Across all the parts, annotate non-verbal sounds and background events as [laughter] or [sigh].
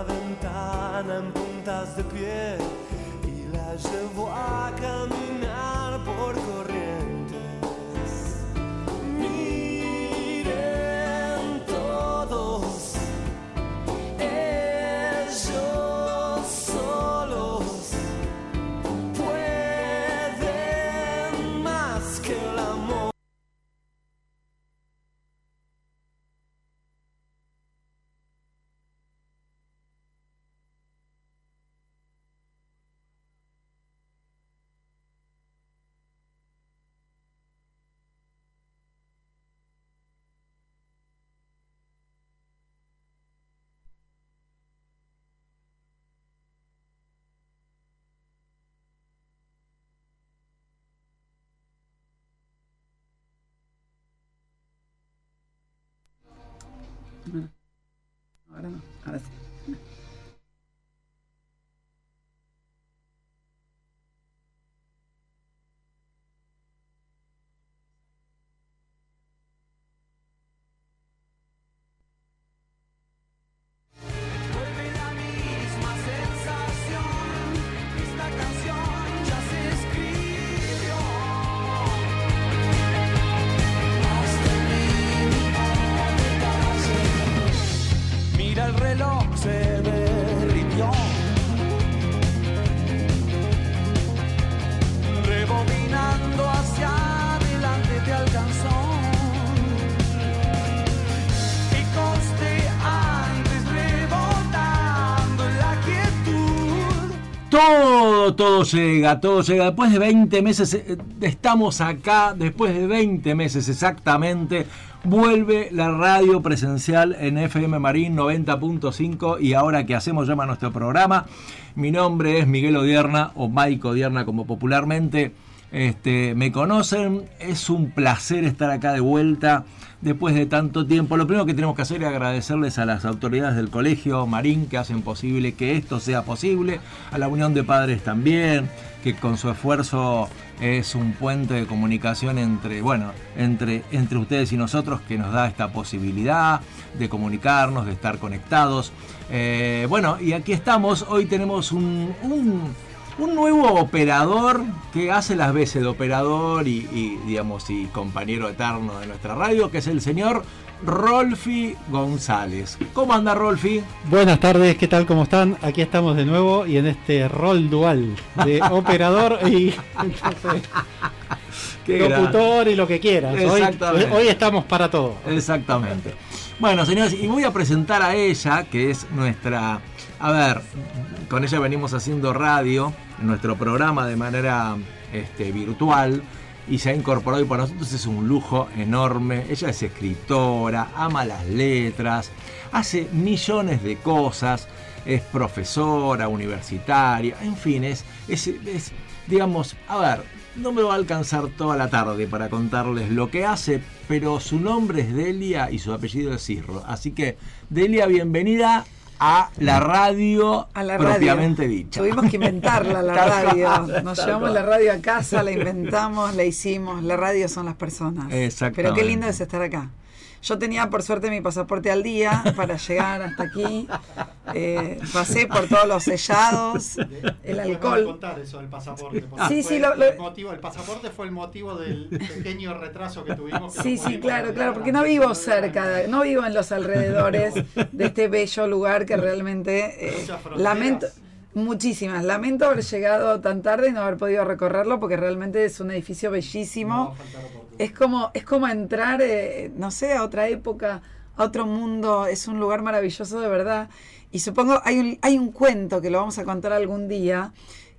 la ventana en puntas de pie y la llevo a caminar por corrientes. Ahora no, ahora sí. Vuelve Todo, llega, todo llega. Después de 20 meses, eh, estamos acá, después de 20 meses exactamente, vuelve la radio presencial en FM Marín 90.5 y ahora que hacemos llama nuestro programa. Mi nombre es Miguel Odierna o Mike Odierna como popularmente este, me conocen. Es un placer estar acá de vuelta después de tanto tiempo. Lo primero que tenemos que hacer es agradecerles a las autoridades del colegio Marín que hacen posible que esto sea posible, a la Unión de Padres también, que con su esfuerzo es un puente de comunicación entre, bueno, entre, entre ustedes y nosotros que nos da esta posibilidad de comunicarnos, de estar conectados. Eh, bueno, y aquí estamos, hoy tenemos un, un un nuevo operador que hace las veces de operador y, y, digamos y compañero eterno de nuestra radio, que es el señor Rolfi González. ¿Cómo anda Rolfi? Buenas tardes, ¿qué tal? ¿Cómo están? Aquí estamos de nuevo y en este rol dual de [laughs] operador y [laughs] Qué locutor y lo que quieras. Hoy, hoy estamos para todo. Exactamente. Bueno, señores, y voy a presentar a ella, que es nuestra... A ver, con ella venimos haciendo radio, nuestro programa de manera este, virtual, y se ha incorporado y para nosotros es un lujo enorme. Ella es escritora, ama las letras, hace millones de cosas, es profesora universitaria, en fin, es, es, es digamos, a ver, no me va a alcanzar toda la tarde para contarles lo que hace, pero su nombre es Delia y su apellido es Cirro. Así que, Delia, bienvenida a la radio A la propiamente radio. dicha. Tuvimos que inventarla, la [laughs] radio. Nos llevamos la radio a casa, la inventamos, la hicimos. La radio son las personas. Pero qué lindo es estar acá. Yo tenía por suerte mi pasaporte al día para llegar hasta aquí. Eh, pasé por todos los sellados, el alcohol. contar eso del pasaporte. Sí, sí, lo- lo- el, motivo, el pasaporte fue el motivo del pequeño retraso que tuvimos. que Sí, sí, claro, claro, porque no vivo 19 de la cerca, no vivo en los alrededores de este bello lugar que realmente eh, lamento, muchísimas, lamento haber llegado tan tarde y no haber podido recorrerlo porque realmente es un edificio bellísimo. Es como, es como entrar, eh, no sé, a otra época, a otro mundo, es un lugar maravilloso de verdad. Y supongo, hay un, hay un cuento que lo vamos a contar algún día,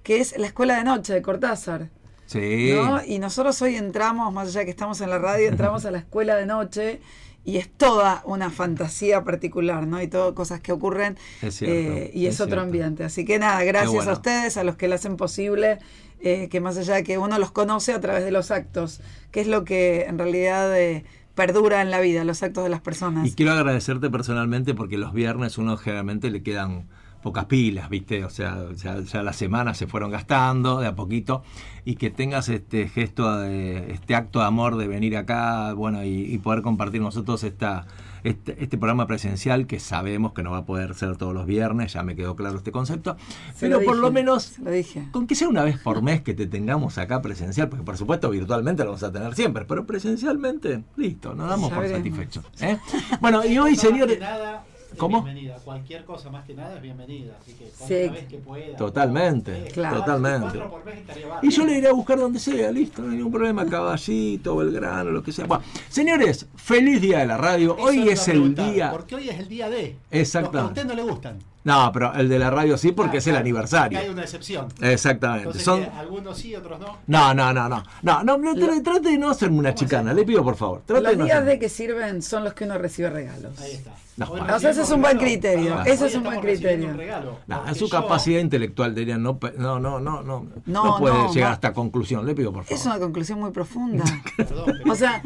que es La Escuela de Noche de Cortázar. Sí. ¿no? Y nosotros hoy entramos, más allá que estamos en la radio, entramos a la escuela de noche y es toda una fantasía particular, ¿no? Y todo cosas que ocurren Es cierto, eh, y es, es otro cierto. ambiente. Así que nada, gracias bueno. a ustedes, a los que lo hacen posible, eh, que más allá de que uno los conoce a través de los actos, que es lo que en realidad eh, perdura en la vida, los actos de las personas. Y quiero agradecerte personalmente porque los viernes uno generalmente le quedan pocas pilas, ¿viste? O sea, ya, ya las semanas se fueron gastando de a poquito y que tengas este gesto, de, este acto de amor de venir acá, bueno, y, y poder compartir nosotros esta, este, este programa presencial que sabemos que no va a poder ser todos los viernes, ya me quedó claro este concepto, Se pero lo por lo menos se lo dije. con que sea una vez por mes que te tengamos acá presencial, porque por supuesto virtualmente lo vamos a tener siempre, pero presencialmente, listo, nos damos Ya por veremos. satisfechos. ¿eh? Bueno, y hoy, señores... nada ¿Cómo? bienvenida. Cualquier cosa más que nada es bienvenida. Así que Sí. vez que pueda. Totalmente, Eh, Claro. totalmente. cuatro por mes estaría Y yo le iré a buscar donde sea, listo, no hay ningún problema, Caballito, Belgrano, lo que sea. Bueno, señores, feliz día de la radio. Eso Hoy es el día. Porque hoy es el día de. Exactamente. Los que a usted no le gustan. No, pero el de la radio sí, porque Ah, es el claro, aniversario. Hay una excepción. Exactamente. Entonces, Son... que algunos sí, otros no. No, no, no, no. No, no, no, tra- trate de no hacerme una ¿Cómo chicana, le pido por favor. Trate Los de no días hacerme- de que sirven son los que uno recibe regalos. Ahí está. No, Hoy bueno. O sea, ese es un buen criterio, perdón, ese es un buen criterio. un regalo, No, su yo- capacidad intelectual diría no, pe- no, no, no, no, no, No, puede no, llegar no. a esta conclusión, le pido por favor. Es una conclusión muy profunda. [laughs] Perdón, pero, O sea,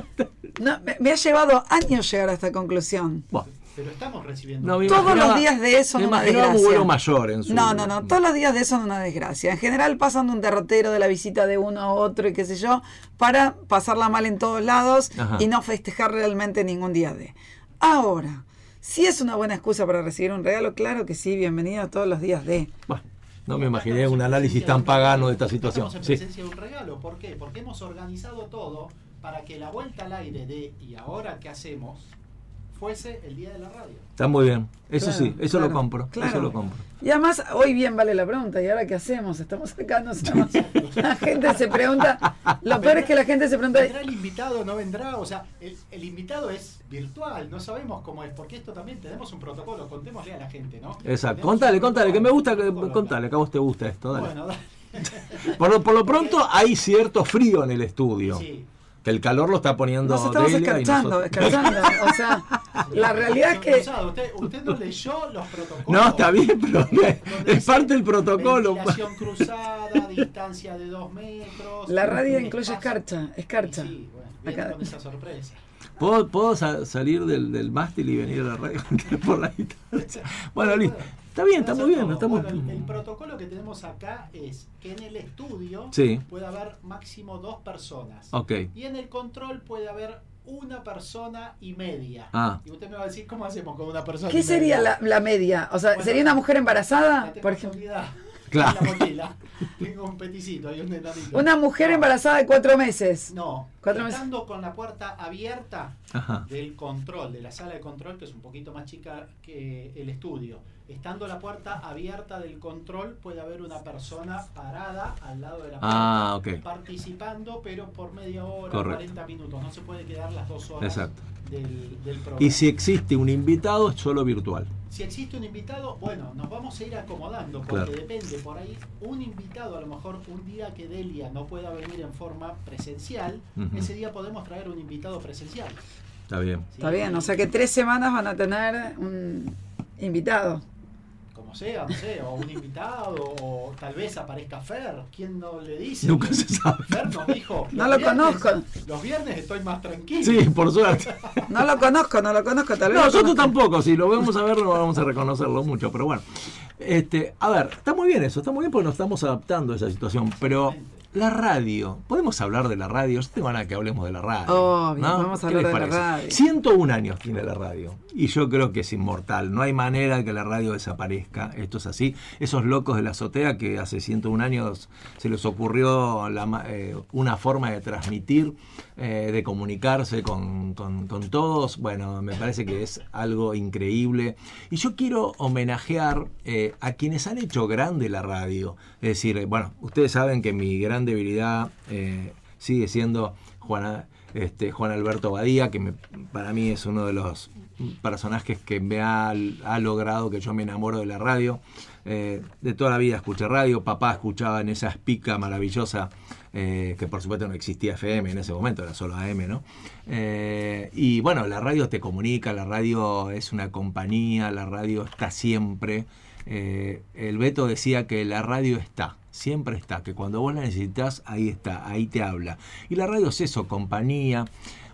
no, me, me ha llevado años llegar a esta conclusión. Bueno, pero estamos recibiendo. no, Todos imaginaba- los días de eso son una imaginaba un desgracia. vuelo mayor en su No, no, no. Todos los días de eso son una desgracia. En general pasan de un derrotero de la visita de uno a otro y qué sé yo, para pasarla mal en todos lados Ajá. y no festejar realmente ningún día de. Ahora, si es una buena excusa para recibir un regalo, claro que sí, bienvenido a todos los días de. Bueno, no me imaginé un análisis tan pagano de esta situación. Estamos en Sí. presencia de un regalo. ¿Por qué? Porque hemos organizado todo para que la vuelta al aire de ¿y ahora qué hacemos? fuese el día de la radio. Está muy bien. Eso Claro, sí, eso claro, lo compro. claro. Eso lo compro. Y además, hoy bien vale la pregunta, ¿y ahora qué hacemos? Estamos acá, no sabemos. [laughs] La gente se pregunta, lo peor es que la gente se pregunta, ¿Vendrá el invitado no vendrá? O sea, el, el invitado es virtual, no sabemos cómo es, porque esto también tenemos un protocolo, contémosle a la gente, ¿no? Exacto. Contale, contale, que me gusta, que, contale, que a vos te gusta esto. Dale. Bueno, dale. Por, lo- por lo pronto [laughs] hay cierto frío en el estudio. Sí. Que el calor lo está poniendo nos estamos escarchando, nosotros- escarchando. O sea, [laughs] la realidad es que Usted, usted no leyó los protocolos. No, está bien, pero es parte del protocolo. Ventilación cruzada, distancia de dos metros. la radio incluye espacio. escarcha, escarcha. Sí, bueno, Acá. con esa sorpresa. ¿Puedo, puedo sa- salir del, del mástil y venir a la radio [laughs] por la [laughs] distancia? Bueno, listo. Está bien, está muy bien. Estamos... Bueno, el, el protocolo que tenemos acá es que en el estudio Sí. puede haber máximo dos personas. Y en el control puede haber una persona y media. Ah. Y usted me va a decir, ¿cómo hacemos con una persona ¿Qué y sería media? la, la media? O sea, Bueno, ¿sería una mujer embarazada? Por ejemplo. escondida Claro. En la mochila. [laughs] Tengo un peticito, hay un enanito. Una mujer No, embarazada de cuatro meses. No, Cuatro meses. estando con la puerta abierta Ajá. del control, de la sala de control, que es un poquito más chica que el estudio. Estando la puerta abierta del control, puede haber una persona parada al lado de la puerta. Ah, ok. Participando, pero por media hora, Correcto. 40 minutos. No se puede quedar las dos horas Exacto. del, del programa. Y si existe un invitado, es solo virtual. Si existe un invitado, bueno, nos vamos a ir acomodando, porque Claro. depende, por ahí, un invitado, a lo mejor un día que Delia no pueda venir en forma presencial, ese día podemos traer un invitado presencial. Está bien. ¿sí? Está bien, o sea que tres semanas van a tener un invitado. Sea, no sé, o un invitado, o tal vez aparezca Fer, ¿quién no le dice? Nunca se sabe. Fer nos dijo. No "Los lo conozco. Los viernes estoy más tranquilo. Sí, por suerte. No lo conozco, no lo conozco, tal vez. No, nosotros conozco. tampoco. Si lo vamos a ver, no vamos a reconocerlo mucho. Pero bueno. Este, a ver, está muy bien eso. Está muy bien porque nos estamos adaptando a esa situación. Pero la radio. ¿Podemos hablar de la radio? Yo tengo ganas que hablemos de la radio. Obvio, ¿no? podemos ¿Qué hablar de la radio. 101 años tiene la radio. Y yo creo que es inmortal. No hay manera de que la radio desaparezca. Esto es así. Esos locos de la azotea que hace 101 años se les ocurrió la eh, una forma de transmitir, eh, de comunicarse con, con- con todos. Bueno, me parece que es algo increíble. Y yo quiero homenajear eh, a quienes han hecho grande la radio. Es decir, bueno, ustedes saben que mi gran debilidad eh, sigue siendo este, Juan Alberto Badía, que para mí es uno de los personajes que me ha, logrado que yo me enamoro de la radio. Eh, de toda la vida escuché radio, papá escuchaba en esa espica maravillosa, eh, que por supuesto no existía FM en ese momento, era solo AM, ¿no? Y bueno, la radio te comunica, la radio es una compañía, la radio está siempre. El Beto decía que la radio está, siempre está, que cuando vos la necesitas, ahí está, ahí te habla. Y la radio es eso, compañía.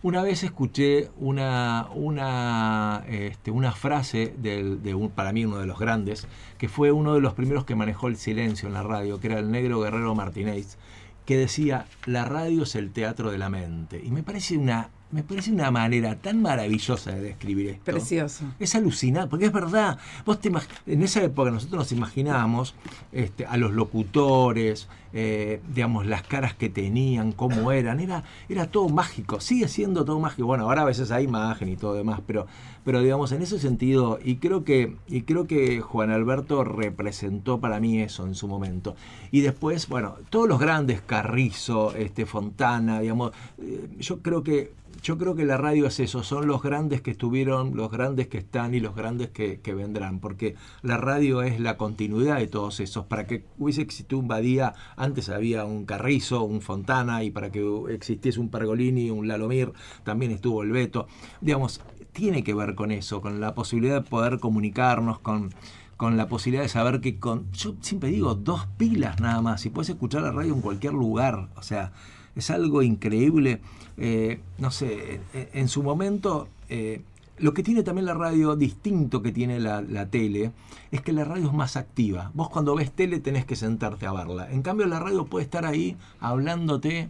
Una vez escuché una, una, este, una frase de un, para mí uno de los grandes, que fue uno de los primeros que manejó el silencio en la radio, que era el negro Guerrero Martínez, que decía, la radio es el teatro de la mente. Y me parece una me parece una manera tan maravillosa de describir esto. Precioso. Es alucinante, porque es verdad. Vos te en esa época nosotros nos imaginábamos este, a los locutores, eh, digamos, las caras que tenían, cómo eran. Era, era todo mágico, sigue siendo todo mágico. Bueno, ahora a veces hay imagen y todo demás, pero, pero digamos, en ese sentido, y creo que, y creo que Juan Alberto representó para mí eso en su momento. Y después, bueno, todos los grandes, Carrizo, este, Fontana, digamos, eh, yo creo que yo creo que la radio es eso, son los grandes que estuvieron, los grandes que están y los grandes que, que vendrán, porque la radio es la continuidad de todos esos. Para que hubiese existido un Badía, antes había un Carrizo, un Fontana, y para que existiese un Pergolini, un Lalomir, también estuvo el Beto. Digamos, tiene que ver con eso, con la posibilidad de poder comunicarnos, con, con la posibilidad de saber que con, yo siempre digo, dos pilas nada más, y puedes escuchar la radio en cualquier lugar, o sea, es algo increíble. Eh, no sé, en, su momento, eh, lo que tiene también la radio distinto que tiene la, tele es que la radio es más activa. Vos cuando ves tele tenés que sentarte a verla. En cambio la radio puede estar ahí hablándote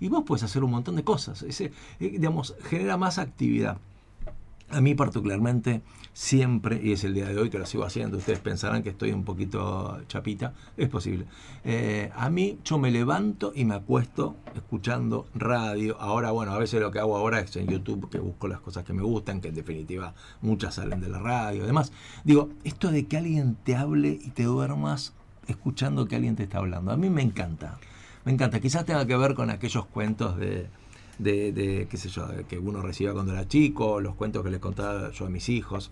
y vos puedes hacer un montón de cosas. Eh, digamos, genera más actividad. A mí particularmente siempre, y es el día de hoy que lo sigo haciendo, ustedes pensarán que estoy un poquito chapita, es posible. Eh, a mí yo me levanto y me acuesto escuchando radio. Ahora, bueno, a veces lo que hago ahora es en YouTube que busco las cosas que me gustan, que en definitiva muchas salen de la radio y demás. Digo, esto de que alguien te hable y te duermas escuchando que alguien te está hablando, a mí me encanta. Me encanta, quizás tenga que ver con aquellos cuentos de, de, de, qué sé yo, que uno recibía cuando era chico, los cuentos que les contaba yo a mis hijos.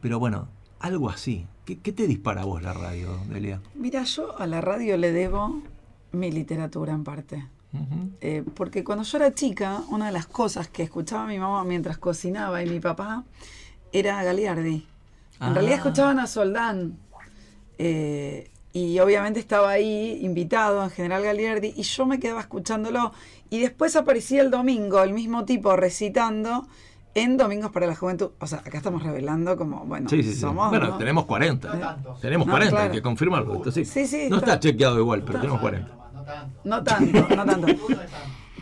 Pero bueno, algo así. ¿Qué, qué te dispara a vos la radio, Delia? Mira, yo a la radio le debo mi literatura en parte. Uh -huh. eh, porque cuando yo era chica, una de las cosas que escuchaba mi mamá mientras cocinaba y mi papá era Galiardi. En ah. realidad escuchaban a Soldán. Eh, y obviamente estaba ahí invitado en General Galiardi y yo me quedaba escuchándolo y después aparecía el domingo el mismo tipo recitando en Domingos para la Juventud. O sea, acá estamos revelando como, bueno, sí, sí, sí. somos... Bueno, ¿no? tenemos 40. No tenemos No, 40, claro. hay que confirmarlo. Esto sí. Sí, sí, no está- está chequeado igual, pero tenemos 40. No tanto. No tanto, no [laughs] tanto.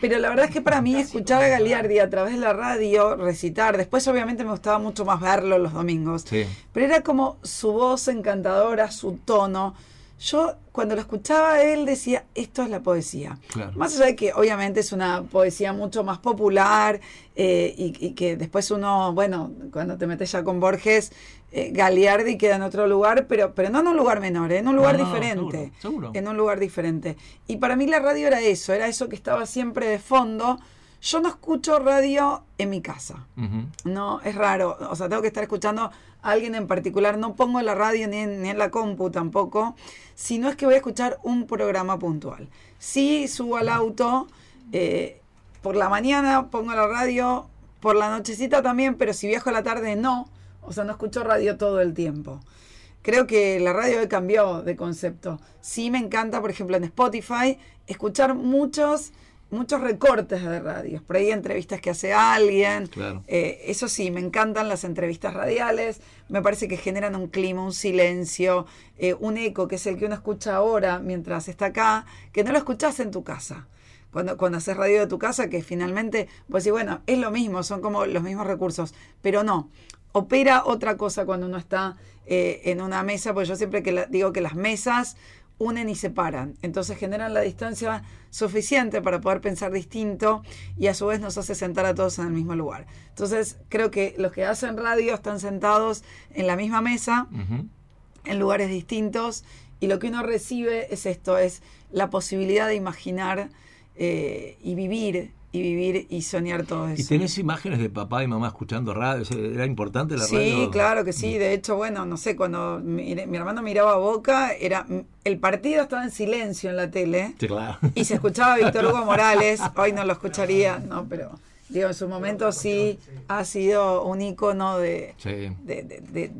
Pero la verdad es que para mí escuchar a Galiardi a través de la radio recitar, después obviamente me gustaba mucho más verlo los domingos, Sí. pero era como su voz encantadora, su tono. Yo cuando lo escuchaba él decía, esto es la poesía. Claro. Más allá de que obviamente es una poesía mucho más popular eh, y, y que después uno, bueno, cuando te metes ya con Borges, eh, Galiardi queda en otro lugar, pero, pero no en un lugar menor, eh, en un lugar No, no, diferente. seguro, seguro. En un lugar diferente. Y para mí la radio era eso, era eso que estaba siempre de fondo. Yo no escucho radio en mi casa. No, es raro. O sea, tengo que estar escuchando a alguien en particular. No pongo la radio ni en, ni en la compu tampoco. Si no es que voy a escuchar un programa puntual. Sí subo al auto. eh, por la mañana pongo la radio. Por la nochecita también, pero si viajo a la tarde no. O sea, no escucho radio todo el tiempo. Creo que la radio hoy cambió de concepto. Sí me encanta, por ejemplo, en Spotify, escuchar muchos, muchos recortes de radios. Por ahí entrevistas que hace alguien. Claro. Eh, eso sí, me encantan las entrevistas radiales. Me parece que generan un clima, un silencio, eh, un eco, que es el que uno escucha ahora mientras está acá, que no lo escuchás en tu casa. Cuando, cuando haces radio de tu casa, que finalmente, pues sí, bueno, es lo mismo, son como los mismos recursos, pero no. Opera otra cosa cuando uno está eh, en una mesa, pues yo siempre que la- digo que las mesas unen y separan. Entonces generan la distancia suficiente para poder pensar distinto y a su vez nos hace sentar a todos en el mismo lugar. Entonces creo que los que hacen radio están sentados en la misma mesa, en lugares distintos y lo que uno recibe es esto, es la posibilidad de imaginar eh, y vivir y vivir y soñar todo eso. ¿Y tenés imágenes de papá y mamá escuchando radio? ¿Era importante la Sí, radio? claro que sí. De hecho, bueno, no sé, cuando mi, mi hermano miraba a Boca, era el partido estaba en silencio en la tele Sí, claro. y se escuchaba a Víctor Hugo [laughs] Morales. Hoy no lo escucharía, no, pero digo, en su momento sí ha sido un icono de, Sí. de, de- de-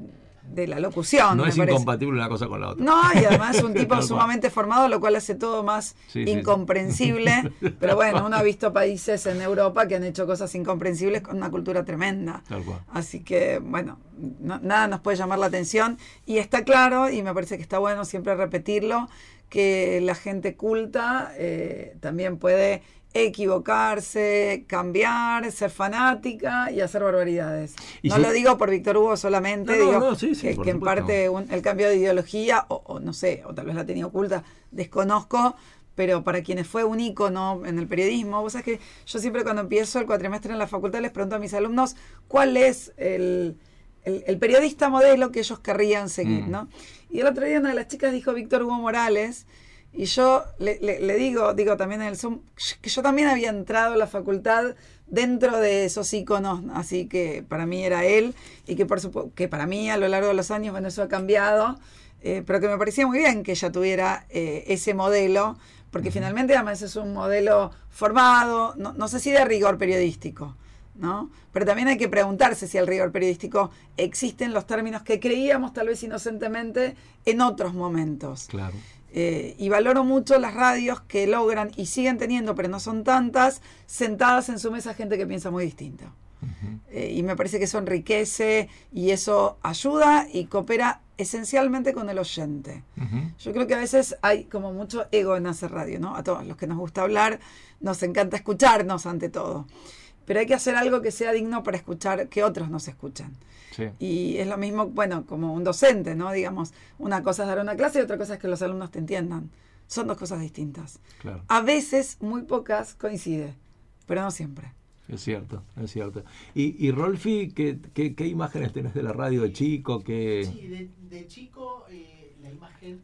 de la locución. No es parece. incompatible una cosa con la otra. No, y además es un [laughs] tipo sumamente formado, lo cual hace todo más Sí, sí, incomprensible. [laughs] Pero bueno, uno ha visto países en Europa que han hecho cosas incomprensibles con una cultura tremenda. Tal cual. Así que, bueno, no- nada nos puede llamar la atención. Y está claro, y me parece que está bueno siempre repetirlo, que la gente culta eh, también puede equivocarse, cambiar, ser fanática y hacer barbaridades. Y no si- lo digo por Víctor Hugo solamente, No, no, digo no, sí, sí, que, en parte un- el cambio de ideología, o, o no sé, o tal vez la tenía oculta, desconozco, pero para quienes fue un ícono en el periodismo, vos sabés que yo siempre cuando empiezo el cuatrimestre en la facultad les pregunto a mis alumnos cuál es el, el- el periodista modelo que ellos querrían seguir, Mm. ¿no? Y el otro día una de las chicas dijo Víctor Hugo Morales, y yo le, le- le digo, digo también en el Zoom, que yo también había entrado a la facultad dentro de esos íconos, así que para mí era él, y que por supuesto, que para mí a lo largo de los años, bueno, eso ha cambiado, eh, pero que me parecía muy bien que ella tuviera eh, ese modelo, porque finalmente además es un modelo formado, no, no sé si de rigor periodístico, ¿no? Pero también hay que preguntarse si el rigor periodístico existe en los términos que creíamos tal vez inocentemente en otros momentos. Claro. Eh, y valoro mucho las radios que logran y siguen teniendo, pero no son tantas, sentadas en su mesa gente que piensa muy distinto. Eh, y me parece que eso enriquece y eso ayuda y coopera esencialmente con el oyente. Yo creo que a veces hay como mucho ego en hacer radio, ¿no? A todos los que nos gusta hablar, nos encanta escucharnos ante todo. Pero hay que hacer algo que sea digno para escuchar que otros nos escuchan. Sí. Y es lo mismo, bueno, como un docente, ¿no? Digamos, una cosa es dar una clase y otra cosa es que los alumnos te entiendan. Son dos cosas distintas. Claro. A veces, muy pocas, coincide, pero no siempre. Es cierto, es cierto. Y, y Rolfi, ¿qué, qué, qué imágenes tenés de la radio de chico? ¿Qué... Sí, de, de chico eh, la imagen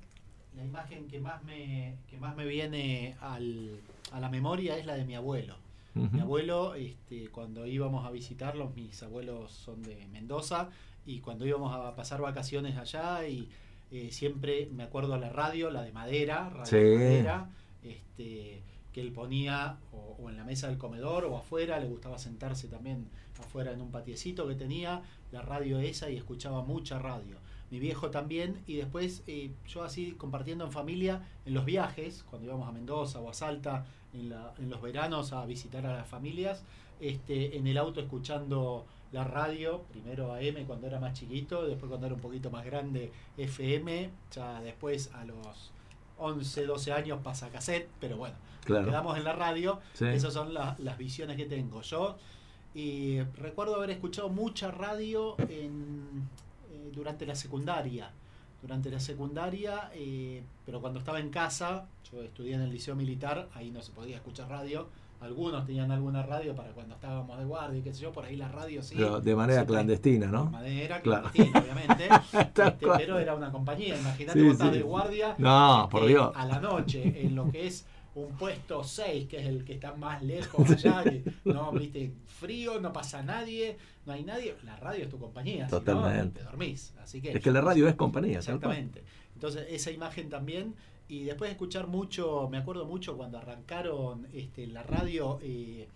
la imagen que más me que más me viene al, a la memoria es la de mi abuelo. Mi abuelo, este, cuando íbamos a visitarlos, mis abuelos son de Mendoza, y cuando íbamos a pasar vacaciones allá, y eh, siempre me acuerdo a la radio, la de madera, radio Sí. de madera, este, que él ponía o, o en la mesa del comedor o afuera, le gustaba sentarse también afuera en un patiecito que tenía, la radio esa y escuchaba mucha radio. Mi viejo también, y después eh, yo así compartiendo en familia, en los viajes, cuando íbamos a Mendoza o a Salta, en, la- en los veranos a visitar a las familias, este, en el auto escuchando la radio, primero AM cuando era más chiquito, después cuando era un poquito más grande FM, ya después a los 11, 12 años pasa cassette, pero bueno, Claro. quedamos en la radio, Sí. esas son la- las visiones que tengo yo. Y recuerdo haber escuchado mucha radio en, eh, durante la secundaria. Durante la secundaria, eh, pero cuando estaba en casa, yo estudié en el liceo militar, ahí no se podía escuchar radio. Algunos tenían alguna radio para cuando estábamos de guardia y qué sé yo, por ahí la radio sí. Pero de manera clandestina, de ¿no? manera Claro. clandestina, obviamente. [laughs] Este, pero era una compañía. Imagínate Sí, sí. de guardia. No, por este, Dios. A la noche, en lo que es un puesto 6, que es el que está más lejos [laughs] allá, que no, viste, frío, no pasa nadie, no hay nadie. La radio es tu compañía. si no, Totalmente. te dormís. Así que, Es que la radio es compañía. Exactamente. Entonces, esa imagen también. Y después de escuchar mucho, me acuerdo mucho cuando arrancaron este, la radio eh,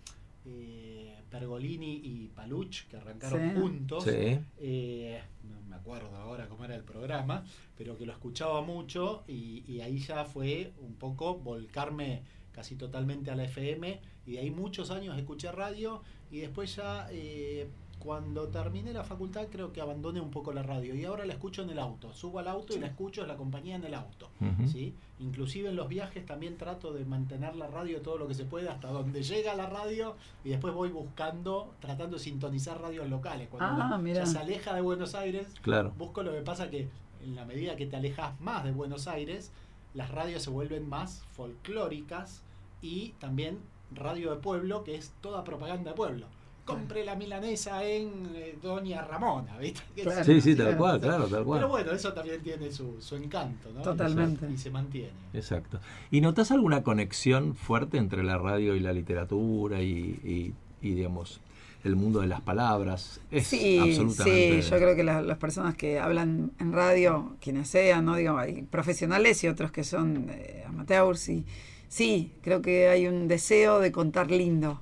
eh, Pergolini y Paluch, que arrancaron Sí. juntos. Sí. Eh, no me acuerdo ahora cómo era el programa, pero que lo escuchaba mucho y, y ahí ya fue un poco volcarme casi totalmente a la FM y de ahí muchos años escuché radio y después ya eh, cuando terminé la facultad creo que abandoné un poco la radio y ahora la escucho en el auto, subo al auto y la escucho, es la compañía en el auto. Ujú. ¿sí? Inclusive en los viajes también trato de mantener la radio todo lo que se puede hasta donde llega la radio y después voy buscando, tratando de sintonizar radios locales. Cuando Ah, la- ya se aleja de Buenos Aires, Claro. busco lo que pasa que en la medida que te alejas más de Buenos Aires, las radios se vuelven más folclóricas y también radio de pueblo, que es toda propaganda de pueblo. Compre la milanesa en eh, Doña Ramona, ¿viste? Claro. Sí, sí, tal cual, claro, tal Pero cual. bueno, eso también tiene su, su encanto, ¿no? Totalmente. Y se mantiene. Exacto. ¿Y notas alguna conexión fuerte entre la radio y la literatura y, y- y, digamos, el mundo de las palabras? Es Sí, absolutamente. sí, yo creo que la- las personas que hablan en radio, quienes sean, ¿no? Digo, hay profesionales y otros que son eh, amateurs. Y, sí, creo que hay un deseo de contar lindo.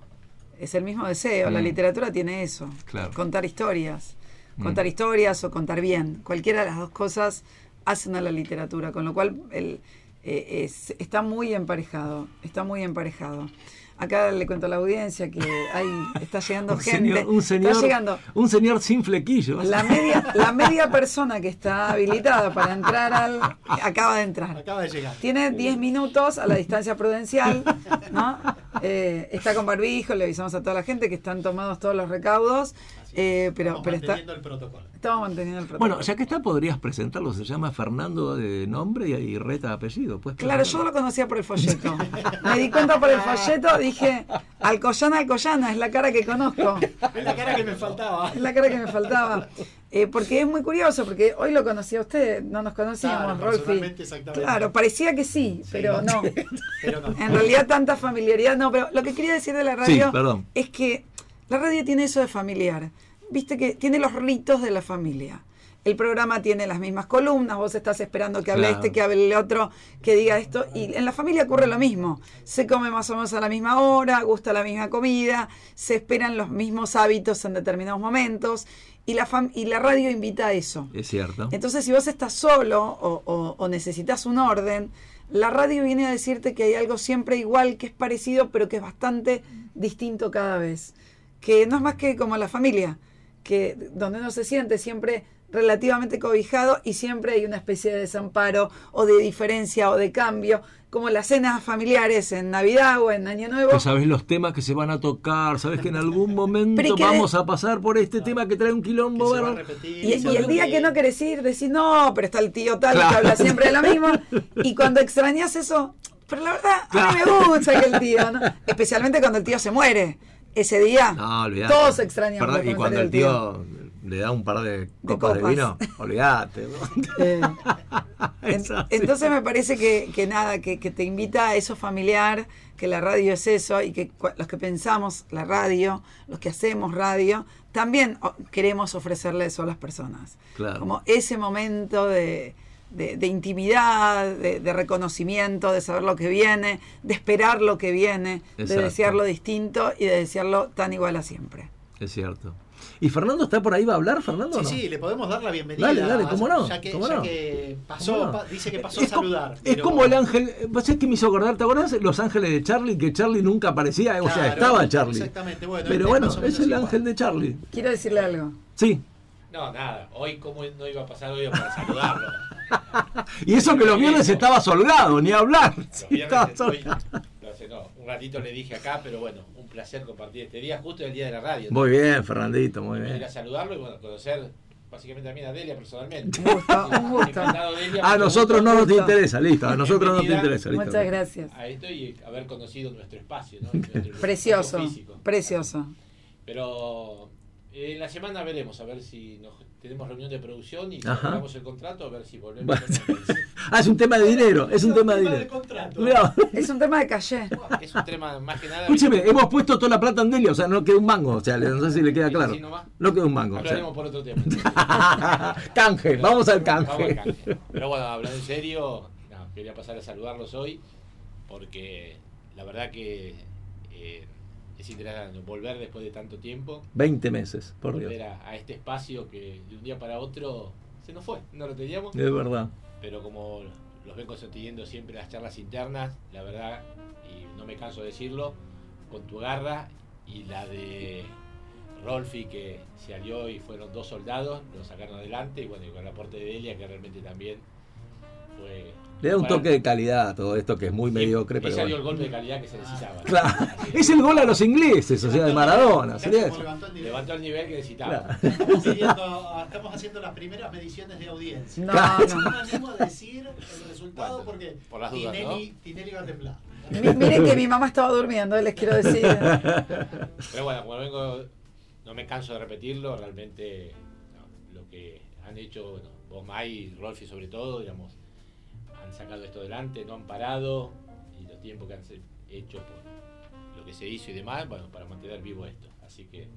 Es el mismo deseo. La literatura tiene eso. Claro. Contar historias. Mm. Contar historias o contar bien. Cualquiera de las dos cosas hacen a la literatura. Con lo cual el, eh, es- está muy emparejado. Está muy emparejado. Acá le cuento a la audiencia que hay, está llegando Un gente. señor, un señor, Está llegando. un señor sin flequillos. La media, la media persona que está habilitada para entrar al. acaba de entrar. Acaba de llegar. Tiene 10 minutos a la distancia prudencial, ¿no? Eh, está con barbijo, le avisamos a toda la gente que están tomados todos los recaudos, eh, pero, Estamos pero está, manteniendo el protocolo. estamos manteniendo el protocolo. Bueno, ya que está, podrías presentarlo. Se llama Fernando de nombre y Reta de apellido. Pues, Claro, yo lo conocía por el folleto. Me di cuenta por el folleto, dije, Alcoyana, Alcoyana, es la cara que conozco. Es la cara que me faltaba. Es la cara que me faltaba. Eh, porque es muy curioso, porque hoy lo conocí a usted, no nos conocíamos, Claro, exactamente. Claro, parecía que sí, Sí, pero no. [laughs] Pero no. En realidad tanta familiaridad no, pero lo que quería decir de la radio Sí, es que la radio tiene eso de familiar. Viste que tiene los ritos de la familia. El programa tiene las mismas columnas, vos estás esperando que hable Claro. este, que hable el otro, que diga esto. Y en la familia ocurre lo mismo. Se come más o menos a la misma hora, gusta la misma comida, se esperan los mismos hábitos en determinados momentos. Y la, fam- y la radio invita a eso. Es cierto. Entonces, si vos estás solo o, o- o necesitas un orden, la radio viene a decirte que hay algo siempre igual, que es parecido, pero que es bastante distinto cada vez. Que no es más que como la familia, que donde uno se siente siempre relativamente cobijado y siempre hay una especie de desamparo o de diferencia o de cambio, como las cenas familiares en Navidad o en Año Nuevo. Que sabes los temas que se van a tocar, sabes que en algún momento Pero que- vamos a pasar por este tema que trae un Que quilombo. se va a bárbaro. repetir. Y, el día que no querés ir, decís, no, pero está el tío tal Claro. que habla siempre de lo mismo. [laughs] Y cuando extrañas eso, pero la verdad, a mí me gusta que el tío, ¿no? especialmente cuando el tío se muere. Ese día, No, olvidate. todos extrañamos Perdón, Y cuando el tío le da un par de copas de, copas. vino, [laughs] olvídate. Eh, [laughs] entonces me parece que, que nada, que, que te invita a eso familiar, que la radio es eso, y que los que pensamos la radio, los que hacemos radio, también queremos ofrecerle eso a las personas. Claro. Como ese momento de, de- de intimidad, de, de reconocimiento, de saber lo que viene, de esperar lo que viene, de Exacto. desearlo distinto y de desearlo tan igual a siempre. Es cierto. ¿Y Fernando está por ahí? ¿Va a hablar, Fernando? Sí, no? sí, le podemos dar la bienvenida. Dale, dale, cómo no, Ya que, cómo ya no. que pasó, ¿Cómo no? pa- dice que pasó es a como- saludar. Es pero- como el ángel. ¿Vos es que me hizo acordar? ¿Te acordás Los Ángeles de Charlie? Que Charlie nunca aparecía. o sea, estaba Charlie. Exactamente, bueno. Pero bueno, es el igual. ángel de Charlie. Quiero decirle algo. Sí. No, nada. Hoy, ¿cómo no iba a pasar hoy para saludarlo? Y eso que los viernes estaba solgado, ni hablar. Los Sí, estoy- solgado. no sé, no, un ratito le dije acá, pero bueno, un placer compartir este día, justo el día de la radio. Muy bien, Fernandito, muy Ir bien. a saludarlo y bueno, conocer básicamente también a Delia personalmente. Un gusto, un [laughs] gusto. Encantado, Delia, A nosotros gusto no nos interesa, listo. A [laughs] nosotros no te Bienvenida. interesa, listo. Muchas gracias. A esto y haber conocido nuestro espacio, ¿no? [laughs] Nuestro Precioso, espacio precioso. Pero eh, en la semana veremos, a ver si nos, tenemos reunión de producción y cerramos el contrato, a ver si volvemos. [laughs] Ah, es un tema de dinero, es un tema de dinero. Es un tema de calle. [laughs] Es un tema más que nada. Escúcheme, hemos puesto toda la plata en Delia, o sea, no queda un mango, o sea, no sé si le queda ¿Es claro. No queda un mango. o sea. Hablaremos por otro tema. [laughs] canje, Pero- vamos al Vamos canje. al canje. Pero bueno, hablando en serio, no, quería pasar a saludarlos hoy porque la verdad que eh, es interesante volver después de tanto tiempo, 20 meses, por volver Dios. a, a este espacio que de un día para otro se nos fue, no lo teníamos, Es verdad. pero como los vengo sosteniendo siempre las charlas internas, la verdad, y no me canso de decirlo, con tu garra y la de Rolfi que se alió y fueron dos soldados, lo sacaron adelante y bueno, y con el aporte de Delia que realmente también fue... Le da un toque de calidad a todo esto que es muy mediocre, pero dio bueno. el golpe de calidad que se necesitaba. Claro, es el gol a los ingleses, o sea, de Maradona. sería eso. levantó el nivel. Levantó el nivel que necesitaba. Claro. Estamos pidiendo- estamos haciendo las primeras mediciones de audiencia. No, Claro. No no. me animo a decir el resultado Bueno, porque por las dudas, Tinelli, Tinelli va a temblar. Mi- Miren que mi mamá estaba durmiendo, les quiero decir. Pero bueno, como vengo, no me canso de repetirlo, realmente no, lo que han hecho, bueno, vos, Mai y Rolfi sobre todo, digamos, han sacado esto adelante, no han parado, y los tiempos que han hecho por lo que se hizo y demás, bueno, para mantener vivo esto. Así que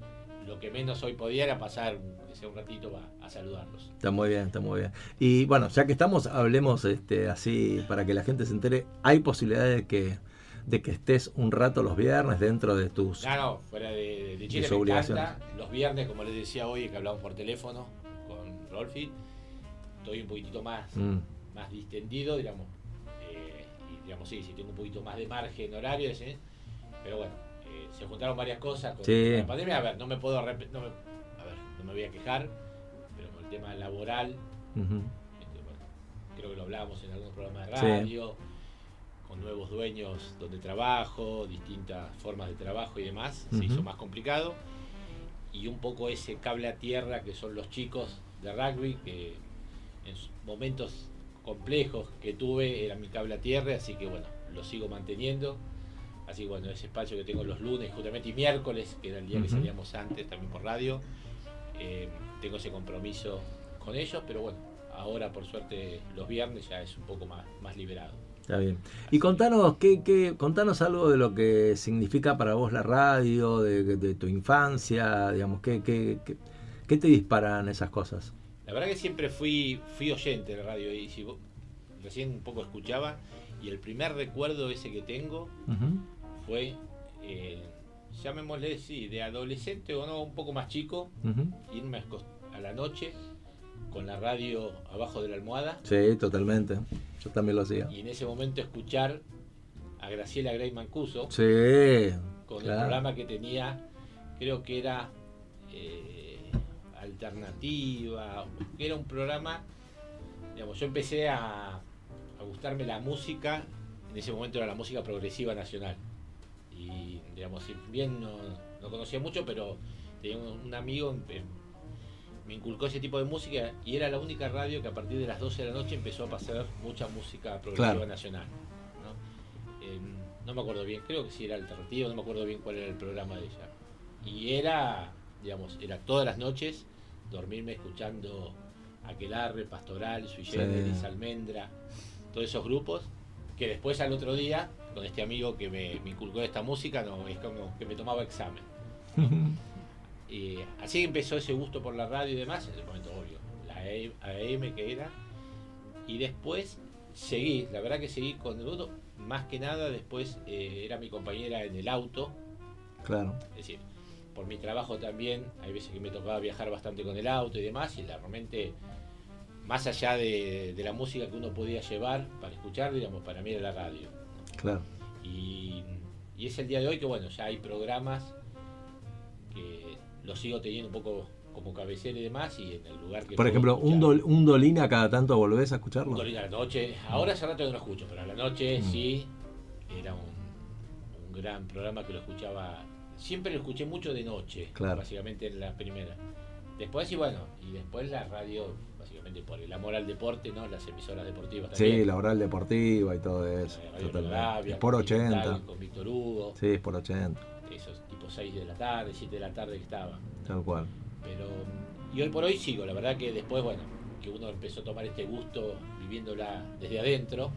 lo que menos hoy podía era pasar, sea un ratito, a, a saludarlos. Está muy bien, está muy bien. Y bueno, ya que estamos, hablemos este, así para que la gente se entere. ¿Hay posibilidades de que, de que estés un rato los viernes dentro de tus... No, no, fuera de, de Chile me obligaciones. encanta. Los viernes, como les decía hoy, que hablamos por teléfono con Rolfi, estoy un poquitito más, Mm, más distendido, digamos. eh, y digamos, sí, sí, tengo un poquito más de margen horario, ¿sí? pero bueno, eh, se juntaron varias cosas con Sí. la pandemia. A ver, no me puedo no me, a ver, no me voy a quejar, pero con el tema laboral, este, bueno, creo que lo hablábamos en algunos programas de Sí. radio, con nuevos dueños donde trabajo, distintas formas de trabajo y demás, se hizo más complicado. Y un poco ese cable a tierra que son los chicos de rugby, que en momentos complejos que tuve era mi cable a tierra, así que bueno, lo sigo manteniendo. Así que bueno, ese espacio que tengo los lunes justamente y miércoles, que era el día que salíamos antes también por radio, eh, tengo ese compromiso con ellos, pero bueno, ahora por suerte los viernes ya es un poco más, más liberado. Está bien. Y contanos, ¿qué, qué, contanos algo de lo que significa para vos la radio, de, de tu infancia, digamos, ¿qué, qué, qué, qué te disparan esas cosas? La verdad que siempre fui, fui oyente de radio y si vos- recién un poco escuchaba y el primer recuerdo ese que tengo fue, eh, llamémosle, sí, de adolescente o no, un poco más chico, irme a, la noche con la radio abajo de la almohada Sí, totalmente. Yo también lo hacía. y en ese momento escuchar a Graciela Grey Mancuso Sí, con el programa que tenía, creo que era eh, alternativa, que era un programa, digamos, yo empecé a, a gustarme la música, en ese momento era la música progresiva nacional. Y, digamos, si bien no, no conocía mucho, pero tenía un, un amigo, me inculcó ese tipo de música y era la única radio que a partir de las 12 de la noche empezó a pasar mucha música progresiva Claro. nacional. ¿no? No me acuerdo bien, creo que sí era alternativo, no me acuerdo bien cuál era el programa de ella. Y era, digamos, era todas las noches dormirme escuchando Aquelarre, Pastoral, Sui Sí. Generis, Almendra, todos esos grupos, que después al otro día, con este amigo que me, me inculcó esta música, no, es como que me tomaba examen. [laughs] Y así empezó ese gusto por la radio y demás, en ese momento obvio, la AM que era. Y después seguí, la verdad que seguí con el gusto, más que nada después eh, era mi compañera en el auto, Claro. es decir, por mi trabajo también, hay veces que me tocaba viajar bastante con el auto y demás, y la- realmente, más allá de, de la música que uno podía llevar para escuchar, digamos, para mí era la radio. Claro. Y, y es el día de hoy que, bueno, ya hay programas que los sigo teniendo un poco como cabecera y demás, y en el lugar que. Por ejemplo, un, dol, un Dolina cada tanto volvés a escucharlo. Un Dolina a la noche. Ahora hace rato que no escucho, pero a la noche Mm. sí era un, un gran programa que lo escuchaba. Siempre lo escuché mucho de noche, Claro. básicamente en la primera. Después, y bueno, y después la radio, básicamente por el amor al deporte, ¿no? Las emisoras deportivas Sí, también. la oral deportiva y todo eso. Es por con 80. Quintal, Con Víctor Hugo, Sí, es por 80. esos tipo 6 de la tarde, 7 de la tarde que estaban. Tal cual. Pero, y hoy por hoy sigo, la verdad que después, bueno, que uno empezó a tomar este gusto viviéndola desde adentro,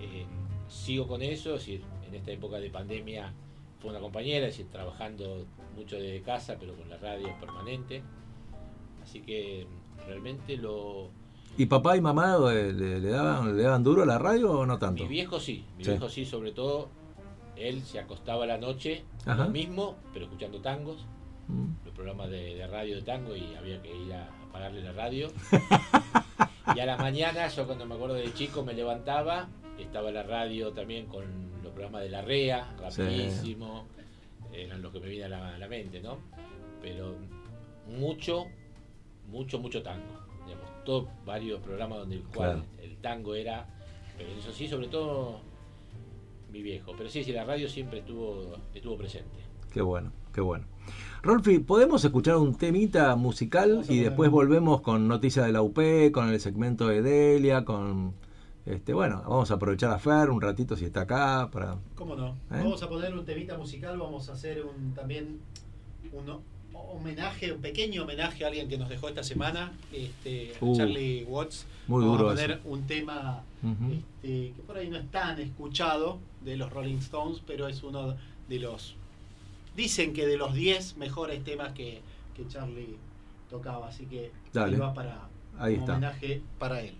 eh, sigo con eso, es decir, en esta época de pandemia fue una compañera, es decir, trabajando mucho desde casa, pero con la radio permanente. Así que realmente lo... ¿Y papá y mamá eh, le, le daban, le daban duro a la radio o no tanto? Mi viejo sí, mi Sí. viejo sí, sobre todo, él se acostaba a la noche, Ajá. lo mismo, pero escuchando tangos. Mm. los programas de, de radio de tango y había que ir a apagarle la radio. [laughs] y a la mañana, yo cuando me acuerdo de chico me levantaba, estaba la radio también con los programas de la REA, Sí. rapidísimo, eran los que me vienen a la, a la mente, ¿no? Pero mucho, mucho, mucho tango. Digamos, todo, varios programas donde el cual Claro. el tango era, pero eso sí, sobre todo mi viejo. Pero sí, sí, la radio siempre estuvo, estuvo presente. Qué bueno, qué bueno. Rolfi, ¿podemos escuchar un temita musical y después volvemos con noticias de la UP, con el segmento de Delia, con... Este, bueno, vamos a aprovechar a Fer un ratito si está acá para... ¿Cómo no? ¿Eh? Vamos a poner un temita musical, vamos a hacer un también un homenaje, un pequeño homenaje a alguien que nos dejó esta semana, este, Uh, Charlie Watts. muy vamos duro a poner eso. un tema este, que por ahí no es tan escuchado de los Rolling Stones, pero es uno de los dicen que de los 10 mejores temas que, que Charlie tocaba, así que va para Ahí un está. homenaje para él.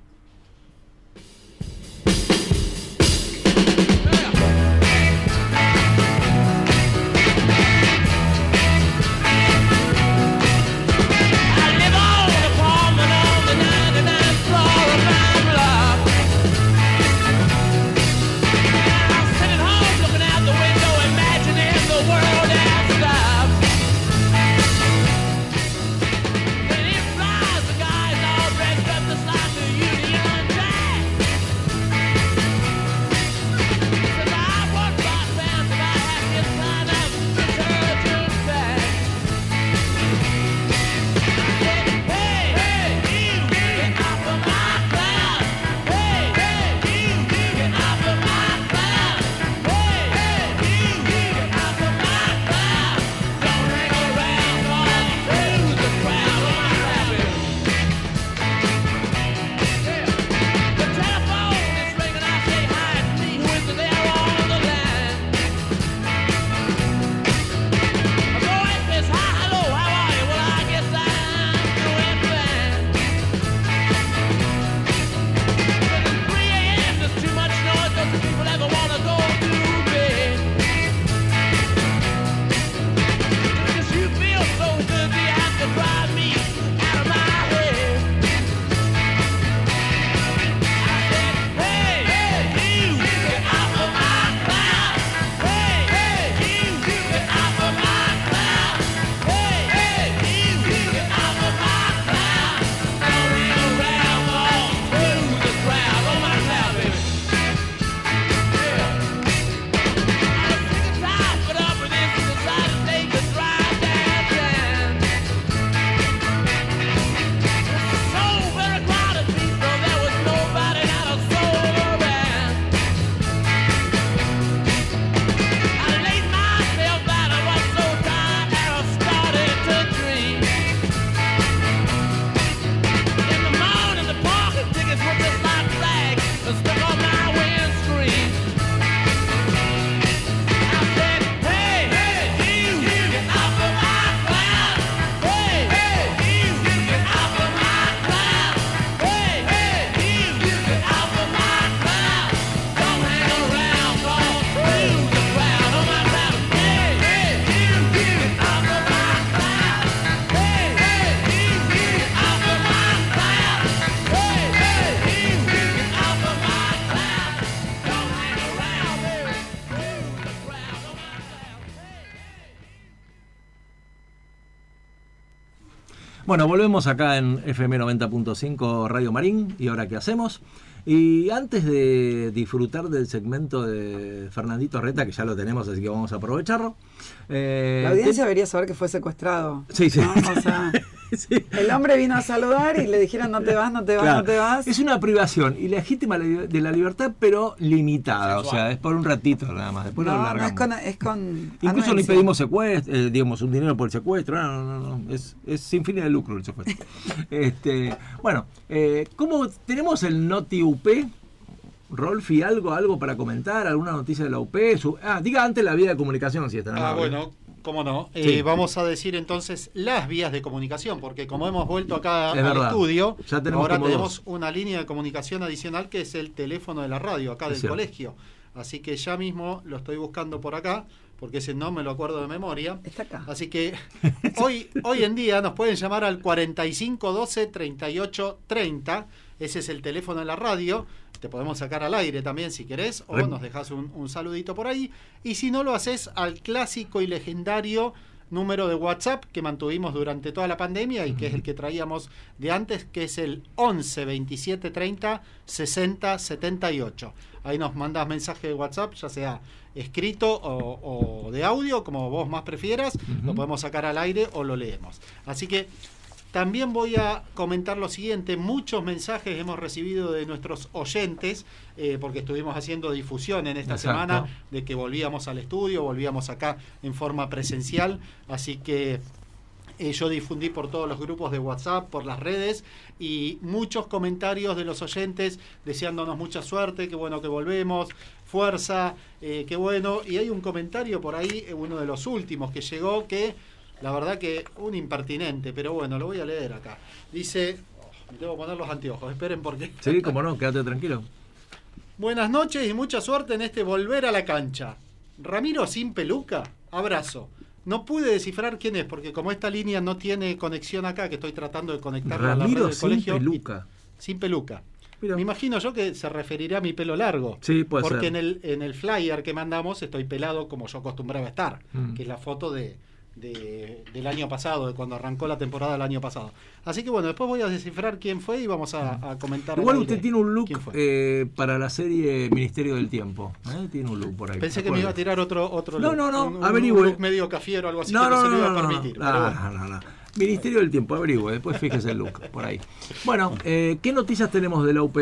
Bueno, volvemos acá en FM 90.5 Radio Marín. ¿Y ahora qué hacemos? Y antes de disfrutar del segmento de Fernandito Reta, que ya lo tenemos, así que vamos a aprovecharlo. eh, La audiencia te- debería saber que fue secuestrado. Sí, sí. ¿no? O sea, [laughs] Sí. el hombre vino a saludar y le dijeron no te vas, no te vas, Claro. no te vas. Es una privación ilegítima de la libertad, pero limitada. O sea, es por un ratito nada más. Después lo no, largamos. es con, es con Incluso ni anuencia. pedimos secuestro, eh, digamos, un dinero por el secuestro. No, no, no. no. Es, es sin fines de lucro el secuestro. [laughs] este, bueno, eh, ¿cómo tenemos el Noti UP? Rolfi, ¿algo, algo para comentar? ¿Alguna noticia de la UP? Su- ah, diga antes la vía de comunicación, si está Ah, bueno, cómo no. Sí. Eh, vamos a decir entonces las vías de comunicación, porque como hemos vuelto acá Es al verdad. estudio, Ya tenemos ahora tenemos dos. una línea de comunicación adicional que es el teléfono de la radio, acá Es del cierto. colegio. Así que ya mismo lo estoy buscando por acá, porque ese no me lo acuerdo de memoria. Está acá. Así que [laughs] hoy, hoy en día nos pueden llamar al 45 12 38 30. Ese es el teléfono de la radio. Te podemos sacar al aire también si querés, o nos dejas un, un saludito por ahí. Y si no lo haces al clásico y legendario número de WhatsApp que mantuvimos durante toda la pandemia y que es el que traíamos de antes, que es el 11 27 30 60 78. Ahí nos mandas mensaje de WhatsApp, ya sea escrito o, o de audio, como vos más prefieras, lo podemos sacar al aire o lo leemos. Así que también voy a comentar lo siguiente, muchos mensajes hemos recibido de nuestros oyentes, eh, porque estuvimos haciendo difusión en esta Exacto. semana de que volvíamos al estudio, volvíamos acá en forma presencial, así que eh, yo difundí por todos los grupos de WhatsApp, por las redes, y muchos comentarios de los oyentes deseándonos mucha suerte, qué bueno que volvemos, fuerza, eh, qué bueno. Y hay un comentario por ahí, uno de los últimos que llegó, que la verdad que un impertinente, pero bueno, lo voy a leer acá. Dice, oh, me tengo que poner los anteojos, esperen porque... Sí, como no, quédate tranquilo. [laughs] Buenas noches y mucha suerte en este volver a la cancha. Ramiro sin peluca, abrazo. No pude descifrar quién es, porque como esta línea no tiene conexión acá, que estoy tratando de conectarla a la red Ramiro del sin colegio. y- peluca. sin peluca. Mira. Me imagino yo que se referirá a mi pelo largo. Sí, puede Porque ser. en el, en el flyer que mandamos estoy pelado como yo acostumbraba a estar, Mm. que es la foto de, de- del año pasado, de cuando arrancó la temporada del año pasado. Así que bueno, después voy a descifrar quién fue y vamos a, a comentar. al Igual usted tiene un look eh, para la serie Ministerio del Tiempo. ¿eh? Tiene un look por ahí. Pensé ¿se que me iba a tirar otro, otro No, look, no, no, un- un, averigüe. look medio cafiero o algo así No, que no, no, se no, lo iba no, a no, permitir. no, no, no, no. Ministerio del Tiempo, averigüe, después fíjese el look por ahí. Bueno, eh, ¿qué noticias tenemos de la UP,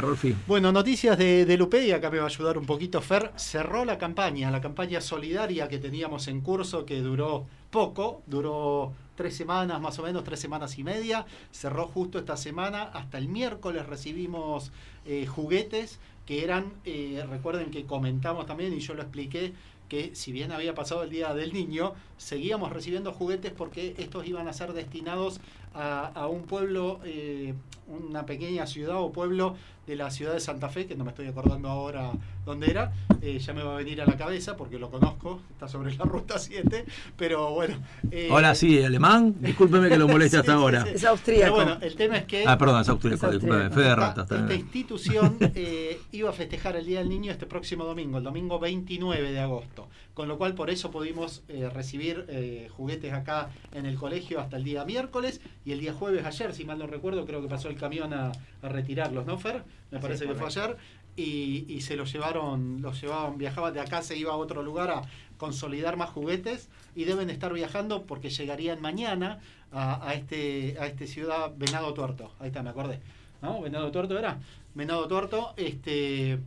Rolfi? Bueno, noticias de, de Lupe y acá me va a ayudar un poquito Fer. Cerró la campaña, la campaña solidaria que teníamos en curso que duró poco, duró tres semanas más o menos, tres semanas y media. Cerró justo esta semana. Hasta el miércoles recibimos eh, juguetes que eran, eh, recuerden que comentamos también y yo lo expliqué, que si bien había pasado el Día del Niño, seguíamos recibiendo juguetes porque estos iban a ser destinados a, un pueblo, eh, una pequeña ciudad o pueblo de la ciudad de Santa Fe, que no me estoy acordando ahora dónde era, eh, ya me va a venir a la cabeza porque lo conozco, está sobre la ruta 7, pero bueno. eh, Hola, sí, alemán. Discúlpeme que lo moleste [laughs] hasta sí, ahora. sí. Es austríaco. Pero bueno, el tema es que Ah, perdón, es austríaco, discúlpeme. austríaco. Fe de esta, esta institución eh, iba a festejar el Día del Niño este próximo domingo, el domingo 29 de agosto. Con lo cual, por eso pudimos eh, recibir eh, juguetes acá en el colegio hasta el día miércoles y el día jueves ayer, si mal no recuerdo, creo que pasó el camión a, a retirarlos, ¿no, Fer? Me parece que fue ayer. Y, y se los llevaron, los llevaban, viajaban de acá, se iba a otro lugar a consolidar más juguetes y deben estar viajando porque llegarían mañana a, a este a este ciudad Venado Tuerto. Ahí está, me acordé. ¿No? Venado Tuerto era. Venado Tuerto, este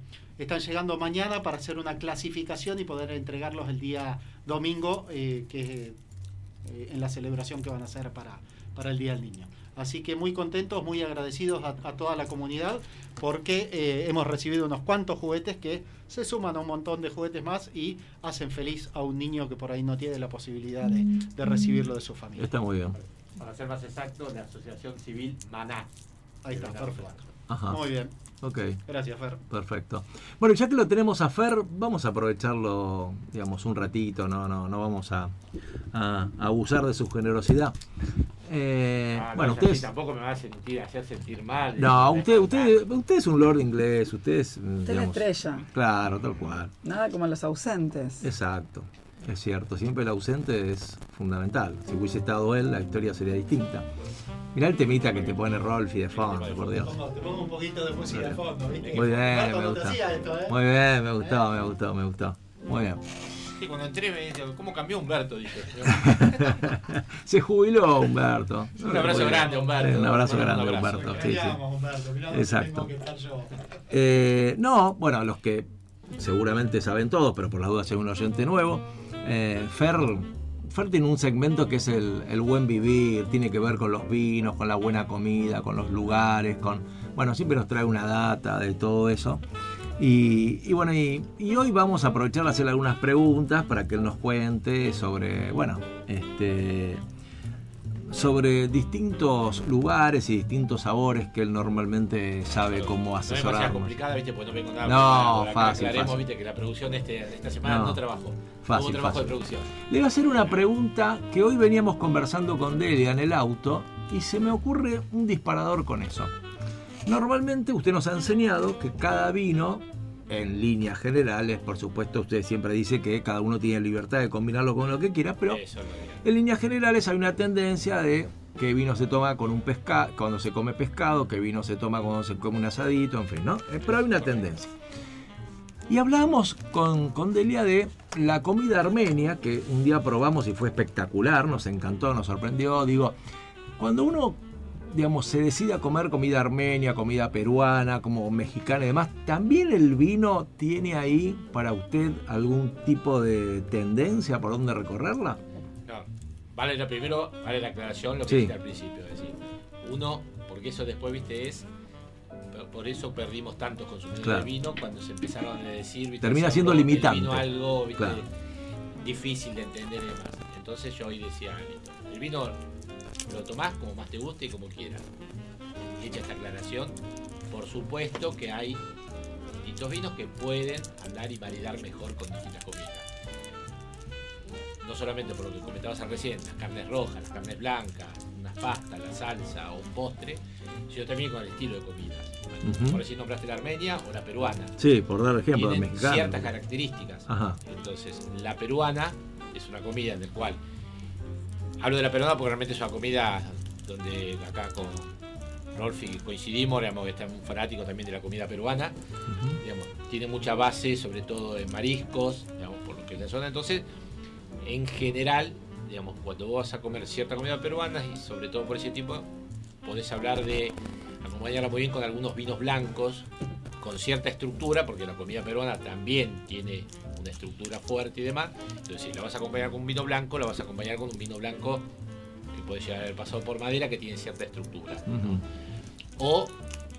están llegando mañana para hacer una clasificación y poder entregarlos el día domingo, eh, que eh, en la celebración que van a hacer para, para el Día del Niño. Así que muy contentos, muy agradecidos a, a toda la comunidad porque eh, hemos recibido unos cuantos juguetes que se suman a un montón de juguetes más y hacen feliz a un niño que por ahí no tiene la posibilidad de, de recibirlo de su familia. Está muy bien. Para ser más exacto, la Asociación Civil Maná. Ahí está, perfecto. Ajá. Muy bien, Ok, gracias Fer. perfecto. Bueno, ya que lo tenemos a Fer, vamos a aprovecharlo, digamos, un ratito, no, no, no vamos a, a- a abusar de su generosidad. Eh, Ah, no bueno, ustedes... tampoco me va a sentir, hacer sentir mal. No, usted, usted, usted es un lord inglés, usted es... Usted digamos, estrella. Claro, tal cual. Nada como los ausentes. Exacto. Es cierto, siempre el ausente es fundamental. Si hubiese estado él, la historia sería distinta. Mirá el temita que te pone Rolfi de fondo, por Te Dios. pongo, te pongo un poquito de música de fondo, ¿viste? Muy bien, me gustó. esto, ¿eh? Muy bien, me gustó, me gustó, me gustó. Muy bien. Sí, cuando entré me dice, ¿cómo cambió Humberto? Dije. [laughs] Se jubiló Humberto. Un abrazo grande, Humberto. Un abrazo grande, abrazo. Humberto. Sí, sí. Humberto, mirá Exacto. que yo. Eh, no, bueno, los que seguramente saben todos, pero por las dudas hay un oyente nuevo. Eh, Fer, Fer tiene un segmento que es el, el buen vivir, tiene que ver con los vinos, con la buena comida, con los lugares, con. Bueno, siempre nos trae una data de todo eso. Y, bueno, y, hoy vamos a aprovechar de hacerle algunas preguntas para que él nos cuente sobre, bueno, este sobre distintos lugares y distintos sabores que él normalmente sabe cómo No es demasiado asesorarnos. complicada, ¿viste? Porque no vengo nada No, fácil, aclaremos, fácil. ¿viste? Que la producción de, este, de esta semana no, No. trabajó. Fácil, trabajo fácil. de producción. Le voy a hacer una pregunta que hoy veníamos conversando con Delia en el auto y se me ocurre un disparador con eso. Normalmente usted nos ha enseñado que cada vino, en líneas generales, por supuesto usted siempre dice que cada uno tiene libertad de combinarlo con lo que quiera, pero en líneas generales hay una tendencia de que vino se toma con un pescado, cuando se come pescado, que vino se toma cuando se come un asadito, en fin, ¿no? Eh, Pero hay una tendencia. Y hablábamos con, con Delia de la comida armenia, que un día probamos y fue espectacular, nos encantó, nos sorprendió. Digo, cuando uno, digamos, se decide a comer comida armenia, comida peruana, como mexicana y demás, ¿también el vino tiene ahí para usted algún tipo de tendencia por donde recorrerla? No, vale la primero, vale la aclaración lo que Sí. dije al principio, es decir, uno, porque eso después, viste, es por- eso perdimos tantos consumidores Claro. de vino cuando se empezaron a decir, viste, Termina siendo el limitante. vino algo, viste, Claro. difícil de entender y demás. Entonces yo hoy decía, listo, el vino lo tomás como más te guste y como quieras. Hecha esta aclaración, por supuesto que hay distintos vinos que pueden andar y maridar mejor con distintas comidas no solamente por lo que comentabas recién, las carnes rojas, las carnes blancas, unas pastas, la salsa o un postre, sino también con el estilo de comidas. Por decir, nombraste la armenia o la peruana. Sí, por dar ejemplo, Tienen mexicano. ciertas características. Ajá. Entonces, la peruana es una comida en la cual. Hablo de la peruana porque realmente es una comida donde acá con Rolfi coincidimos, digamos, que está un fanático también de la comida peruana. Digamos, tiene mucha base, sobre todo en mariscos, digamos, por lo que es la zona. Entonces, en general, digamos, cuando vos vas a comer cierta comida peruana, y sobre todo por ese tipo, podés hablar de acompañarla muy bien con algunos vinos blancos, con cierta estructura, porque la comida peruana también tiene una estructura fuerte y demás. Entonces, si la vas a acompañar con un vino blanco, la vas a acompañar con un vino blanco que puede llegar a haber pasado por madera, que tiene cierta estructura. O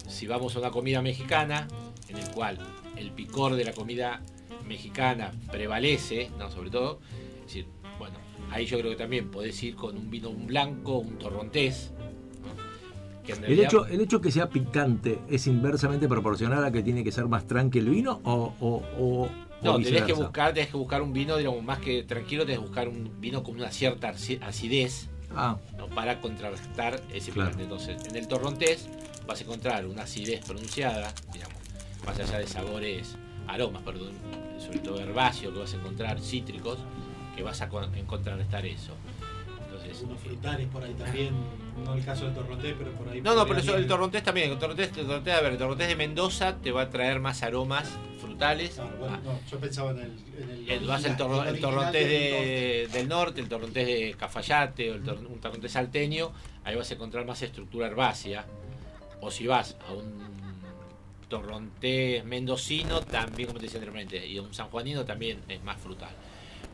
si vamos a una comida mexicana, en el cual el picor de la comida mexicana prevalece, ¿no? sobre todo, es decir, bueno, ahí yo creo que también podés ir con un vino un blanco, un torrontés. ¿no? Que en El hecho, el hecho que sea picante es inversamente proporcional a que tiene que ser más tranqui el vino o, o, o- o No, tenés que buscar, tenés que buscar un vino, digamos, más que tranquilo, tenés que buscar un vino con una cierta aci- acidez Ah, ¿no? para contrarrestar ese Claro. picante. Entonces, en el torrontés vas a encontrar una acidez pronunciada, digamos, más allá de sabores, aromas, perdón, sobre todo herbáceos que vas a encontrar, cítricos, que vas a con- contrarrestar eso. Entonces, Unos frutales por ahí también, [laughs] no el caso de Torrontés, pero por ahí. no, no, pero eso, el torrontés también. El torrontés, el torrontés, a ver, el torrontés de Mendoza te va a traer más aromas frutales. Claro, bueno, Ah, no, yo pensaba en el. En el, el, vas el, torro- el torrontés del de- del norte, el torrontés de Cafayate o el tor- un torrontés salteño, ahí vas a encontrar más estructura herbácea. O si vas a un torrontés mendocino, también, como te decía anteriormente, y un sanjuanino también es más frutal.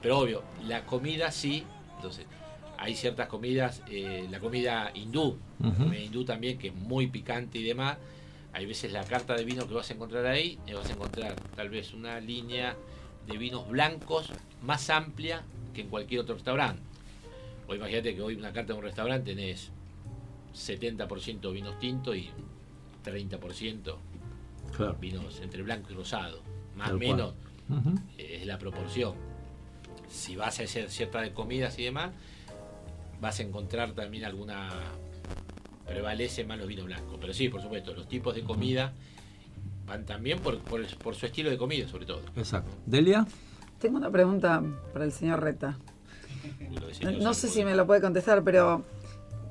Pero obvio, la comida sí, entonces hay ciertas comidas, eh, la comida hindú, la comida hindú también, que es muy picante y demás. Hay veces la carta de vino que vas a encontrar ahí, eh, vas a encontrar tal vez una línea de vinos blancos más amplia que en cualquier otro restaurante. O imagínate que hoy una carta de un restaurante tenés 70% vinos tintos y 30% claro. vinos entre blanco y rosado. Más o menos eh, es la proporción. Si vas a hacer cierta de comidas y demás, vas a encontrar también alguna. prevalece más los vinos blancos. Pero sí, por supuesto, los tipos de comida van también por, por, por su estilo de comida, sobre todo. Exacto. ¿Delia? tengo una pregunta para el señor Reta. No, sé si me lo puede contestar, pero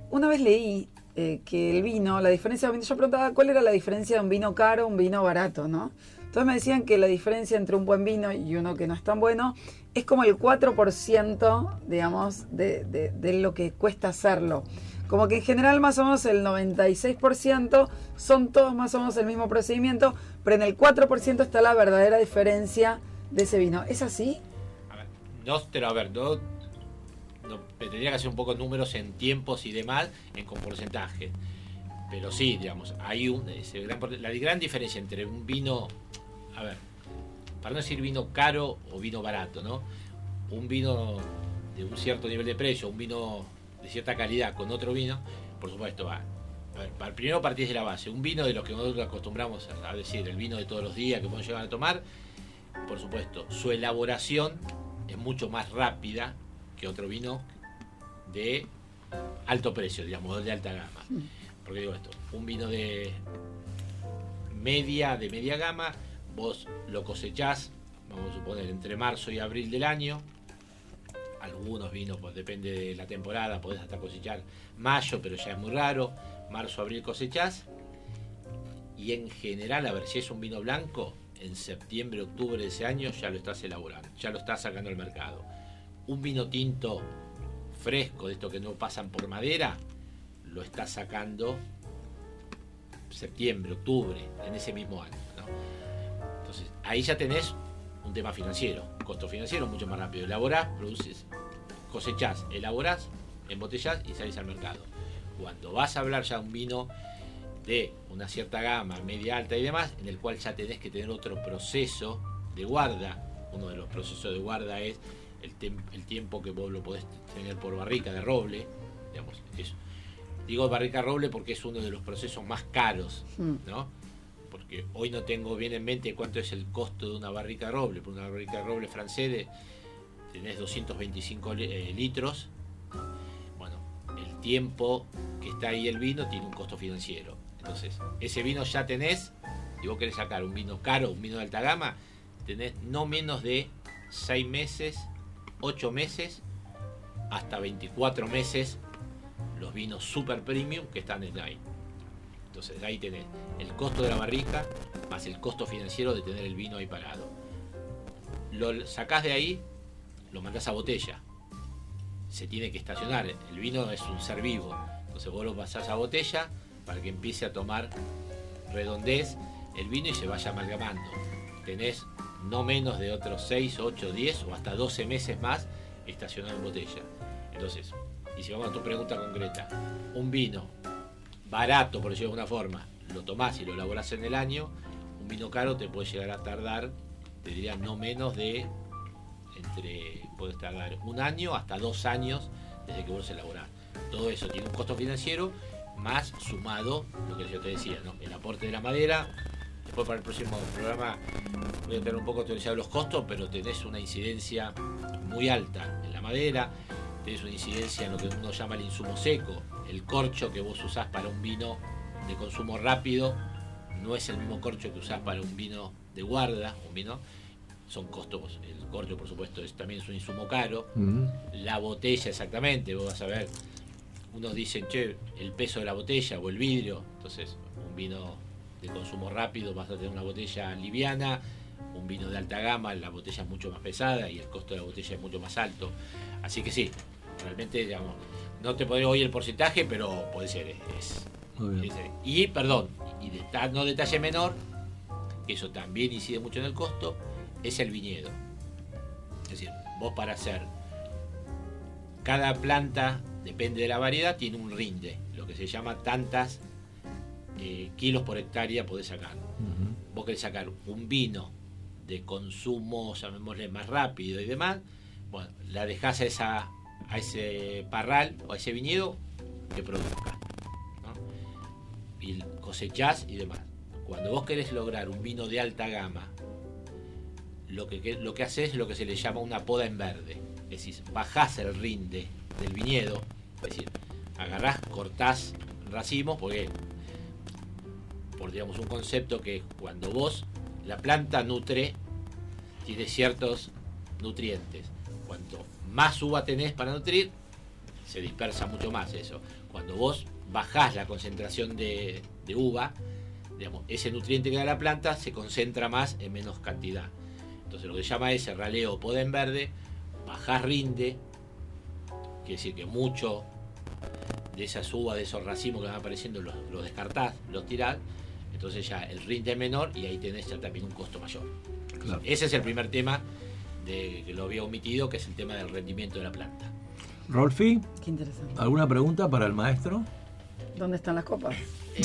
una vez leí eh, que el vino, la diferencia de un vino, yo preguntaba cuál era la diferencia de un vino caro, un vino barato, ¿no? Entonces me decían que la diferencia entre un buen vino y uno que no es tan bueno es como el 4%, digamos, de, lo que cuesta hacerlo. Como que en general más o menos el 96% son todos más o menos el mismo procedimiento, pero en el 4% está la verdadera diferencia de ese vino. ¿Es así? A ver, no, pero a ver, no, tendría que hacer un poco números en tiempos y demás, en con porcentaje. Pero sí, digamos, hay un, la gran diferencia entre un vino, a ver, para no decir vino caro o vino barato, ¿no? Un vino de un cierto nivel de precio, un vino de cierta calidad con otro vino, por supuesto, va. A ver, para- primero partís de la base. Un vino de los que nosotros acostumbramos a, a decir, el vino de todos los días que podemos llegar a tomar, por supuesto, su elaboración es mucho más rápida que otro vino de alto precio, digamos, de alta gama. Porque digo esto, un vino de media, de media gama, vos lo cosechás, vamos a suponer, entre marzo y abril del año. Algunos vinos, pues depende de la temporada, podés hasta cosechar mayo, pero ya es muy raro. Marzo, abril cosechás. Y en general, a ver, si es un vino blanco, en septiembre, octubre de ese año ya lo estás elaborando, ya lo estás sacando al mercado. Un vino tinto fresco, de estos que no pasan por madera, lo estás sacando septiembre, octubre, en ese mismo año. Ahí ya tenés un tema financiero, costo financiero mucho más rápido. Elaborás, produces, cosechás, elaborás, embotellás y salís al mercado. Cuando vas a hablar ya de un vino de una cierta gama, media alta y demás, en el cual ya tenés que tener otro proceso de guarda. Uno de los procesos de guarda es el, tiempo que vos lo podés tener por barrica de roble. Digamos, eso. Digo barrica roble porque es uno de los procesos más caros, Mm. ¿no? Hoy no tengo bien en mente cuánto es el costo de una barrica de roble. Por una barrica de roble francés tenés 225 li- eh, litros. Bueno, el tiempo que está ahí el vino tiene un costo financiero. Entonces, ese vino ya tenés, y vos querés sacar un vino caro, un vino de alta gama, tenés no menos de 6 meses, 8 meses, hasta 24 meses los vinos super premium que están en ahí. Entonces ahí tenés el costo de la barrica más el costo financiero de tener el vino ahí parado. Lo sacás de ahí, lo mandás a botella. Se tiene que estacionar. El vino es un ser vivo. Entonces vos lo pasás a botella para que empiece a tomar redondez el vino y se vaya amalgamando. Tenés no menos de otros 6, 8, 10 o hasta 12 meses más estacionado en botella. Entonces, y si vamos a tu pregunta concreta, un vino barato, por decirlo de alguna forma, lo tomás y lo elaborás en el año, un vino caro te puede llegar a tardar, te diría no menos de entre, puedes tardar un año hasta dos años desde que vos elaborás. Todo eso tiene un costo financiero, más sumado lo que yo te decía, el aporte de la madera. Después para el próximo programa voy a tener un poco actualizado los costos, pero tenés una incidencia muy alta en la madera, tenés una incidencia en lo que uno llama el insumo seco, el corcho que vos usás para un vino de consumo rápido, no es el mismo corcho que usás para un vino de guarda, un vino, son costos, el corcho por supuesto es, también es un insumo caro, Mm. la botella exactamente, vos vas a ver, unos dicen, che, el peso de la botella o el vidrio, entonces un vino de consumo rápido vas a tener una botella liviana, un vino de alta gama, la botella es mucho más pesada y el costo de la botella es mucho más alto. Así que sí, realmente, digamos, no te podré hoy el porcentaje, pero puede ser, es, Muy bien. es- y perdón, y deta- no detalle menor, que eso también incide mucho en el costo, es el viñedo. Es decir, vos para hacer cada planta, depende de la variedad, tiene un rinde, lo que se llama tantas eh, kilos por hectárea podés sacar. Vos querés sacar un vino de consumo, llamémosle más rápido y demás, bueno, la dejás a, esa, a ese parral o a ese viñedo que produzca. Y cosechás y demás. Cuando vos querés lograr un vino de alta gama, lo que, que- lo que haces es lo que se le llama una poda en verde. Es decir, bajás el rinde del viñedo, es decir, agarrás, cortás racimos, porque por digamos un concepto que cuando vos la planta nutre tiene ciertos nutrientes. Cuanto más uva tenés para nutrir, se dispersa mucho más eso. Cuando vos bajás la concentración de, de uva, digamos, ese nutriente que da la planta se concentra más en menos cantidad. Entonces lo que se llama ese raleo o poda en verde, bajás rinde, quiere decir que mucho de esas uvas, de esos racimos que van apareciendo, los, los descartás, los tirás, entonces ya el rinde es menor y ahí tenés ya también un costo mayor. Claro. Ese es el primer tema de, que lo había omitido, que es el tema del rendimiento de la planta. Rolfi, Qué interesante. ¿alguna pregunta para el maestro? ¿Dónde están las copas? Eh,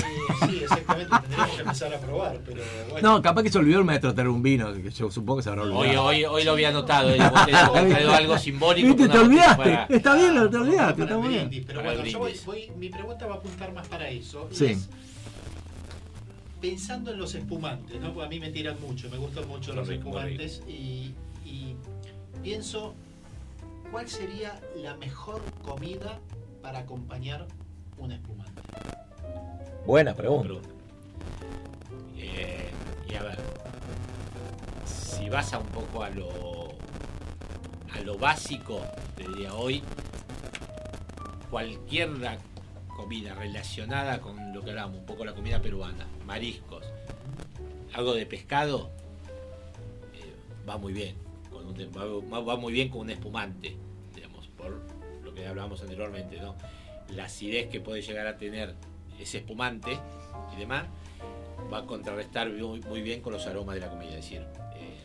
sí, exactamente, tendríamos que empezar a probar, pero bueno. No, capaz que se olvidó el maestro vino, que yo supongo que se habrá Hoy, olvidado. hoy, hoy lo había notado, digamos, te- te- traído [laughs] algo simbólico. Viste, te olvidaste. para- Está bien, lo- te Para olvidaste, está muy bien. Pero bueno, yo voy, voy- mi pregunta va a apuntar más para eso. Sí. es, pensando en los espumantes, ¿no? Porque a mí me tiran mucho, me gustan mucho los muy espumantes y pienso, ¿cuál sería la mejor comida para acompañar un espumante? Buena Pregunta. Eh, y a ver, si vas a un poco a lo a lo básico, te diría hoy, cualquier comida relacionada con lo que hablamos, un poco la comida peruana, mariscos, algo de pescado, eh, va muy bien, un- va, va muy bien con un espumante, digamos, por lo que hablábamos anteriormente, ¿no? La acidez que puede llegar a tener ese espumante y demás, va a contrarrestar muy, muy bien con los aromas de la comida. Es decir, eh,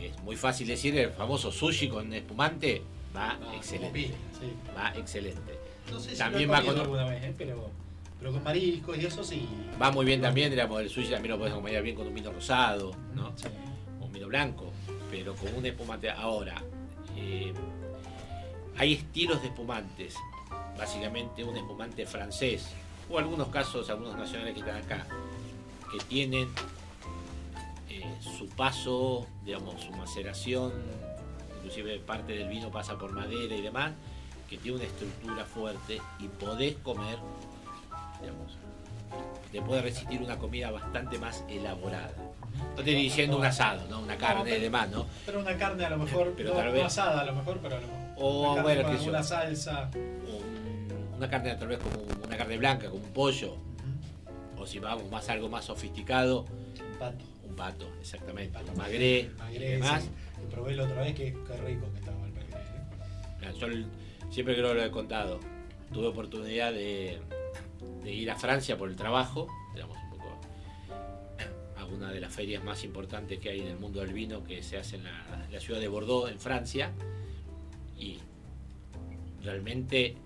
es muy fácil decir el famoso sushi con espumante, va Ah, excelente. como pide, sí. Va excelente. No sé si También va con- alguna vez, ¿eh? pero, pero con mariscos y eso sí. Va muy bien también, digamos, el sushi también lo puedes acompañar bien con un vino rosado, ¿no? Sí. Blanco, pero con un espumante. Ahora, eh, hay estilos de espumantes, básicamente un espumante francés, o algunos casos, algunos nacionales que están acá, que tienen eh, su paso, digamos, su maceración, inclusive parte del vino pasa por madera y demás, que tiene una estructura fuerte y podés comer, digamos, te puede resistir una comida bastante más elaborada. No estoy diciendo un asado, ¿no? Una carne y demás, ¿no? Pero una carne a lo mejor, [laughs] Pero no, tal no vez- asada a lo mejor, pero a lo mejor. O, una carne bueno, con una salsa. Un- una carne tal vez como una carne blanca, como un pollo, o si vamos más algo más sofisticado, Un pato. un pato, exactamente, Pato magré El y magré, demás. sí, que probé la otra vez, que, qué rico que estaba el magré. ¿eh? Mira, Yo siempre que lo he contado, tuve oportunidad de, de ir a Francia por el trabajo, digamos una de las ferias más importantes que hay en el mundo del vino que se hace en la, la ciudad de Bordeaux, en Francia, y realmente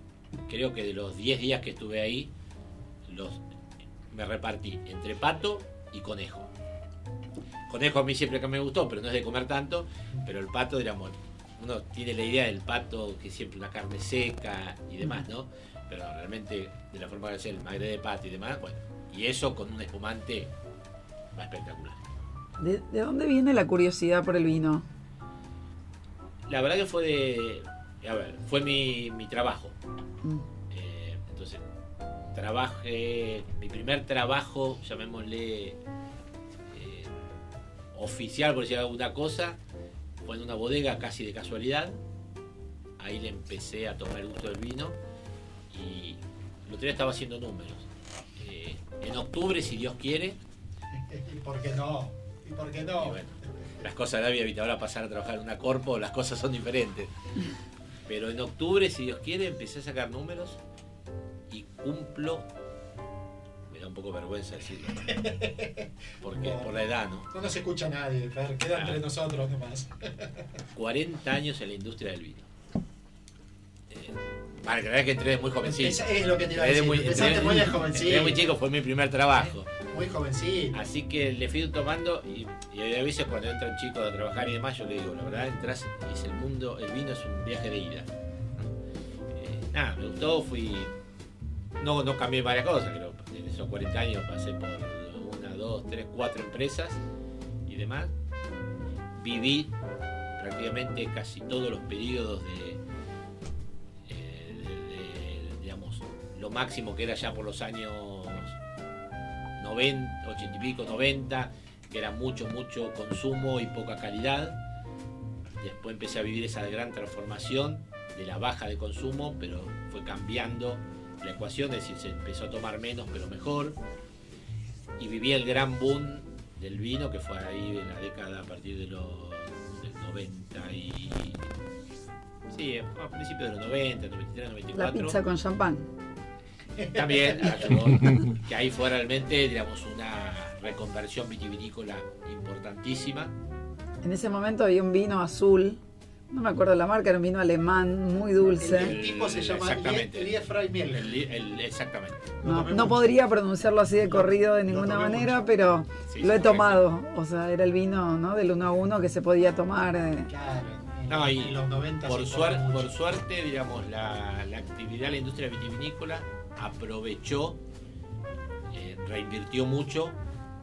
creo que de los 10 días que estuve ahí, los, me repartí entre pato y conejo. Conejo a mí siempre que me gustó, pero no es de comer tanto, pero el pato, digamos, uno tiene la idea del pato que siempre una carne seca y demás, ¿no? Pero realmente de la forma que hace el magre de pato y demás, bueno, y eso con un espumante espectacular. ¿De, de dónde viene la curiosidad por el vino? La verdad que fue de, a ver, fue mi, mi trabajo. Mm. Eh, entonces, trabajé, mi primer trabajo, llamémosle eh, oficial, por decir alguna cosa, fue en una bodega casi de casualidad. Ahí le empecé a tomar el gusto del vino y el otro día estaba haciendo números. Eh, en octubre, si Dios quiere, ¿Y por qué no? ¿Y por qué no? bueno, las cosas de la vida, ahora pasar a trabajar en una corpo, las cosas son diferentes. Pero en octubre, si Dios quiere, empecé a sacar números y cumplo. Me da un poco vergüenza decirlo. Porque No. por la edad, ¿no? No nos escucha nadie, Fer, queda entre nosotros nomás. 40 años en la industria del vino. Eh, vale, la verdad es que entré muy jovencito. Es, es lo que te iba a decir. muy, entré- muy entré muy chico, fue mi primer trabajo. Muy jovencito. Así que le fui tomando y, y a veces cuando entran chicos a trabajar y demás, yo le digo, la verdad, entras es el mundo, el vino es un viaje de ida. Eh, nada, me gustó, fui... No, no cambié varias cosas, creo. En esos 40 años pasé por una, dos, tres, cuatro empresas y demás. Viví prácticamente casi todos los periodos de, eh, de- digamos, lo máximo que era ya por los años 90, 80 y pico, 90, que era mucho, mucho consumo y poca calidad. Después empecé a vivir esa gran transformación de la baja de consumo, pero fue cambiando la ecuación, es decir, se empezó a tomar menos pero mejor. Y viví el gran boom del vino, que fue ahí en la década a partir de los del 90 y... Sí, a principios de los 90, 93, La 94. pizza con champán. También que ahí fue realmente, digamos, una reconversión vitivinícola importantísima. En ese momento había un vino azul, no me acuerdo la marca, era un vino alemán muy dulce. el tipo se llama Exactamente. Lie Freimel. El- el- exactamente. No, no podría pronunciarlo así de corrido de ninguna manera, mucho. pero Sí, lo he correcto. tomado. O sea, era el vino ¿no? del uno a uno que se podía tomar. eh. Claro, en, No, y en los 90 Por, se suer- tomó por suerte, digamos, la, la actividad de la industria vitivinícola aprovechó, eh, reinvirtió mucho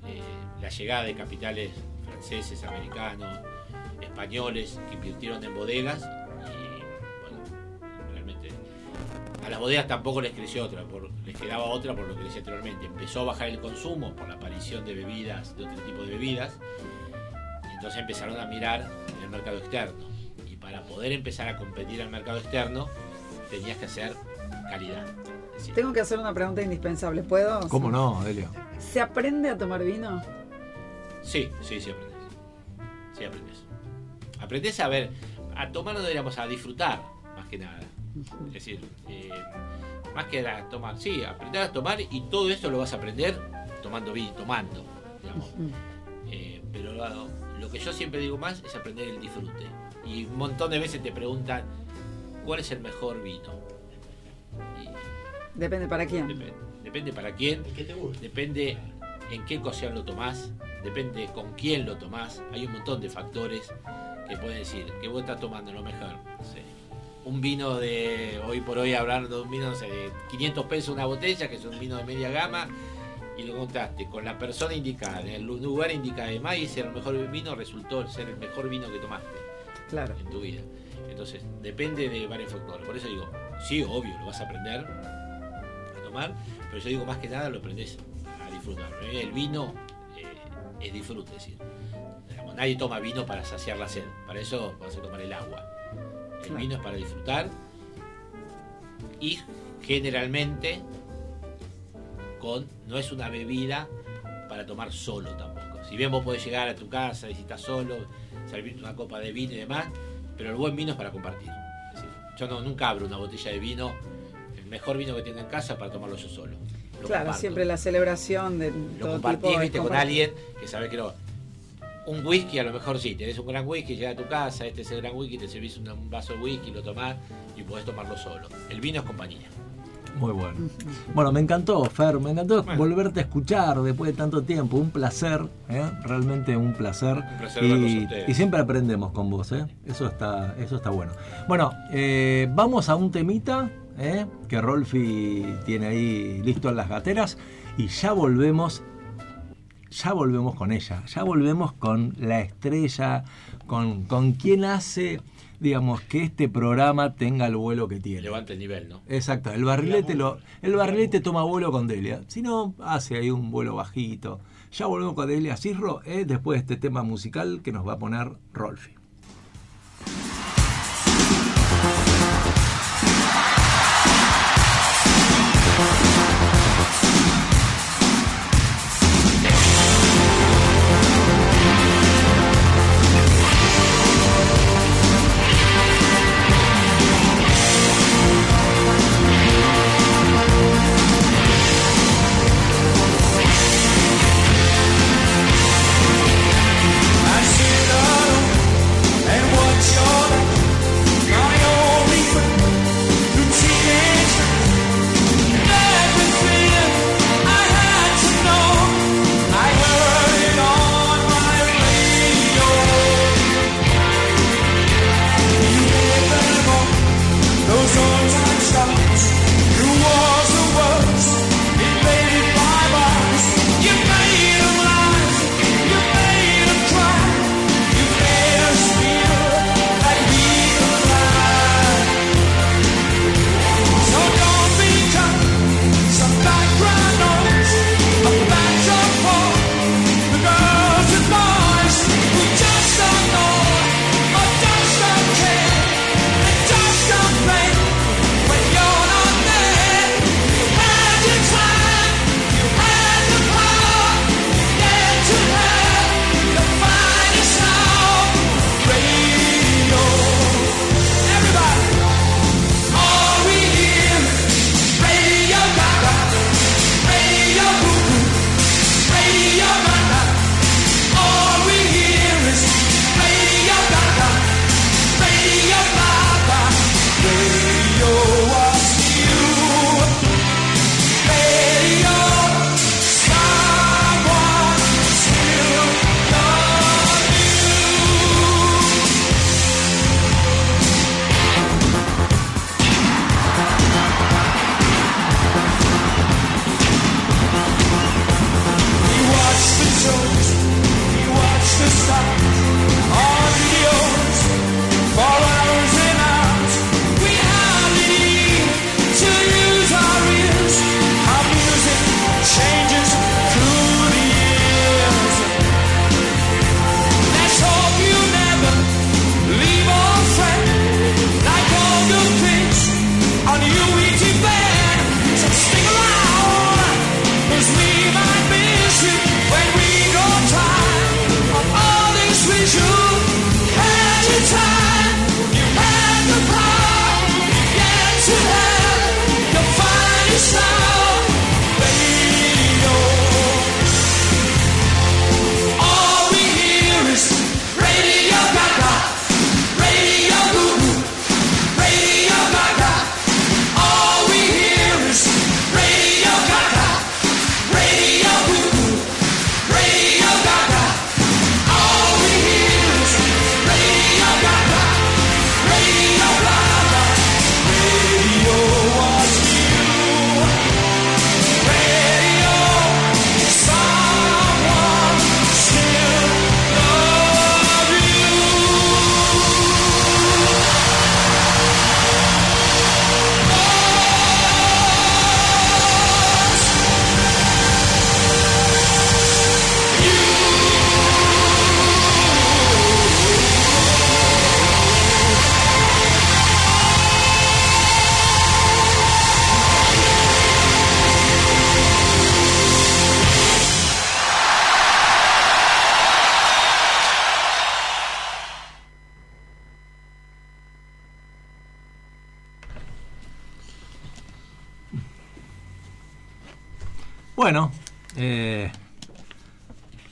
eh, la llegada de capitales franceses, americanos, españoles que invirtieron en bodegas y bueno, realmente a las bodegas tampoco les creció otra, les quedaba otra por lo que decía anteriormente. Empezó a bajar el consumo por la aparición de bebidas, de otro tipo de bebidas, y entonces empezaron a mirar el mercado externo. Y para poder empezar a competir al mercado externo, tenías que hacer calidad. Tengo que hacer una pregunta indispensable, ¿puedo? ¿Cómo no, Delio? ¿Se aprende a tomar vino? Sí, sí, sí aprendes. Sí aprendes. Aprendes a ver, a tomarlo digamos a disfrutar, más que nada. Es decir, eh, más que a tomar, sí, aprender a tomar y todo esto lo vas a aprender tomando vino, tomando, digamos. Eh, pero lo, lo que yo siempre digo más es aprender el disfrute. Y un montón de veces te preguntan, ¿cuál es el mejor vino? Depende para quién. depende, depende para quién, que te guste. depende en qué ocasión lo tomás, depende con quién lo tomás. Hay un montón de factores que pueden decir que vos estás tomando lo mejor. sé, un vino de, hoy por hoy hablando de un vino no sé, de 500 pesos una botella, que es un vino de media gama, y lo contaste con la persona indicada, en el lugar indicado, además, y ese el mejor vino, resultó ser el mejor vino que tomaste Claro. en tu vida. Entonces, depende de varios factores. Por eso digo, sí, obvio, lo vas a aprender tomar, pero yo digo más que nada lo aprendes a disfrutar. El vino eh, es disfrute, es decir, digamos, nadie toma vino para saciar la sed, para eso vas a tomar el agua. El Claro. vino es para disfrutar y generalmente con no es una bebida para tomar solo tampoco. Si bien vos podés llegar a tu casa y si estás solo, servirte una copa de vino y demás, pero el buen vino es para compartir. Es decir, yo no, nunca abro una botella de vino, mejor vino que tenga en casa para tomarlo yo solo. Lo Claro, comparto. siempre la celebración de Lo todo compartís, tipo. viste, con alguien que sabe que no. Un whisky a lo mejor sí, tenés un gran whisky, llega a tu casa, este es el gran whisky, te servís un, un vaso de whisky, lo tomás y podés tomarlo solo. El vino es compañía. Muy bueno. Bueno, me encantó, Fer, me encantó Bueno. volverte a escuchar después de tanto tiempo. Un placer, ¿eh? realmente un placer. Un placer y, ustedes. y siempre aprendemos con vos, ¿eh? eso, está, eso está bueno. Bueno, eh, vamos a un temita ¿eh? que Rolfi tiene ahí listo en las gateras y ya volvemos. Ya volvemos con ella, ya volvemos con la estrella, con, con quien hace, digamos, que este programa tenga el vuelo que tiene. Levanta el nivel, ¿no? Exacto, el barrilete lo, el barrilete toma vuelo con Delia. Si no, hace ahí un vuelo bajito. Ya volvemos con Delia Cirro, eh, después de este tema musical que nos va a poner Rolfi.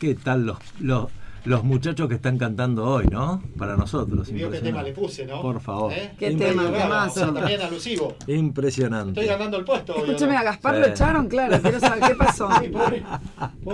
¿Qué tal los, los, los muchachos que están cantando hoy, no? Para nosotros. Y vio qué tema le puse, ¿no? Por favor. ¿Eh? Qué Impresionante. tema, bravo, temazo. También alusivo. Impresionante. Estoy ganando el puesto. ¿o no? Escúchame, a Gaspar Sí. lo echaron, claro. Quiero saber qué pasó. Sí, pobre,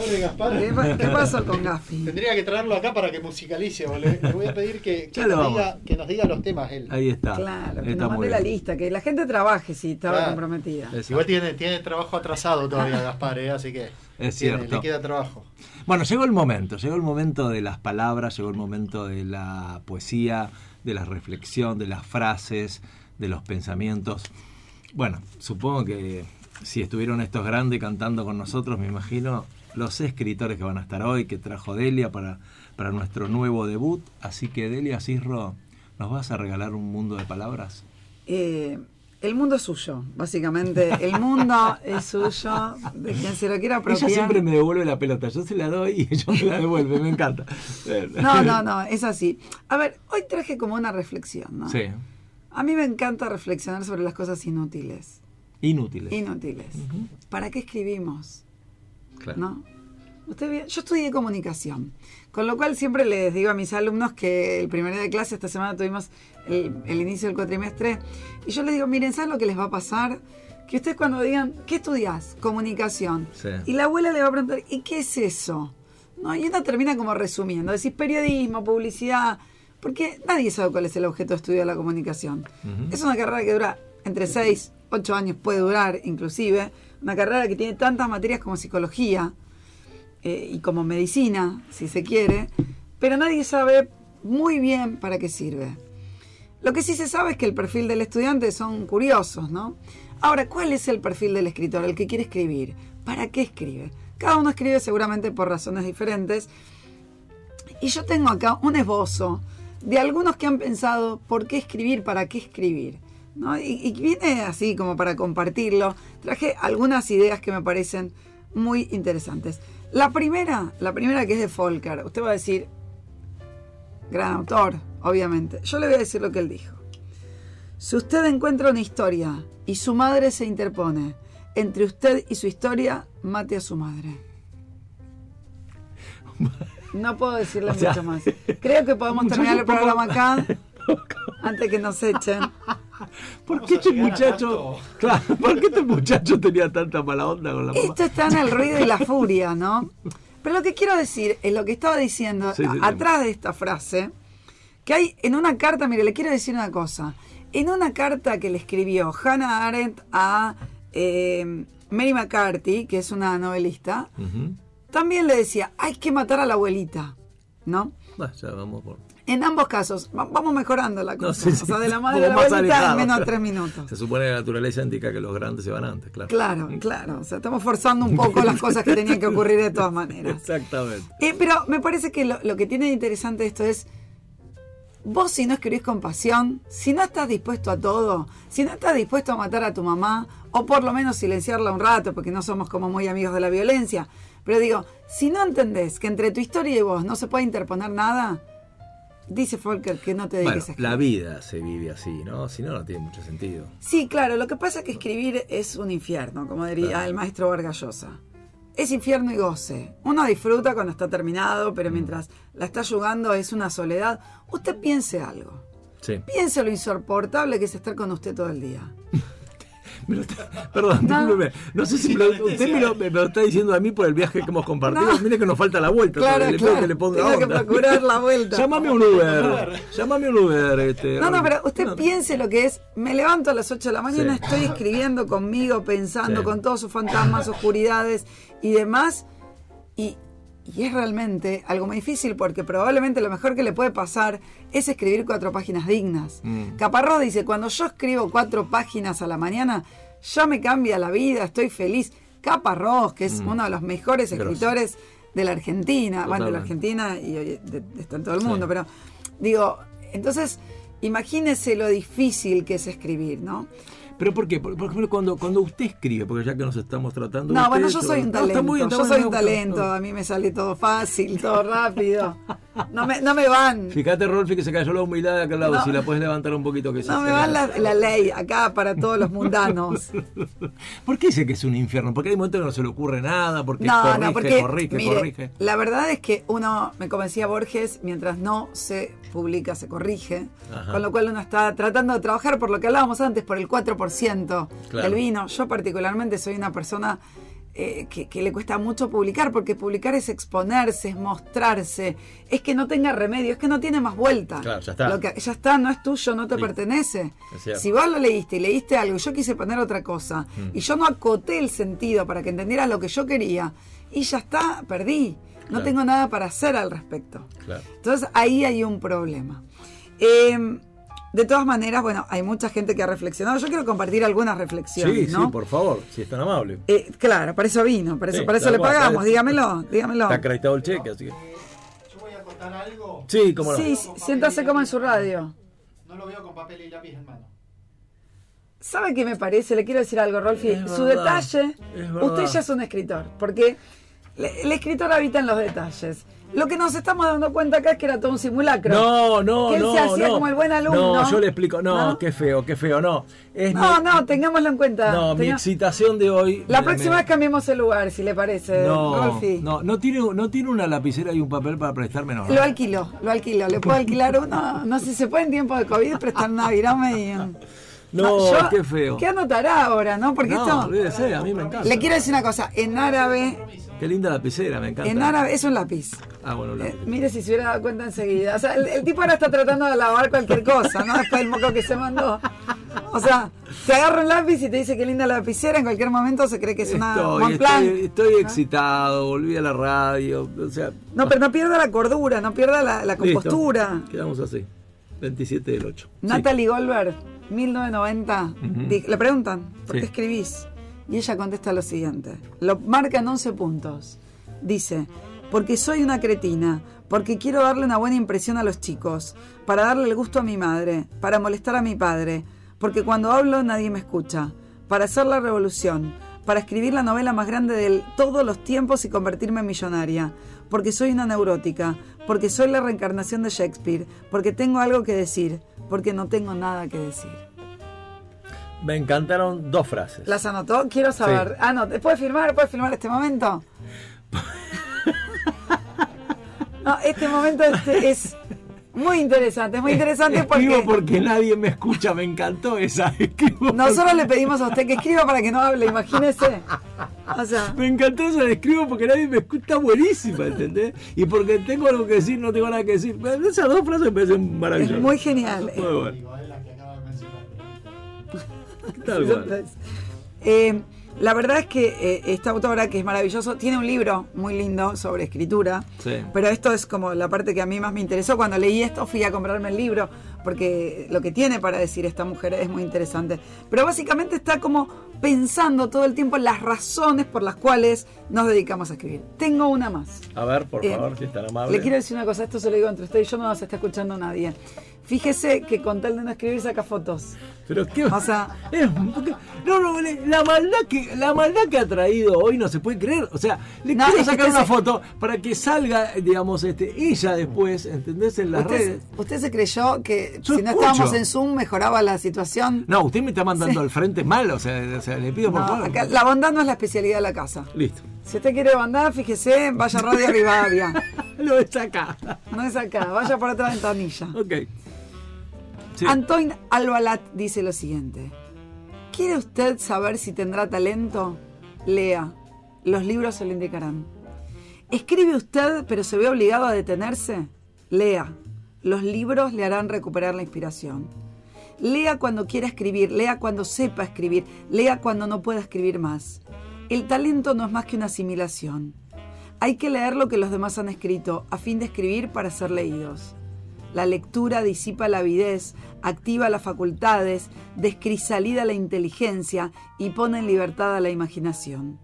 pobre Gaspar. ¿Qué, qué pasó con Gaspi? Tendría que traerlo acá para que musicalice. Le, le voy a pedir que, [laughs] nos diga, que nos diga los temas él. Ahí está. Claro, que Está nos mande la lista, que la gente trabaje si estaba Claro. comprometida. Es- Igual tiene, tiene trabajo atrasado todavía Gaspar, ¿eh? así que Es tiene- cierto. le queda trabajo. Bueno, llegó el momento, llegó el momento de las palabras, llegó el momento de la poesía, de la reflexión, de las frases, de los pensamientos. Bueno, supongo que si estuvieron estos grandes cantando con nosotros, me imagino los escritores que van a estar hoy, que trajo Delia para, para nuestro nuevo debut. Así que Delia Cisro, ¿nos vas a regalar un mundo de palabras? Eh, el mundo es suyo, básicamente. [laughs] El mundo es suyo, de quien se lo quiera Ella apropiar. siempre me devuelve la pelota, yo se la doy y ella me la devuelve, me encanta. [laughs] No, no, no, es así. A ver, hoy traje como una reflexión, ¿no? Sí, A mí me encanta reflexionar sobre las cosas inútiles. inútiles. Inútiles. ¿Para qué escribimos? Claro. ¿No? Usted yo estudié comunicación, con lo cual siempre les digo a mis alumnos que el primer día de clase, esta semana tuvimos el, el inicio del cuatrimestre, y yo les digo, miren, ¿saben lo que les va a pasar? Que ustedes cuando digan, ¿qué estudias? Comunicación. Sí. Y la abuela le va a preguntar, ¿y qué es eso? ¿No? Y uno termina como resumiendo, decís periodismo, publicidad, porque nadie sabe cuál es el objeto de estudio de la comunicación. Ujú. Es una carrera que dura entre 6, 8 años, puede durar inclusive, una carrera que tiene tantas materias como psicología eh, y como medicina, si se quiere, pero nadie sabe muy bien para qué sirve. Lo que sí se sabe es que el perfil del estudiante son curiosos, ¿no? Ahora, ¿cuál es el perfil del escritor, el que quiere escribir? ¿Para qué escribe? Cada uno escribe seguramente por razones diferentes. Y yo tengo acá un esbozo de algunos que han pensado por qué escribir, para qué escribir. ¿No? Y, y viene así como para compartirlo. Traje algunas ideas que me parecen muy interesantes. La primera, la primera que es de Volcker. Usted va a decir, gran autor, obviamente. Yo le voy a decir lo que él dijo. Si usted encuentra una historia y su madre se interpone entre usted y su historia, mate a su madre. No puedo decirle [laughs] O sea, mucho más. Creo que podemos terminar el programa acá [laughs] antes que nos echen. [laughs] ¿Por qué este muchacho, [laughs] claro, ¿por qué este muchacho tenía tanta mala onda con la mamá? Esto está en el ruido y la furia, ¿no? Pero lo que quiero decir es lo que estaba diciendo Sí, sí, sí. atrás de esta frase, que hay en una carta, mire, le quiero decir una cosa. En una carta que le escribió Hannah Arendt a eh, Mary McCarthy, que es una novelista, también le decía, hay que matar a la abuelita, ¿no? Bueno, ya vamos por... En ambos casos, va- vamos mejorando la cosa. No, sí, sí. O sea, de la madre a la abuelita en menos de tres minutos. Se supone que la naturaleza indica que los grandes se van antes, claro. Claro, claro. O sea, estamos forzando un poco las cosas que tenían que ocurrir de todas maneras. Exactamente. Eh, pero me parece que lo, lo que tiene de interesante esto es, vos si no escribís con pasión, si no estás dispuesto a todo, si no estás dispuesto a matar a tu mamá, o por lo menos silenciarla un rato, porque no somos como muy amigos de la violencia, pero digo, si no entendés que entre tu historia y vos no se puede interponer nada, dice Volker que no te Bueno, dediques a escribir. la vida se vive así, ¿no? Si no, no tiene mucho sentido. Sí, claro, lo que pasa es que escribir es un infierno, como diría Claro. el maestro Vargas Llosa. Es infierno y goce. Uno disfruta cuando está terminado, pero mientras la está jugando es una soledad. Usted piense algo. Sí. Piense lo insoportable que es estar con usted todo el día. [laughs] [laughs] Me lo está- perdón, No. discúlpeme. No sé si me lo- usted me lo, me lo está diciendo a mí por el viaje que hemos compartido. No. Mire que nos falta la vuelta. Claro, le claro. que le ponga Tengo que procurar la vuelta. Llámame un Uber. Llámame un Uber. Este, No, no, pero usted No. piense lo que es. Me levanto a las 8 de la mañana, Sí. estoy escribiendo conmigo, pensando Sí. con todos sus fantasmas, oscuridades y demás. Y, y es realmente algo muy difícil porque probablemente lo mejor que le puede pasar es escribir cuatro páginas dignas. Mm. Caparrós dice, cuando yo escribo cuatro páginas a la mañana, ya me cambia la vida, estoy feliz. Caparrós, que es uno de los mejores Mm. Escritores de la Argentina, bueno, de la. Argentina y hoy está en todo el Sí. mundo, pero digo, entonces imagínese lo difícil que es escribir, ¿no? Pero ¿por qué? Por, por ejemplo, cuando, cuando usted escribe, porque ya que nos estamos tratando... No, bueno, yo soy un talento. bien, yo soy un talento. A mí me sale todo fácil, todo rápido. No me, no me van. Fíjate, Rolfi, que se cayó la humildad de aquel lado. No. Si la puedes levantar un poquito, que. No me van la, la ley acá para todos los mundanos. [laughs] ¿Por qué dice que es un infierno? Porque hay momentos que no se le ocurre nada, porque corrige, porque corrige, mire, corrige. la verdad es que uno, me convencía Borges, mientras no se publica, se corrige. Ajá. Con lo cual uno está tratando de trabajar por lo que hablábamos antes, por el 4% Claro. del vino. Yo particularmente soy una persona eh, que, que le cuesta mucho publicar, porque publicar es exponerse, es mostrarse, es que no tenga remedio, es que no tiene más vuelta. Claro, ya está. Lo que, ya está, no es tuyo, no te pertenece. Si vos lo leíste y leíste algo, yo quise poner otra cosa, Mm. y yo no acoté el sentido para que entendieras lo que yo quería, y ya está, perdí. No Claro. tengo nada para hacer al respecto. Claro. Entonces ahí hay un problema. Eh, de todas maneras, bueno, hay mucha gente que ha reflexionado. Yo quiero compartir algunas reflexiones, Sí, ¿no? sí, por favor, si es tan amable. Eh, claro, para eso vino, para eso, Sí, para eso le cual, pagamos. Dígamelo, dígamelo. Está acreditado el cheque, así que. Yo voy a contar algo. Sí, cómo no. Sí, sí, siéntase como en su radio. No lo veo con papel y lápiz en mano. ¿Sabe qué me parece? Le quiero decir algo, Rolfi. Es Su verdad, detalle, es verdad. usted ya es un escritor, porque el escritor habita en los detalles. Lo que nos estamos dando cuenta acá es que era todo un simulacro. No, no, Que él no. se hacía no. como el buen alumno. No, yo le explico. No, ¿No? qué feo, qué feo, no. Es No, mi- no, tengámoslo en cuenta. No, mi excitación de hoy. La me- próxima me- vez cambiemos el lugar, si le parece, No, Rolfi. no, no tiene, no tiene una lapicera y un papel para prestarme, no. Lo alquilo, lo alquilo. ¿Le puedo alquilar uno? No sé si se puede en tiempo de COVID prestar una virome y... No, yo- qué feo. ¿Qué anotará ahora, no? Porque no, esto... olvídese, a mí me encanta. Le quiero decir una cosa. En árabe, Qué linda lapicera, me encanta. en árabe es un lápiz. Ah, bueno, Eh, lápiz. mire si se hubiera dado cuenta enseguida. O sea, el, el tipo ahora está tratando de lavar cualquier cosa, ¿no? Después del moco que se mandó. O sea, te agarra un lápiz y te dice qué linda la lapicera, en cualquier momento se cree que es una Estoy, Montblanc. estoy, estoy excitado, volví a la radio, o sea... No, pero no pierda la cordura, no pierda la, la listo. compostura. Quedamos así, 27 del 8. Natalie Goldberg, 1990, di- le preguntan, ¿por Sí. qué escribís? Y ella contesta lo siguiente, lo marca en 11 puntos. Dice, porque soy una cretina, porque quiero darle una buena impresión a los chicos, para darle el gusto a mi madre, para molestar a mi padre, porque cuando hablo nadie me escucha, para hacer la revolución, para escribir la novela más grande de todos los tiempos y convertirme en millonaria, porque soy una neurótica, porque soy la reencarnación de Shakespeare, porque tengo algo que decir, porque no tengo nada que decir. Me encantaron dos frases. ¿Las anotó? Quiero saber. Sí. Ah, no, ¿puedes filmar? ¿Puedes filmar este momento? [laughs] No, este momento este es muy interesante, es muy interesante Escribo porque porque nadie me escucha, me encantó esa. [laughs] Escribo nosotros le pedimos a usted que escriba para que no hable, imagínese. O sea, porque- Me encantó esa escribo porque nadie me escucha, está buenísima, ¿entendés? Y porque tengo algo que decir, no tengo nada que decir. Esas dos frases me parecen es maravillosas. muy genial. Muy bueno. Tal cual. Eh, la verdad es que eh, esta autora, que es maravilloso, tiene un libro muy lindo sobre escritura. Sí. Pero esto es como la parte que a mí más me interesó. Cuando leí esto fui a comprarme el libro porque lo que tiene para decir esta mujer es muy interesante. Pero básicamente está como pensando todo el tiempo las razones por las cuales nos dedicamos a escribir. Tengo una más. A ver, por Eh, favor, si es tan amable. Le quiero decir una cosa, esto se lo digo entre usted y yo, no nos está escuchando nadie. Fíjese que con tal de no escribir saca fotos. Pero qué O sea- [laughs] es- no, no, la maldad que la maldad que ha traído hoy no se puede creer. O sea, le No, quiero es sacar una se- foto para que salga, digamos, este, ella después, ¿entendés? En las ¿Usted, redes. usted se creyó que Yo si no estábamos en Zoom mejoraba la situación? No, usted me está mandando Sí. al frente mal, o sea, o sea, le pido por No, favor. acá la bondad no es la especialidad de la casa. Listo. Si usted quiere bondad, fíjese, vaya a Radio Rivadavia. [laughs] Lo está acá. No es acá, vaya por otra ventanilla. Ok. Antoine Albalat dice lo siguiente. ¿Quiere usted saber si tendrá talento? Lea. Los libros se lo indicarán. ¿Escribe usted pero se ve obligado a detenerse? Lea. Los libros le harán recuperar la inspiración. Lea cuando quiera escribir, lea cuando sepa escribir, lea cuando no pueda escribir más. El talento no es más que una asimilación. Hay que leer lo que los demás han escrito a fin de escribir para ser leídos. La lectura disipa la avidez, activa las facultades, descrisalida la inteligencia y pone en libertad a la imaginación.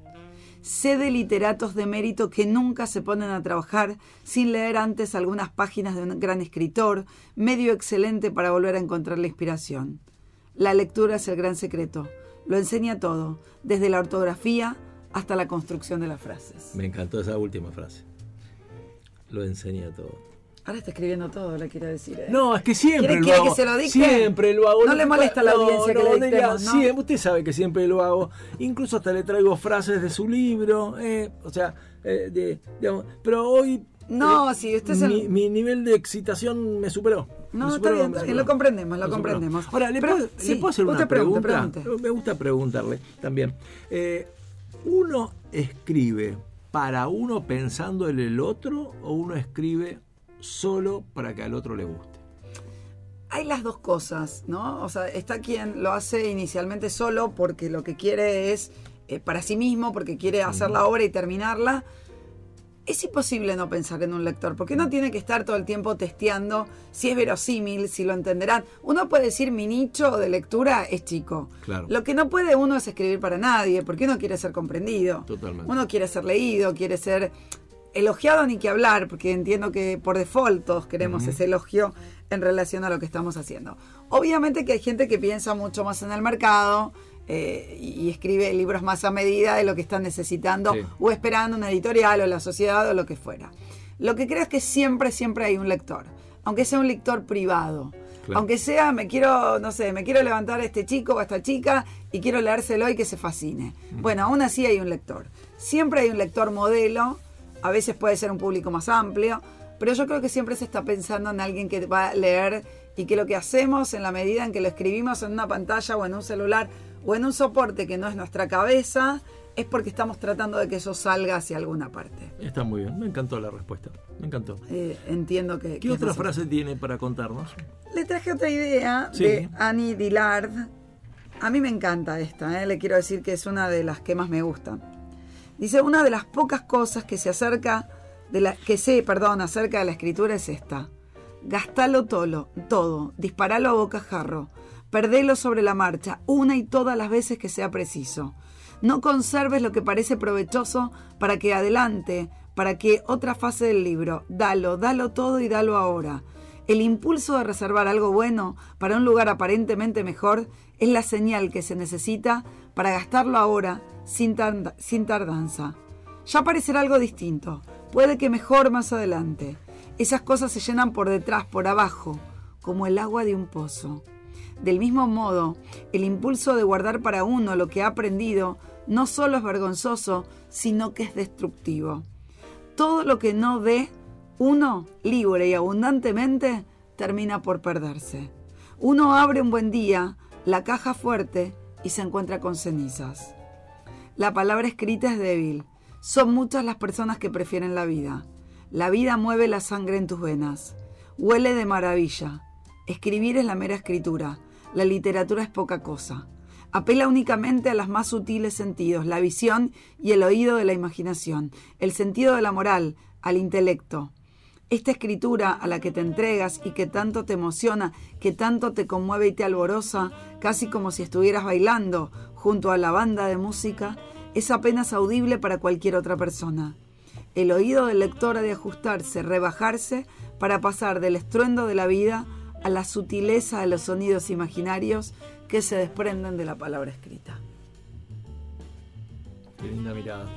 Sé de literatos de mérito que nunca se ponen a trabajar sin leer antes algunas páginas de un gran escritor, medio excelente para volver a encontrar la inspiración. La lectura es el gran secreto. Lo enseña todo, desde la ortografía hasta la construcción de las frases. Me encantó esa última frase. Lo enseña todo. Ahora está escribiendo todo, le quiero decir. ¿eh? No, es que siempre ¿Quiere- lo quiere hago. que se lo dicte? Siempre lo hago. No le molesta a la audiencia que le diga, dictemos, ¿no? siempre, usted sabe que siempre lo hago. Incluso hasta le traigo frases de su libro. eh, o sea, eh, de, digamos, pero hoy. No, si usted se- mi, mi nivel de excitación me superó. No, Me superó, está bien, superó. lo comprendemos, lo comprendemos. Ahora, ¿le, Pero, puedo, sí, ¿le puedo hacer una pregunte, pregunta? pregunte. Me gusta preguntarle también. ¿Uno escribe para uno pensando en el otro o uno escribe solo para que al otro le guste? Hay las dos cosas, ¿no? O sea, está quien lo hace inicialmente solo porque lo que quiere es eh, para sí mismo, porque quiere hacer la obra y terminarla. Es imposible no pensar en un lector, porque uno tiene que estar todo el tiempo testeando si es verosímil, si lo entenderán. Uno puede decir mi nicho de lectura es chico. Claro. Lo que no puede uno es escribir para nadie, porque uno quiere ser comprendido. Totalmente. Uno quiere ser leído, quiere ser elogiado ni que hablar, porque entiendo que por default todos queremos ese elogio en relación a lo que estamos haciendo. Obviamente que hay gente que piensa mucho más en el mercado eh, y escribe libros más a medida de lo que están necesitando Sí. o esperando una editorial o la sociedad o lo que fuera. Lo que creo es que siempre, siempre hay un lector, aunque sea un lector privado. Claro. Aunque sea, me quiero, no sé, me quiero levantar a este chico o a esta chica y quiero leérselo y que se fascine. Bueno, aún así hay un lector. Siempre hay un lector modelo, a veces puede ser un público más amplio, pero yo creo que siempre se está pensando en alguien que va a leer y que lo que hacemos en la medida en que lo escribimos en una pantalla o en un celular o en un soporte que no es nuestra cabeza, es porque estamos tratando de que eso salga hacia alguna parte. Está muy bien, me encantó la respuesta. Me encantó. Eh, entiendo que... ¿Qué que otra frase tiene para contarnos? Le traje otra idea Sí. de Annie Dillard. A mí me encanta esta, ¿eh? le quiero decir que es una de las que más me gustan. Dice, una de las pocas cosas que se acerca, de la, que sé, perdón, acerca de la escritura es esta. Gastalo tolo, todo, disparalo a bocajarro, perdelo sobre la marcha, una y todas las veces que sea preciso. No conserves lo que parece provechoso para que adelante, para que otra fase del libro, dalo, dalo todo y dalo ahora. El impulso de reservar algo bueno para un lugar aparentemente mejor es la señal que se necesita para gastarlo ahora sin, tarda- sin tardanza. Ya parecerá algo distinto, puede que mejor más adelante. Esas cosas se llenan por detrás, por abajo, como el agua de un pozo. Del mismo modo, el impulso de guardar para uno lo que ha aprendido no solo es vergonzoso, sino que es destructivo. Todo lo que no dé uno libre y abundantemente termina por perderse. Uno abre un buen día la caja fuerte y se encuentra con cenizas. La palabra escrita es débil. Son muchas las personas que prefieren la vida. La vida mueve la sangre en tus venas. Huele de maravilla. Escribir es la mera escritura. La literatura es poca cosa. Apela únicamente a los más sutiles sentidos, la visión y el oído de la imaginación, el sentido de la moral, al intelecto. Esta escritura a la que te entregas y que tanto te emociona, que tanto te conmueve y te alborosa, casi como si estuvieras bailando junto a la banda de música, es apenas audible para cualquier otra persona. El oído del lector ha de ajustarse, rebajarse, para pasar del estruendo de la vida a la sutileza de los sonidos imaginarios que se desprenden de la palabra escrita. Qué linda mirada.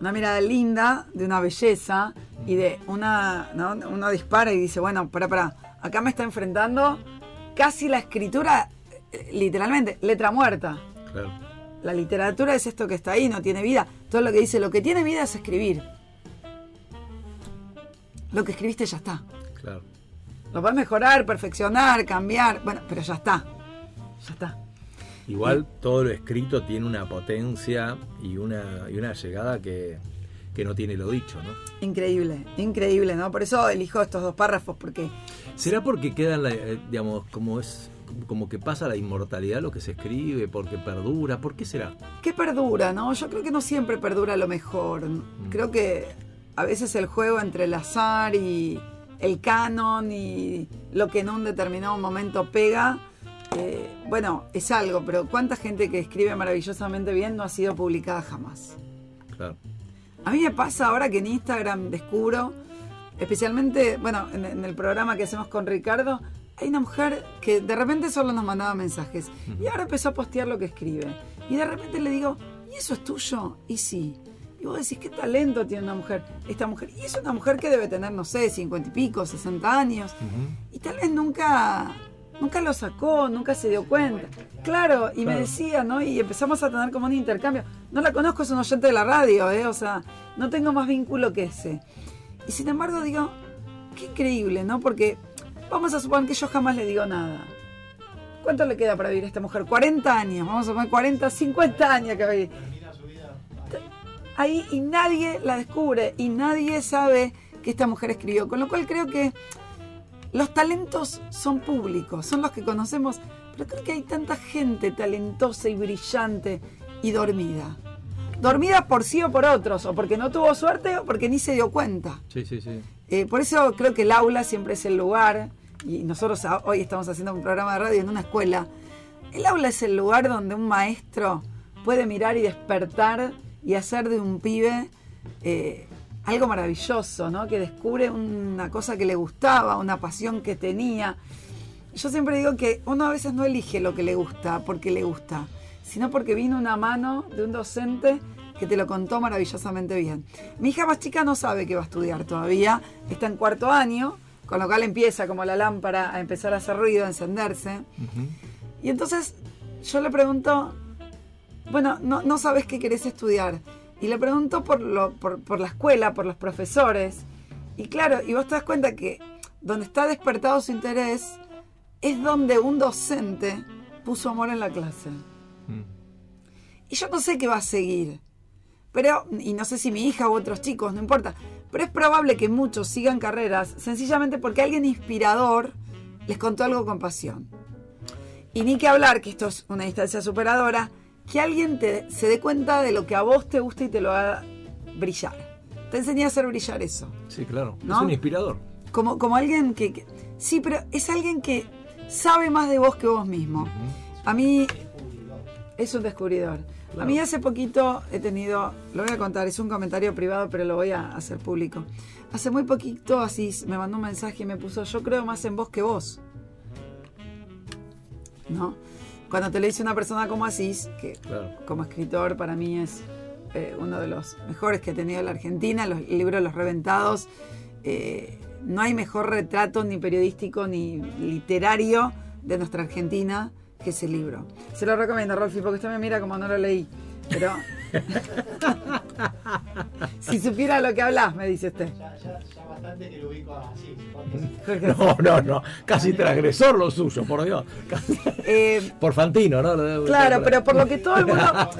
Una mirada linda, de una belleza y de una. ¿no? Uno dispara y dice, bueno, para, para, acá me está enfrentando casi la escritura, eh, literalmente, letra muerta. Claro. La literatura es esto que está ahí, no tiene vida. Todo lo que dice, lo que tiene vida es escribir. Lo que escribiste ya está. Claro. Lo puedes mejorar, perfeccionar, cambiar. Bueno, pero ya está. Ya está. Igual todo lo escrito tiene una potencia y una, y una llegada que, que no tiene lo dicho, ¿no? Increíble, increíble, ¿no? Por eso elijo estos dos párrafos, porque ¿Será porque queda, la, eh, digamos, como es como que pasa la inmortalidad lo que se escribe, porque perdura? ¿Por qué será? ¿Qué perdura, no? Yo creo que no siempre perdura lo mejor. Creo que a veces el juego entre el azar y el canon y lo que en un determinado momento pega, eh, bueno, es algo, pero ¿cuánta gente que escribe maravillosamente bien no ha sido publicada jamás? Claro. A mí me pasa ahora que en Instagram descubro, especialmente, bueno, en, en el programa que hacemos con Ricardo, hay una mujer que de repente solo nos mandaba mensajes y ahora empezó a postear lo que escribe. Y de repente le digo, ¿y eso es tuyo? Y sí. Y vos decís, ¿qué talento tiene una mujer? Esta mujer. Y es una mujer que debe tener, no sé, cincuenta y pico, 60 años. Y tal vez nunca, nunca lo sacó, nunca se dio cuenta. Claro, y me decía, ¿no? Y empezamos a tener como un intercambio. No la conozco, es un oyente de la radio, ¿eh? O sea, no tengo más vínculo que ese. Y sin embargo digo, qué increíble, ¿no? Porque vamos a suponer que yo jamás le digo nada. ¿Cuánto le queda para vivir a esta mujer? 40 años, vamos a poner 40, 50 años que va a vivir. Ahí y nadie la descubre y nadie sabe que esta mujer escribió. Con lo cual creo que los talentos son públicos, son los que conocemos, pero creo que hay tanta gente talentosa y brillante y dormida. Dormida por sí o por otros, o porque no tuvo suerte o porque ni se dio cuenta. Sí, sí, sí. Eh, por eso creo que el aula siempre es el lugar, y nosotros hoy estamos haciendo un programa de radio en una escuela. El aula es el lugar donde un maestro puede mirar y despertar y hacer de un pibe eh, algo maravilloso, ¿no? Que descubre una cosa que le gustaba, una pasión que tenía. Yo siempre digo que uno a veces no elige lo que le gusta porque le gusta, sino porque vino una mano de un docente que te lo contó maravillosamente bien. Mi hija más chica no sabe que va a estudiar todavía, está en cuarto año, con lo cual empieza como la lámpara a empezar a hacer ruido, a encenderse. Y entonces yo le pregunto, bueno, no, no sabes qué querés estudiar. Y le pregunto por, lo, por, por la escuela, por los profesores. Y claro, y vos te das cuenta que donde está despertado su interés es donde un docente puso amor en la clase. Y yo no sé qué va a seguir. Pero, y no sé si mi hija u otros chicos, no importa. Pero es probable que muchos sigan carreras sencillamente porque alguien inspirador les contó algo con pasión. Y ni que hablar, que esto es una distancia superadora, que alguien te, se dé cuenta de lo que a vos te gusta y te lo haga brillar. Te enseñé a hacer brillar eso. Sí, claro. ¿No? Es un inspirador. Como, como alguien que, que- Sí, pero es alguien que sabe más de vos que vos mismo. A mí es un descubridor. A mí hace poquito he tenido, lo voy a contar, es un comentario privado, pero lo voy a hacer público. Hace muy poquito Asís me mandó un mensaje y me puso, yo creo más en vos que vos. ¿No? Cuando te lo dice una persona como Asís, que Claro. como escritor para mí es eh, uno de los mejores que ha tenido la Argentina, los, el libro Los Reventados. eh, no hay mejor retrato ni periodístico ni literario de nuestra Argentina que ese libro. Se lo recomiendo, Rolfi, porque usted me mira como no lo leí. Pero [laughs] si supiera lo que hablas, me dice usted. Ya, ya, ya bastante que lo ubico así. porque [laughs] No, no, no. Casi transgresor lo suyo, por Dios. Eh, Por Fantino, ¿no? Claro, pero por lo que todo el mundo... [laughs]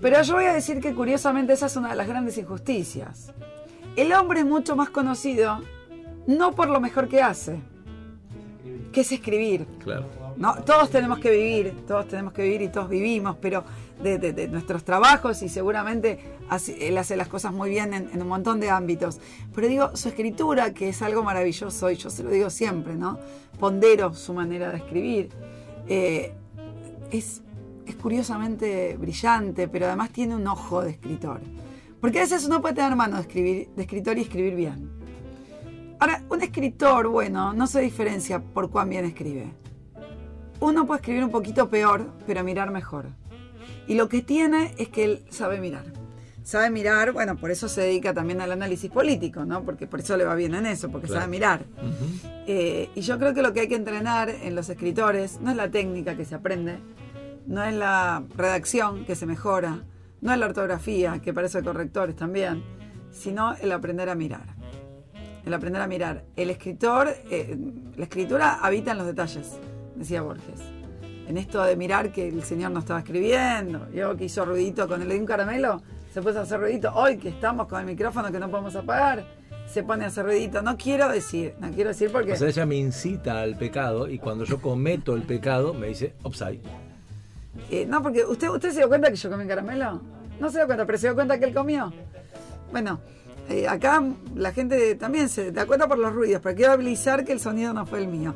Pero yo voy a decir que curiosamente esa es una de las grandes injusticias. El hombre es mucho más conocido no por lo mejor que hace, que es escribir. Claro. No, todos tenemos que vivir, todos tenemos que vivir y todos vivimos, pero de, nuestros trabajos y seguramente él hace las cosas muy bien en, en un montón de ámbitos. Pero digo, su escritura, que es algo maravilloso, y yo se lo digo siempre, ¿no? Pondero su manera de escribir. eh, es, es curiosamente brillante, pero además tiene un ojo de escritor. Porque a veces uno puede tener mano de, escribir, de escritor y escribir bien. Ahora, un escritor, bueno, no se diferencia por cuán bien escribe. Uno puede escribir un poquito peor, pero mirar mejor. Y lo que tiene es que él sabe mirar. Sabe mirar, bueno, por eso se dedica también al análisis político, ¿no? Porque por eso le va bien en eso, porque Claro. sabe mirar. Eh, y yo creo que lo que hay que entrenar en los escritores no es la técnica que se aprende, no es la redacción que se mejora, no es la ortografía, que parece correctores también, sino el aprender a mirar. El aprender a mirar. El escritor, eh, la escritura habita en los detalles, decía Borges. En esto de mirar que el señor no estaba escribiendo, yo que hizo ruidito con el de un caramelo, se puso a hacer ruidito. Hoy que estamos con el micrófono que no podemos apagar, se pone a hacer ruidito. No quiero decir, no quiero decir porque... O sea, ella me incita al pecado y cuando yo cometo el pecado me dice upside. Eh, no, porque usted, usted se dio cuenta que yo comí caramelo. No se dio cuenta, pero se dio cuenta que él comió. Bueno, eh, acá la gente también se da cuenta por los ruidos, pero quiero habilitar que el sonido no fue el mío.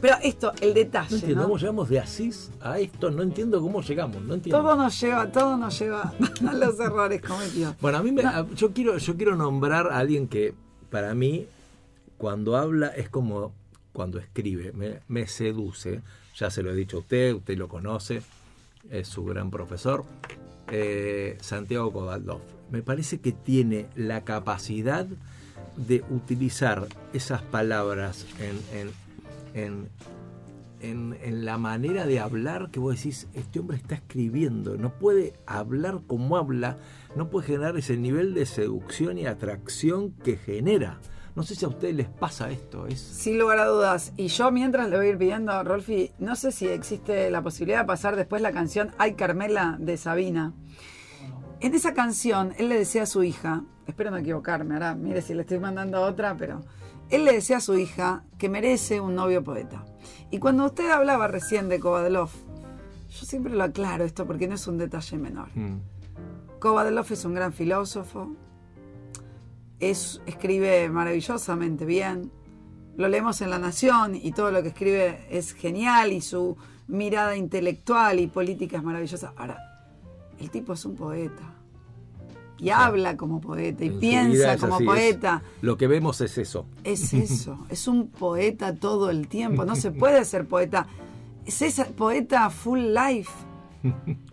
Pero esto, el No detalle, entiendo ¿no? cómo llegamos de Asís a esto. No entiendo cómo llegamos. No entiendo. Todo nos lleva, todo nos lleva [laughs] a los errores cometidos. Bueno, a mí me- No. yo quiero yo quiero nombrar a alguien que para mí cuando habla es como cuando escribe, me, me seduce. Ya se lo he dicho a usted, usted lo conoce, es su gran profesor. eh, Santiago Kovaldov. Me parece que tiene la capacidad de utilizar esas palabras en, en, en, en- en la manera de hablar que vos decís, este hombre está escribiendo, no puede hablar como habla, no puede generar ese nivel de seducción y atracción que genera. No sé si a ustedes les pasa esto. Es... Sin lugar a dudas. Y yo mientras le voy a ir pidiendo, Rolfi, no sé si existe la posibilidad de pasar después la canción Ay Carmela de Sabina. En esa canción, él le decía a su hija, espero no equivocarme, ahora mire si le estoy mandando otra, pero él le decía a su hija que merece un novio poeta. Y cuando usted hablaba recién de Kovadlov, yo siempre lo aclaro esto porque no es un detalle menor. Mm. Kovadlov es un gran filósofo, es, escribe maravillosamente bien, lo leemos en La Nación y todo lo que escribe es genial y su mirada intelectual y política es maravillosa. Ahora, el tipo es un poeta y habla como poeta y piensa como así, es- poeta. lo que vemos es eso. Es [laughs] eso, es un poeta todo el tiempo, no se puede ser poeta. Es esa poeta full life.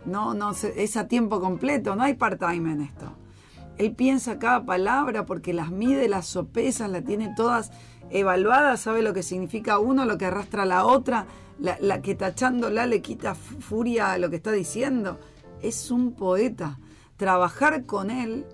No, no, es a tiempo completo, no hay part-time en esto. Él piensa cada palabra porque las mide, las sopesas, las tiene todas evaluadas, sabe lo que significa uno, lo que arrastra la otra, la, la que tachándola le quita furia a lo que está diciendo. Es un poeta. Trabajar con él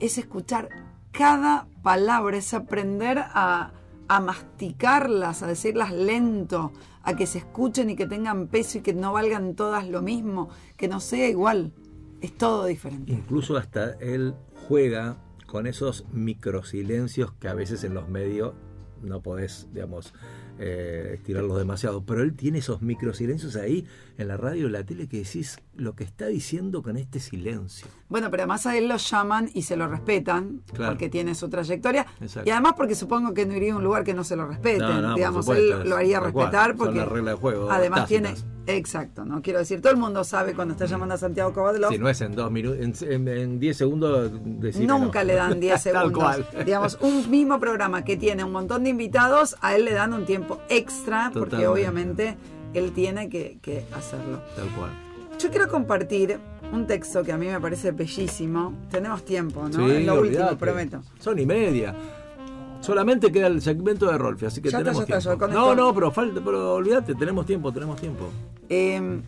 es escuchar cada palabra, es aprender a, masticarlas, a decirlas lento, a que se escuchen y que tengan peso y que no valgan todas lo mismo, que no sea igual. Es todo diferente. Incluso hasta él juega con esos microsilencios que a veces en los medios no podés, digamos, eh, estirarlos demasiado. Pero él tiene esos microsilencios ahí en la radio y la tele que decís lo que está diciendo con este silencio. Bueno, pero además a él lo llaman y se lo respetan Claro. porque tiene su trayectoria. Exacto. Y además porque supongo que no iría a un lugar que no se lo respeten. No, no, por Digamos, supuesto, él lo haría cual. respetar Son porque las reglas de juego además tácitas. tiene... Exacto, no quiero decir, todo el mundo sabe cuando está llamando a Santiago Kovadlov. Si no es en dos minutos, en, en- en diez segundos, decime Nunca no. le dan 10 [laughs] Tal segundos. cual. Digamos, un mismo programa que tiene un montón de invitados, a él le dan un tiempo extra porque obviamente él tiene que, que hacerlo. Tal cual. Yo quiero compartir un texto que a mí me parece bellísimo. Tenemos tiempo, ¿no? Sí, es lo último, prometo. Son y media. Solamente queda el segmento de Rolfi, así que Ya está, tenemos ya está, tiempo. con no, no, pero falta, pero olvídate, tenemos tiempo, tenemos tiempo. Eh,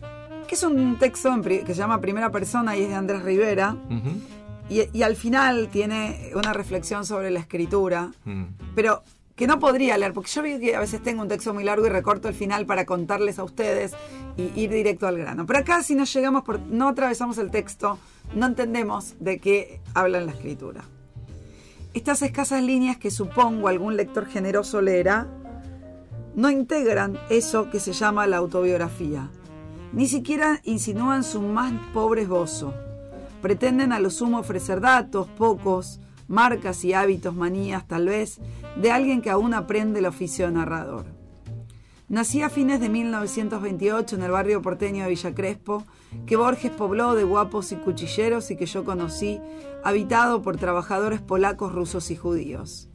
que es un texto que se llama Primera Persona y es de Andrés Rivera. Y al final tiene una reflexión sobre la escritura. Mm. pero que no podría leer, porque yo vi que a veces tengo un texto muy largo y recorto el final para contarles a ustedes y ir directo al grano. Pero acá si no llegamos, por, no atravesamos el texto, no entendemos de qué habla la escritura. Estas escasas líneas que supongo algún lector generoso leerá, no integran eso que se llama la autobiografía. Ni siquiera insinúan su más pobre esbozo. Pretenden a lo sumo ofrecer datos, pocos, marcas y hábitos, manías tal vez, de alguien que aún aprende el oficio de narrador. Nací a fines de 1928 en el barrio porteño de Villa Crespo, que Borges pobló de guapos y cuchilleros y que yo conocí, habitado por trabajadores polacos, rusos y judíos.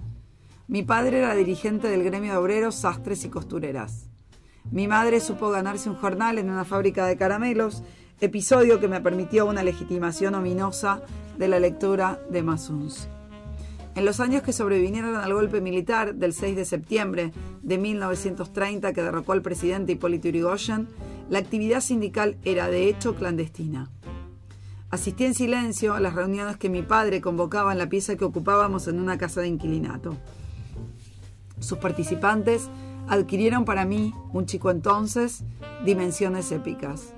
Mi padre era dirigente del gremio de obreros, sastres y costureras. Mi madre supo ganarse un jornal en una fábrica de caramelos, episodio que me permitió una legitimación ominosa de la lectura de Masuns. En los años que sobrevinieron al golpe militar del 6 de septiembre de 1930 que derrocó al presidente Hipólito Yrigoyen, la actividad sindical era de hecho clandestina. Asistí en silencio a las reuniones que mi padre convocaba en la pieza que ocupábamos en una casa de inquilinato. Sus participantes adquirieron para mí, un chico entonces, dimensiones épicas.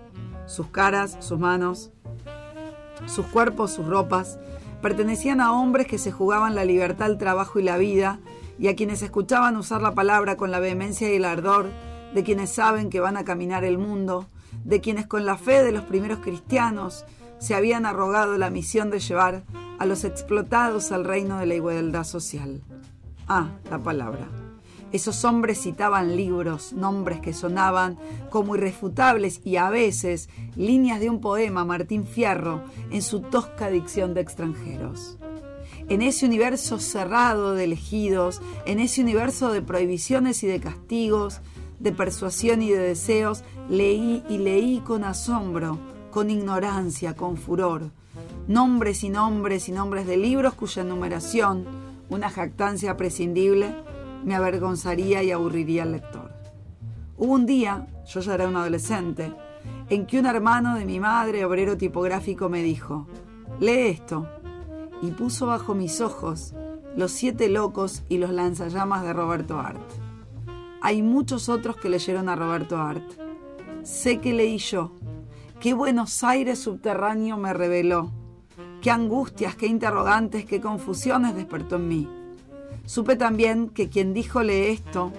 Sus caras, sus manos, sus cuerpos, sus ropas, pertenecían a hombres que se jugaban la libertad, el trabajo y la vida, y a quienes escuchaban usar la palabra con la vehemencia y el ardor de quienes saben que van a caminar el mundo, de quienes con la fe de los primeros cristianos se habían arrogado la misión de llevar a los explotados al reino de la igualdad social. Ah, la palabra. Esos hombres citaban libros, nombres que sonaban como irrefutables y a veces líneas de un poema Martín Fierro en su tosca dicción de extranjeros. En ese universo cerrado de elegidos, en ese universo de prohibiciones y de castigos, de persuasión y de deseos, leí y leí con asombro, con ignorancia, con furor, nombres y nombres y nombres de libros cuya numeración, una jactancia prescindible, me avergonzaría y aburriría al lector. Hubo un día, yo ya era un adolescente, en que un hermano de mi madre, obrero tipográfico, me dijo, lee esto, y puso bajo mis ojos Los siete locos y los lanzallamas de Roberto Art. Hay muchos otros que leyeron a Roberto Art. Sé que leí yo. Qué Buenos Aires subterráneo me reveló. Qué angustias, qué interrogantes, qué confusiones despertó en mí. Supe también que quien díjole esto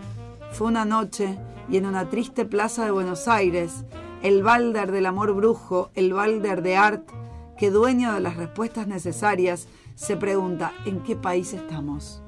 fue una noche y en una triste plaza de Buenos Aires, el Balder del amor brujo, el Balder de Art, que dueño de las respuestas necesarias, se pregunta ¿en qué país estamos?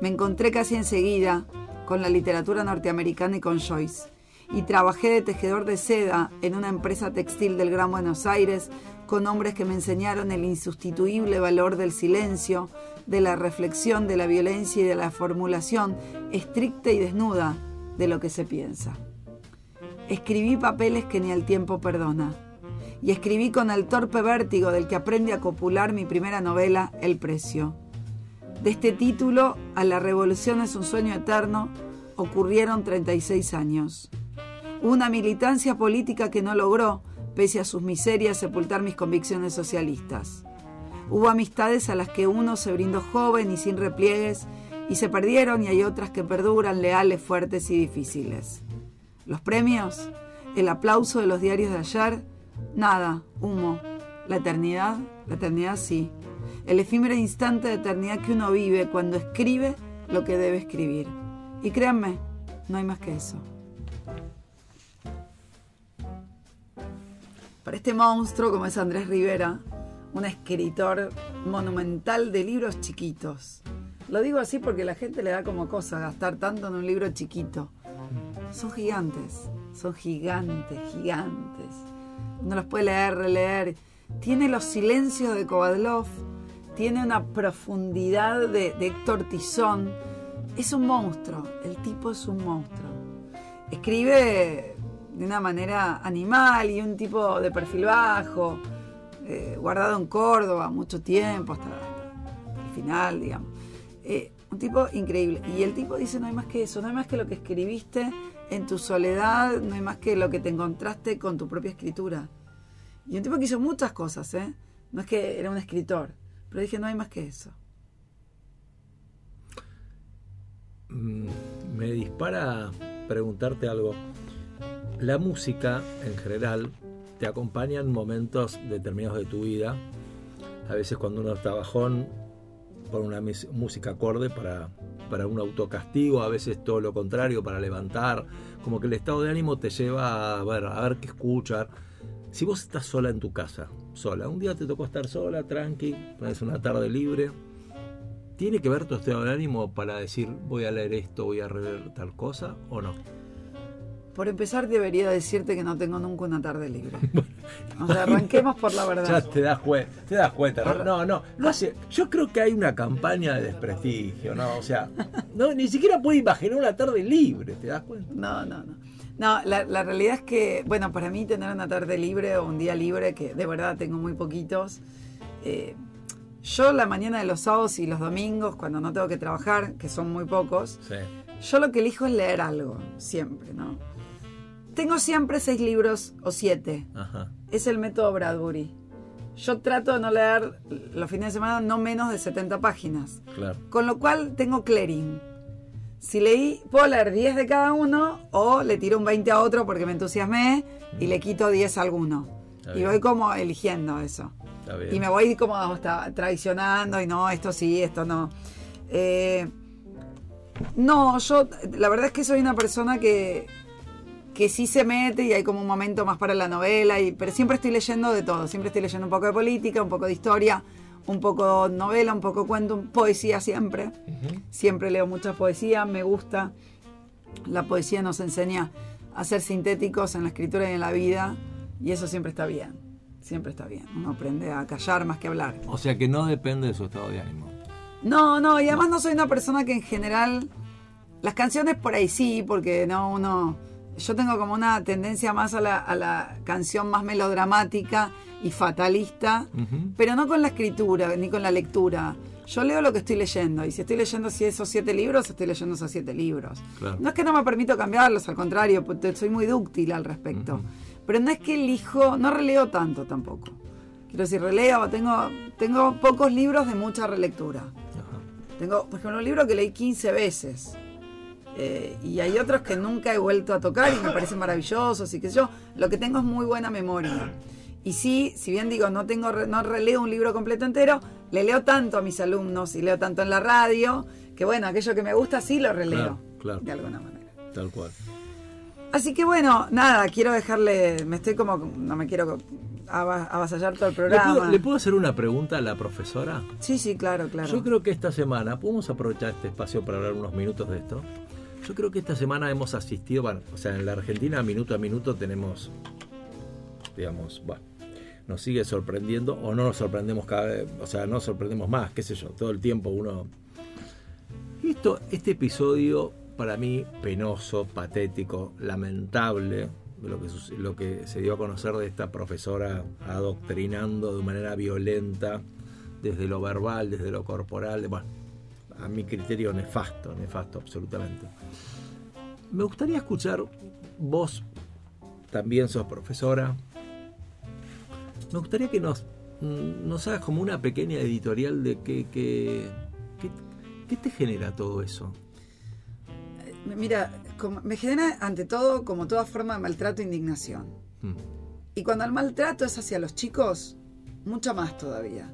Me encontré casi enseguida con la literatura norteamericana y con Joyce, y trabajé de tejedor de seda en una empresa textil del Gran Buenos Aires con hombres que me enseñaron el insustituible valor del silencio, de la reflexión, de la violencia y de la formulación estricta y desnuda de lo que se piensa. Escribí papeles que ni el tiempo perdona y escribí con el torpe vértigo del que aprende a copular mi primera novela, El Precio. De este título a La Revolución es un sueño eterno ocurrieron 36 años. Una militancia política que no logró, pese a sus miserias, sepultar mis convicciones socialistas. Hubo amistades a las que uno se brindó joven y sin repliegues y se perdieron y hay otras que perduran leales, fuertes y difíciles. Los premios, el aplauso de los diarios de ayer, Nada, humo. La eternidad, la eternidad sí. El efímero instante de eternidad que uno vive cuando escribe lo que debe escribir. Y créanme, no hay más que eso. Para este monstruo como es Andrés Rivera, un escritor monumental de libros chiquitos. Lo digo así porque la gente le da como cosa gastar tanto en un libro chiquito. Son gigantes, son gigantes, gigantes uno los puede leer, releer. Tiene los silencios de Kovadlov, tiene una profundidad de, de Héctor Tizón. Es un monstruo, el tipo es un monstruo. Escribe de una manera animal y un tipo de perfil bajo, eh, guardado en Córdoba mucho tiempo, hasta, el final, digamos. Eh, un tipo increíble. Y el tipo dice, no hay más que eso, no hay más que lo que escribiste en tu soledad, no hay más que lo que te encontraste con tu propia escritura. Y un tipo que hizo muchas cosas, ¿eh? No es que era un escritor, pero dije, no hay más que eso. Mm, Me dispara preguntarte algo. La música, en general, te acompaña en momentos determinados de tu vida. A veces cuando uno está bajón, pone una música acorde para, para un autocastigo, a veces todo lo contrario, para levantar. Como que el estado de ánimo te lleva a ver, a ver qué escuchar. Si vos estás sola en tu casa, sola, un día te tocó estar sola, tranqui, es una tarde libre, ¿tiene que ver tu estado de ánimo para decir voy a leer esto, voy a leer tal cosa o no? Por empezar, debería decirte que no tengo nunca una tarde libre. [laughs] O sea, arranquemos por la [laughs] Ya verdad. te das, cue- te das cuenta. ¿no? No, no, no hace- yo creo que hay una campaña de desprestigio, ¿no? O sea, no, ni siquiera puede imaginar una tarde libre, ¿te das cuenta? No, no, no. No, la, la realidad es que, bueno, para mí tener una tarde libre o un día libre, que de verdad tengo muy poquitos, eh, yo la mañana de los sábados y los domingos, cuando no tengo que trabajar, que son muy pocos, Sí. yo lo que elijo es leer algo, siempre, ¿no? Tengo siempre seis libros o siete. Ajá. Es el método Bradbury. Yo trato de no leer los fines de semana no menos de 70 páginas. Claro. Con lo cual tengo clearing. Si leí, puedo leer 10 de cada uno o le tiro un 20 a otro porque me entusiasmé y le quito 10 a alguno. Está Y bien. voy como eligiendo eso. Está bien. Y me voy como hasta traicionando y no, esto sí, esto no. Eh, no, yo la verdad es que soy una persona que, que sí se mete y hay como un momento más para la novela, y, pero siempre estoy leyendo de todo, siempre estoy leyendo un poco de política, un poco de historia, un poco novela, un poco cuento, poesía siempre. Siempre leo mucha poesía, me gusta. La poesía nos enseña a ser sintéticos en la escritura y en la vida, y eso siempre está bien. siempre está bien. Uno aprende a callar más que hablar. O sea que no depende de su estado de ánimo. No, no, y además no soy una persona que en general. Las canciones por ahí sí, porque no, uno. Yo tengo como una tendencia más a la, a la canción más melodramática y fatalista, Ujú. pero no con la escritura ni con la lectura. Yo leo lo que estoy leyendo, y si estoy leyendo si esos siete libros, estoy leyendo esos siete libros. Claro. No es que no me permito cambiarlos, al contrario, pues, soy muy dúctil al respecto. Pero no es que elijo, no releo tanto tampoco. Quiero decir, releo, tengo, tengo pocos libros de mucha relectura. Tengo, por ejemplo, un libro que leí 15 veces. Eh, y hay otros que nunca he vuelto a tocar y me parecen maravillosos y que yo. Lo que tengo es muy buena memoria. Y sí, si bien digo, no tengo no releo un libro completo entero, le leo tanto a mis alumnos y leo tanto en la radio, que bueno, aquello que me gusta sí lo releo. Claro, claro. De alguna manera. Tal cual. Así que bueno, nada, quiero dejarle, me estoy como, no me quiero ava- avasallar todo el ¿Le programa. puedo, le puedo hacer una pregunta a la profesora? Sí, sí, claro, claro. Yo creo que esta semana, podemos aprovechar este espacio para hablar unos minutos de esto. Yo creo que esta semana hemos asistido, bueno, o sea, en la Argentina minuto a minuto tenemos, digamos, bueno, nos sigue sorprendiendo o no nos sorprendemos cada vez, o sea, no sorprendemos más, qué sé yo, todo el tiempo uno... Esto, este episodio para mí penoso, patético, lamentable, lo que, lo que se dio a conocer de esta profesora adoctrinando de manera violenta, desde lo verbal, desde lo corporal, bueno, a mi criterio nefasto, nefasto absolutamente. Me gustaría escuchar, vos también sos profesora, me gustaría que nos, mm, nos hagas como una pequeña editorial de qué, qué, qué, qué te genera todo eso. Mira, como- me genera ante todo, como toda forma de maltrato, indignación. Mm, Y cuando el maltrato es hacia los chicos, mucho más todavía.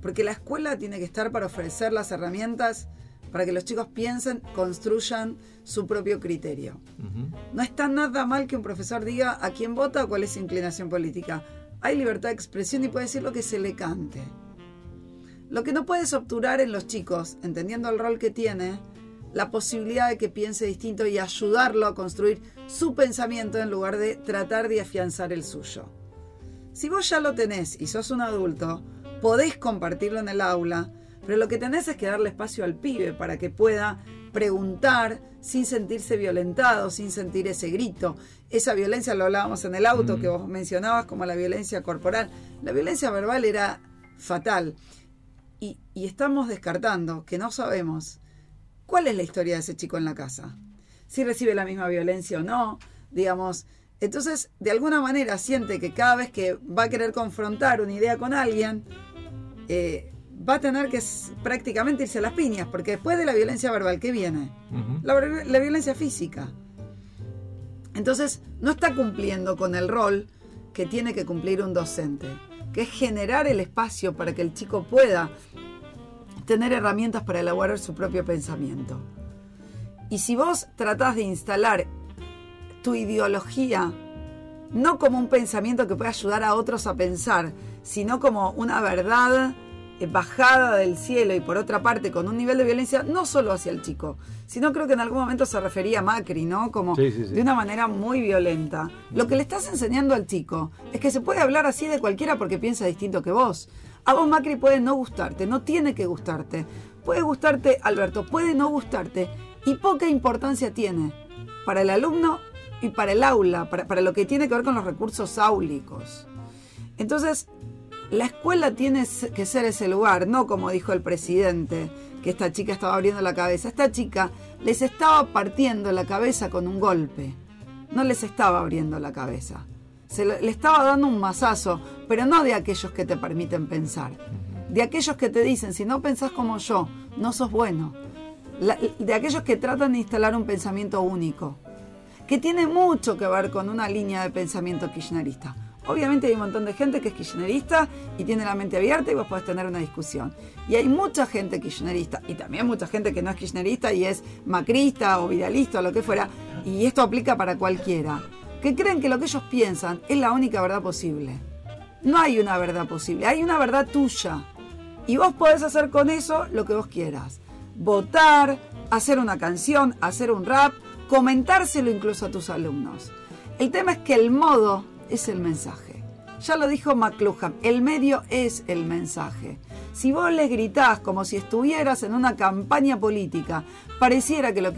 Porque la escuela tiene que estar para ofrecer las herramientas para que los chicos piensen, construyan su propio criterio. No está nada mal que un profesor diga a quién vota o cuál es su inclinación política. Hay libertad de expresión y puede decir lo que se le cante. Lo que no puedes obturar en los chicos, entendiendo el rol que tiene, la posibilidad de que piense distinto y ayudarlo a construir su pensamiento en lugar de tratar de afianzar el suyo. Si vos ya lo tenés y sos un adulto, podés compartirlo en el aula, pero lo que tenés es que darle espacio al pibe para que pueda preguntar sin sentirse violentado, sin sentir ese grito. Esa violencia lo hablábamos en el auto que vos mencionabas como la violencia corporal. La violencia verbal era fatal. Y, y estamos descartando que no sabemos cuál es la historia de ese chico en la casa. Si recibe la misma violencia o no, digamos. Entonces, de alguna manera siente que cada vez que va a querer confrontar una idea con alguien, eh, va a tener que prácticamente irse a las piñas, porque después de la violencia verbal, ¿qué viene? La, la violencia física. Entonces, no está cumpliendo con el rol que tiene que cumplir un docente, que es generar el espacio para que el chico pueda tener herramientas para elaborar su propio pensamiento. Y si vos tratás de instalar tu ideología no como un pensamiento que pueda ayudar a otros a pensar, sino como una verdad eh, bajada del cielo y por otra parte con un nivel de violencia no solo hacia el chico, sino creo que en algún momento se refería a Macri, ¿no? Como Sí, sí, sí. de una manera muy violenta. Lo que le estás enseñando al chico es que se puede hablar así de cualquiera porque piensa distinto que vos. A vos Macri puede no gustarte, no tiene que gustarte. Puede gustarte Alberto, puede no gustarte y poca importancia tiene para el alumno y para el aula, para, para lo que tiene que ver con los recursos áulicos. Entonces, la escuela tiene que ser ese lugar, no como dijo el presidente, que esta chica estaba abriendo la cabeza. Esta chica les estaba partiendo la cabeza con un golpe, no les estaba abriendo la cabeza. Se le, le estaba dando un mazazo, pero no de aquellos que te permiten pensar, de aquellos que te dicen, si no pensás como yo, no sos bueno, La- de aquellos que tratan de instalar un pensamiento único que tiene mucho que ver con una línea de pensamiento kirchnerista. Obviamente hay un montón de gente que es kirchnerista y tiene la mente abierta y vos podés tener una discusión. Y hay mucha gente kirchnerista y también mucha gente que no es kirchnerista y es macrista o vidalista o lo que fuera, y esto aplica para cualquiera, que creen que lo que ellos piensan es la única verdad posible. No hay una verdad posible, hay una verdad tuya. Y vos podés hacer con eso lo que vos quieras. Votar, hacer una canción, hacer un rap, comentárselo incluso a tus alumnos. El tema es que el modo es el mensaje. Ya lo dijo McLuhan, el medio es el mensaje. Si vos les gritás como si estuvieras en una campaña política, pareciera que lo,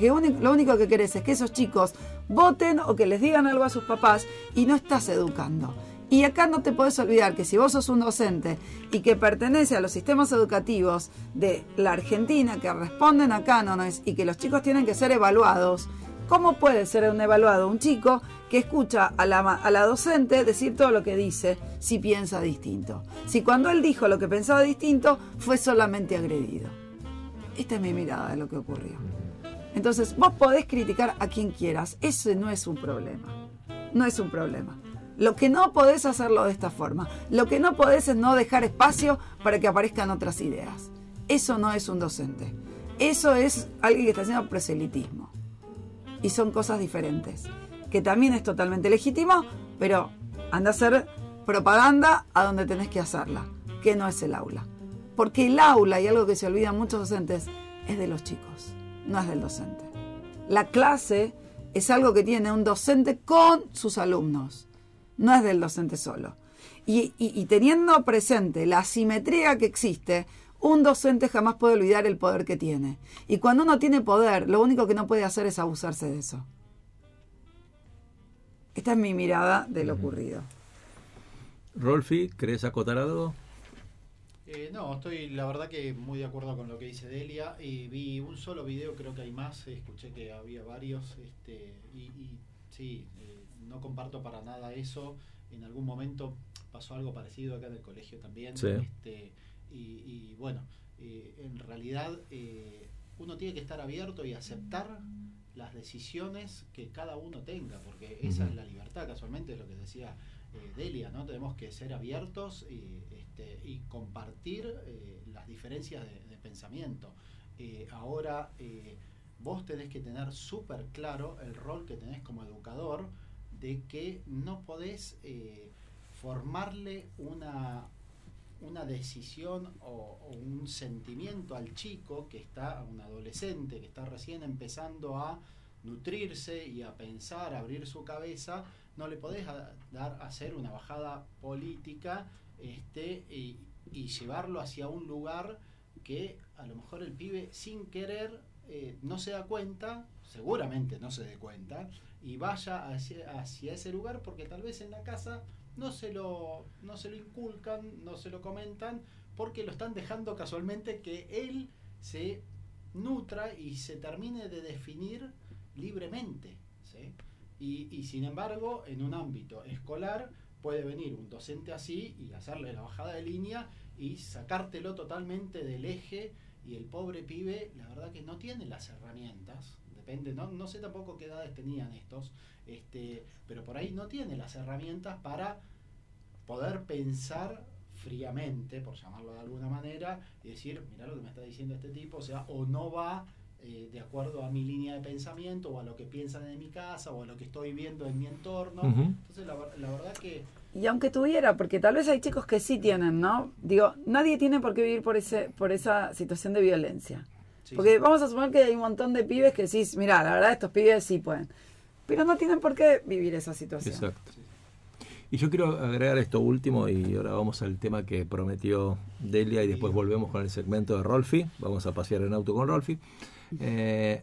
único que querés es que esos chicos voten o que les digan algo a sus papás y no estás educando. Y acá no te podés olvidar que si vos sos un docente y que pertenece a los sistemas educativos de la Argentina que responden a cánones y que los chicos tienen que ser evaluados, ¿cómo puede ser un evaluado un chico que escucha a la, docente decir todo lo que dice si piensa distinto? Si cuando él dijo lo que pensaba distinto fue solamente agredido. Esta es mi mirada de lo que ocurrió. Entonces, vos podés criticar a quien quieras, ese no es un problema. No es un problema. Lo que no podés hacerlo de esta forma. Lo que no podés es no dejar espacio para que aparezcan otras ideas. Eso no es un docente. Eso es alguien que está haciendo proselitismo. Y son cosas diferentes. Que también es totalmente legítimo, pero anda a hacer propaganda a donde tenés que hacerla, que no es el aula. Porque el aula, y algo que se olvidan muchos docentes, es de los chicos, no es del docente. La clase es algo que tiene un docente con sus alumnos, no es del docente solo. Y, y- teniendo presente la asimetría que existe, un docente jamás puede olvidar el poder que tiene. Y cuando uno tiene poder, lo único que no puede hacer es abusarse de eso. Esta es mi mirada de lo ocurrido. Rolfi, ¿querés acotar algo? Eh, no, estoy la verdad que muy de acuerdo con lo que dice Delia. Y vi un solo video, creo que hay más. Escuché que había varios. Este, y, y sí, eh, no comparto para nada eso. En algún momento pasó algo parecido acá en el colegio también. Sí. Este, y, y bueno, eh, en realidad eh, uno tiene que estar abierto y aceptar las decisiones que cada uno tenga, porque esa es la libertad, casualmente es lo que decía eh, Delia, ¿no? Tenemos que ser abiertos y, este, y compartir las diferencias de, de pensamiento. Ahora, vos tenés que tener súper claro el rol que tenés como educador de que no podés formarle una, una decisión o, un sentimiento al chico que está, a un adolescente que está recién empezando a nutrirse y a pensar, a abrir su cabeza, no le podés a- dar a hacer una bajada política este, y, y llevarlo hacia un lugar que a lo mejor el pibe sin querer eh, no se da cuenta, seguramente no se dé cuenta, y vaya hacia, hacia ese lugar porque tal vez en la casa no se lo, no se lo inculcan, no se lo comentan, porque lo están dejando casualmente que él se nutra y se termine de definir libremente. ¿sí? Y, y sin embargo, en un ámbito escolar puede venir un docente así y hacerle la bajada de línea y sacártelo totalmente del eje y el pobre pibe, la verdad que no tiene las herramientas, depende, no, no sé tampoco qué edades tenían estos, este, pero por ahí no tiene las herramientas para poder pensar fríamente, por llamarlo de alguna manera, y decir, mira lo que me está diciendo este tipo, o sea, o no va eh, de acuerdo a mi línea de pensamiento, o a lo que piensan en mi casa, o a lo que estoy viendo en mi entorno. Entonces, la, la verdad que Y aunque tuviera, porque tal vez hay chicos que sí tienen, ¿no? Digo, nadie tiene por qué vivir por ese por esa situación de violencia. Sí, porque sí. vamos a suponer que hay un montón de pibes que sí, mira, la verdad estos pibes sí pueden. Pero no tienen por qué vivir esa situación. Exacto. Y yo quiero agregar esto último y ahora vamos al tema que prometió Delia y después volvemos con el segmento de Rolfi. Vamos a pasear en auto con Rolfi. Eh,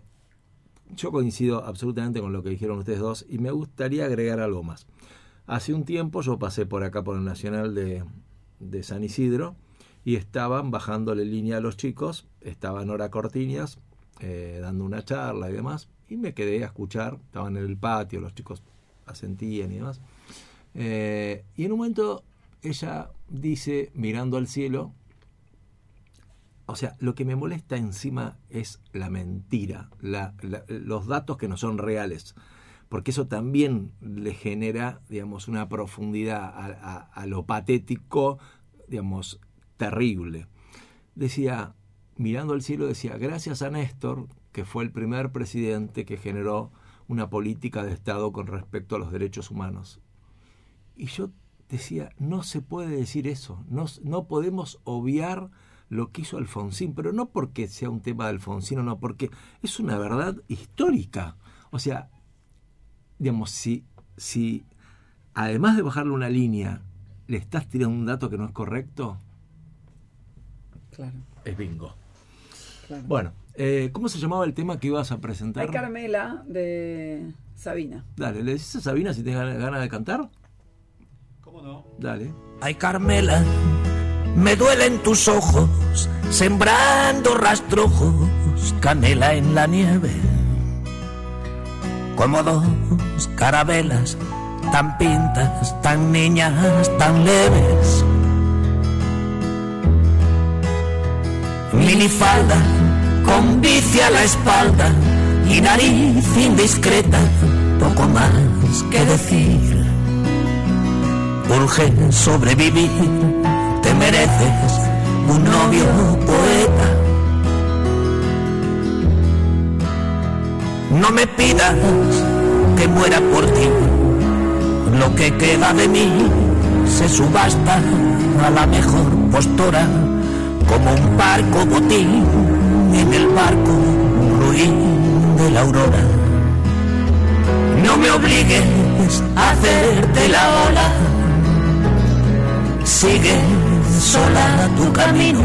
yo coincido absolutamente con lo que dijeron ustedes dos y me gustaría agregar algo más. Hace un tiempo yo pasé por acá por el Nacional de, de San Isidro y estaban bajándole línea a los chicos, estaba Nora Cortiñas eh, dando una charla y demás, y me quedé a escuchar, estaban en el patio, los chicos asentían y demás. Eh, y en un momento ella dice, mirando al cielo, o sea, lo que me molesta encima es la mentira, los datos que no son reales, porque eso también le genera, digamos, una profundidad a- a lo patético, digamos, terrible. Decía, mirando al cielo, decía, gracias a Néstor, que fue el primer presidente que generó una política de Estado con respecto a los derechos humanos. Y yo decía, no se puede decir eso, no, no podemos obviar lo que hizo Alfonsín, pero no porque sea un tema de Alfonsín, no, porque es una verdad histórica. O sea, digamos, si, si además de bajarle una línea, le estás tirando un dato que no es correcto, Claro, es bingo. Claro. Bueno, eh, ¿cómo se llamaba el tema que ibas a presentar? Hay Carmela de Sabina. Dale, ¿le decís a Sabina si tienes ganas- ganas de cantar? ¿Cómo no? Dale. Ay Carmela, me duelen tus ojos, sembrando rastrojos, canela en la nieve. Como dos carabelas, tan pintas, tan niñas, tan leves. Minifalda, con bici a la espalda y nariz indiscreta, poco más que decir. Urge sobrevivir, te mereces un novio poeta. No me pidas que muera por ti, lo que queda de mí se subasta a la mejor postora, como un barco botín en el barco ruin de la aurora. No me obligues a hacerte la ola. Sigue sola tu camino.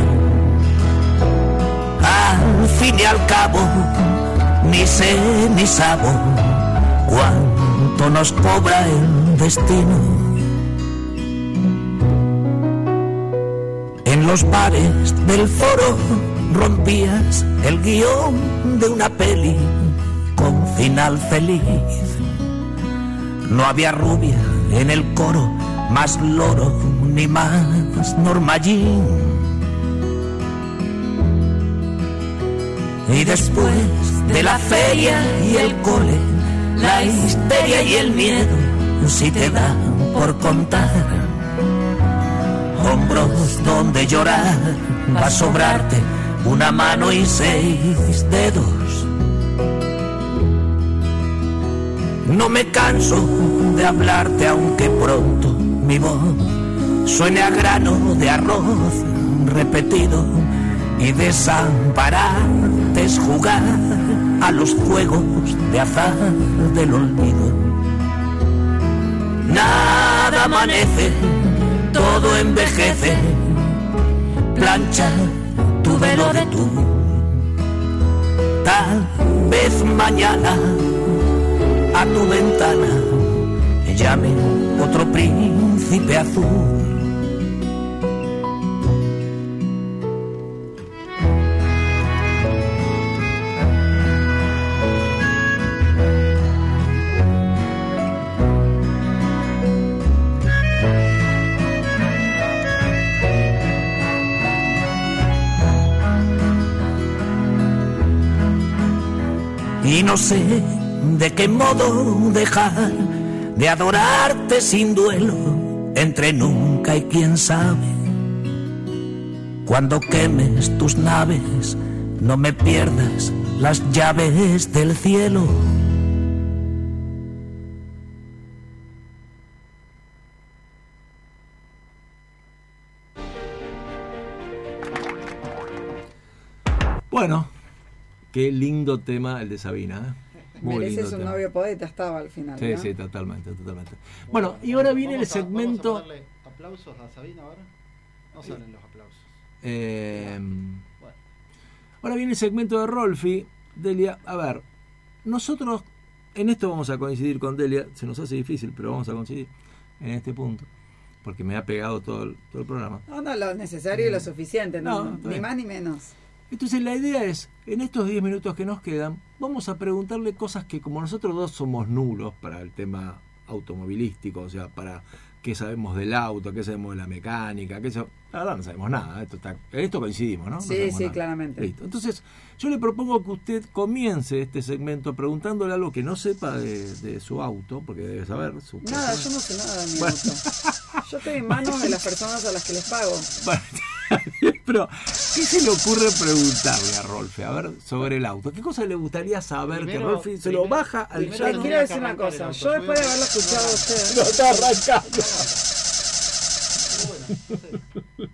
Al fin y al cabo, ni sé ni sabo cuánto nos cobra el destino. Los bares del foro rompías el guion de una peli con final feliz. No había rubia en el coro, más loro ni más normallín. Y después de la feria y el cole, la histeria y el miedo, si te dan por contar. Hombros donde llorar, va a sobrarte una mano y seis dedos. No me canso de hablarte aunque pronto mi voz suene a grano de arroz repetido y desampararte es jugar a los juegos de azar del olvido. Nada amanece, todo envejece, plancha tu velo de tú. Tal vez mañana a tu ventana llame otro príncipe azul. No sé de qué modo dejar de adorarte sin duelo entre nunca y quién sabe. Cuando quemes tus naves, no me pierdas las llaves del cielo. Qué lindo tema el de Sabina. ¿eh? Muy Mereces lindo un tema. novio poeta, estaba al final. Sí, ¿no? sí, totalmente, totalmente. Bueno, y ahora viene el Vamos a- segmento. ¿Vamos a darle aplausos a Sabina ahora? No salen los aplausos. eh, Bueno, ahora viene el segmento de Rolfi. Delia, a ver, nosotros en esto vamos a coincidir con Delia. Se nos hace difícil, pero vamos a coincidir en este punto. Porque me ha pegado todo el, todo el programa. No, no, lo necesario y lo suficiente, no, No, ni más ni menos. Entonces la idea es, en estos 10 minutos que nos quedan, vamos a preguntarle cosas que como nosotros dos somos nulos para el tema automovilístico, o sea, para qué sabemos del auto, qué sabemos de la mecánica, qué sa- la verdad no sabemos nada, esto está, en esto coincidimos, ¿no? No Sí, sabemos sí, nada. claramente. Listo. Entonces, yo le propongo que usted comience este segmento preguntándole algo que no sepa de, de su auto, porque debe saber su Nada, yo no sé nada de mi Bueno. auto. Yo estoy en manos de las personas a las que les pago. [laughs] Bueno, pero ¿qué se le ocurre preguntarle a Rolfe? A ver, sobre el auto. ¿Qué cosa le gustaría saber que Primero- Rolfe se lo baja al Les quiero decir que una cosa. auto. Yo después de haberlo escuchado a ustedes. [laughs] No está arrancando. pero bueno, no sé.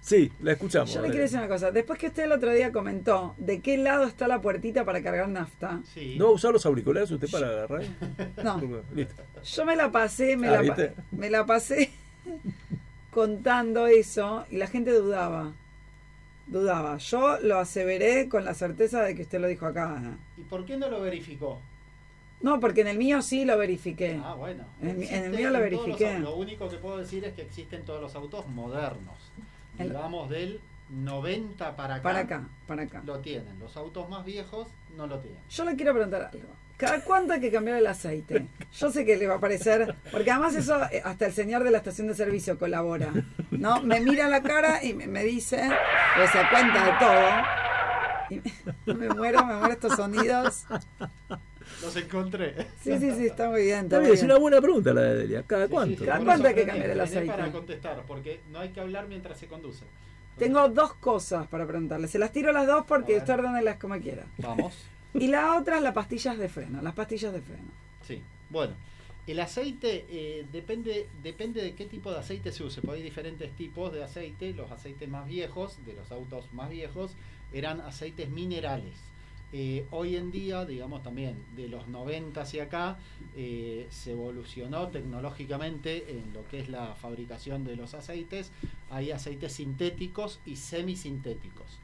Sí, la escuchamos. Yo le quiero decir una cosa. Después que usted el otro día comentó de qué lado está la puertita para cargar nafta. Sí. ¿No va a usar los auriculares usted para radio? No. Listo. Yo me la pasé, me, Ah, la, pa- ¿viste? me la pasé [laughs] contando eso y la gente dudaba. Dudaba. Yo lo aseveré con la certeza de que usted lo dijo acá. ¿Y por qué no lo verificó? No, porque en el mío sí lo verifiqué. Ah, bueno. En el mío lo los verifiqué. Lo único que puedo decir es que existen todos los autos modernos. El- Digamos del 90 para acá. Para acá, para acá. Lo tienen. Los autos más viejos no lo tienen. Yo le quiero preguntar algo. ¿Cada cuánto hay que cambiar el aceite? Yo sé que le va a parecer, porque además eso eh, hasta el señor de la estación de servicio colabora, ¿no? Me mira la cara y me, me dice, pues se cuenta de todo. Y me, [laughs] me muero, me muero estos sonidos. Los encontré. Sí, sí, sí, está muy bien. Está bien, es una buena pregunta la de Delia. ¿Cada Sí, cuánto? sí, sí, ¿Cada cuánto hay que cambiar el aceite? para contestar, porque no hay que hablar mientras se conduce. Tengo dos cosas para preguntarle. Se las tiro las dos porque usted ordénelas como quiera. Vamos. Y la otra es las pastillas de freno. Las pastillas de freno. Sí, bueno. El aceite eh, depende, depende de qué tipo de aceite se use, porque hay diferentes tipos de aceite. Los aceites más viejos, de los autos más viejos, eran aceites minerales. Eh, hoy en día, digamos también de los 90 hacia acá, eh, se evolucionó tecnológicamente en lo que es la fabricación de los aceites. Hay aceites sintéticos y semisintéticos.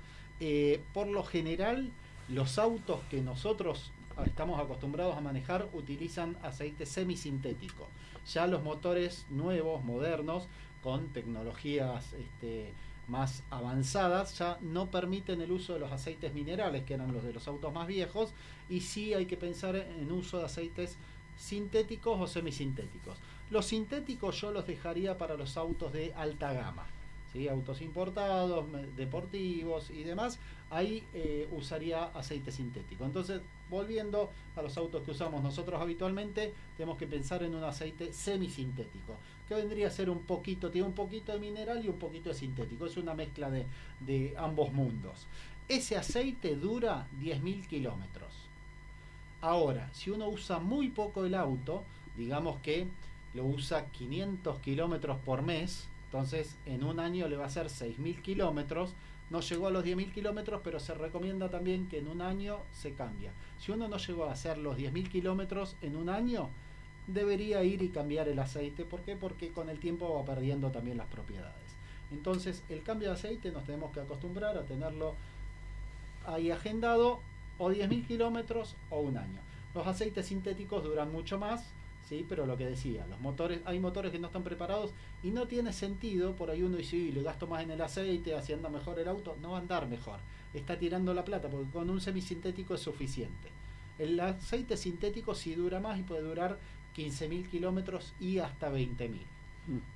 Por lo general, los autos que nosotros estamos acostumbrados a manejar utilizan aceite semisintético. Ya los motores nuevos, modernos, con tecnologías este, más avanzadas, ya no permiten el uso de los aceites minerales, que eran los de los autos más viejos, y sí hay que pensar en uso de aceites sintéticos o semisintéticos. Los sintéticos yo los dejaría para los autos de alta gama. ¿sí? autos importados, deportivos y demás, ahí eh, usaría aceite sintético. Entonces, volviendo a los autos que usamos nosotros habitualmente, tenemos que pensar en un aceite semisintético, que vendría a ser un poquito, tiene un poquito de mineral y un poquito de sintético, es una mezcla de, de ambos mundos. Ese aceite dura 10.000 kilómetros. Ahora, si uno usa muy poco el auto, digamos que lo usa 500 kilómetros por mes, entonces en un año le va a hacer 6.000 kilómetros, no llegó a los 10.000 kilómetros, pero se recomienda también que en un año se cambia. Si uno no llegó a hacer los 10.000 kilómetros en un año, debería ir y cambiar el aceite. ¿Por qué? Porque con el tiempo va perdiendo también las propiedades. Entonces, el cambio de aceite nos tenemos que acostumbrar a tenerlo ahí agendado o 10.000 kilómetros o un año. Los aceites sintéticos duran mucho más, sí, pero lo que decía, los motores, hay motores que no están preparados y no tiene sentido, por ahí uno dice, "Uy, le gasto más en el aceite, haciendo mejor el auto, no va a andar mejor. Está tirando la plata porque con un semisintético es suficiente. El aceite sintético sí dura más y puede durar 15.000 kilómetros y hasta 20.000.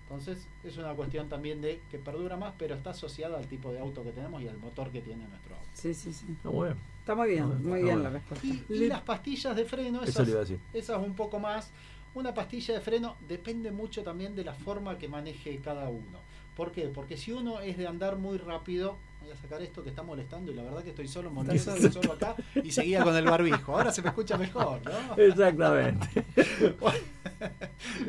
Entonces es una cuestión también de que perdura más, pero está asociada al tipo de auto que tenemos y al motor que tiene nuestro auto. Sí, sí, sí. Está muy bien. Está muy bien, muy bien bueno. la respuesta. Y, y las pastillas de freno, Eso esas, le iba a decir. esas un poco más. Una pastilla de freno depende mucho también de la forma que maneje cada uno. ¿Por qué? Porque si uno es de andar muy rápido, voy a sacar esto que está molestando y la verdad que estoy solo molestando solo. acá y seguía con el barbijo. Ahora se me escucha mejor, ¿no? [laughs] Exactamente.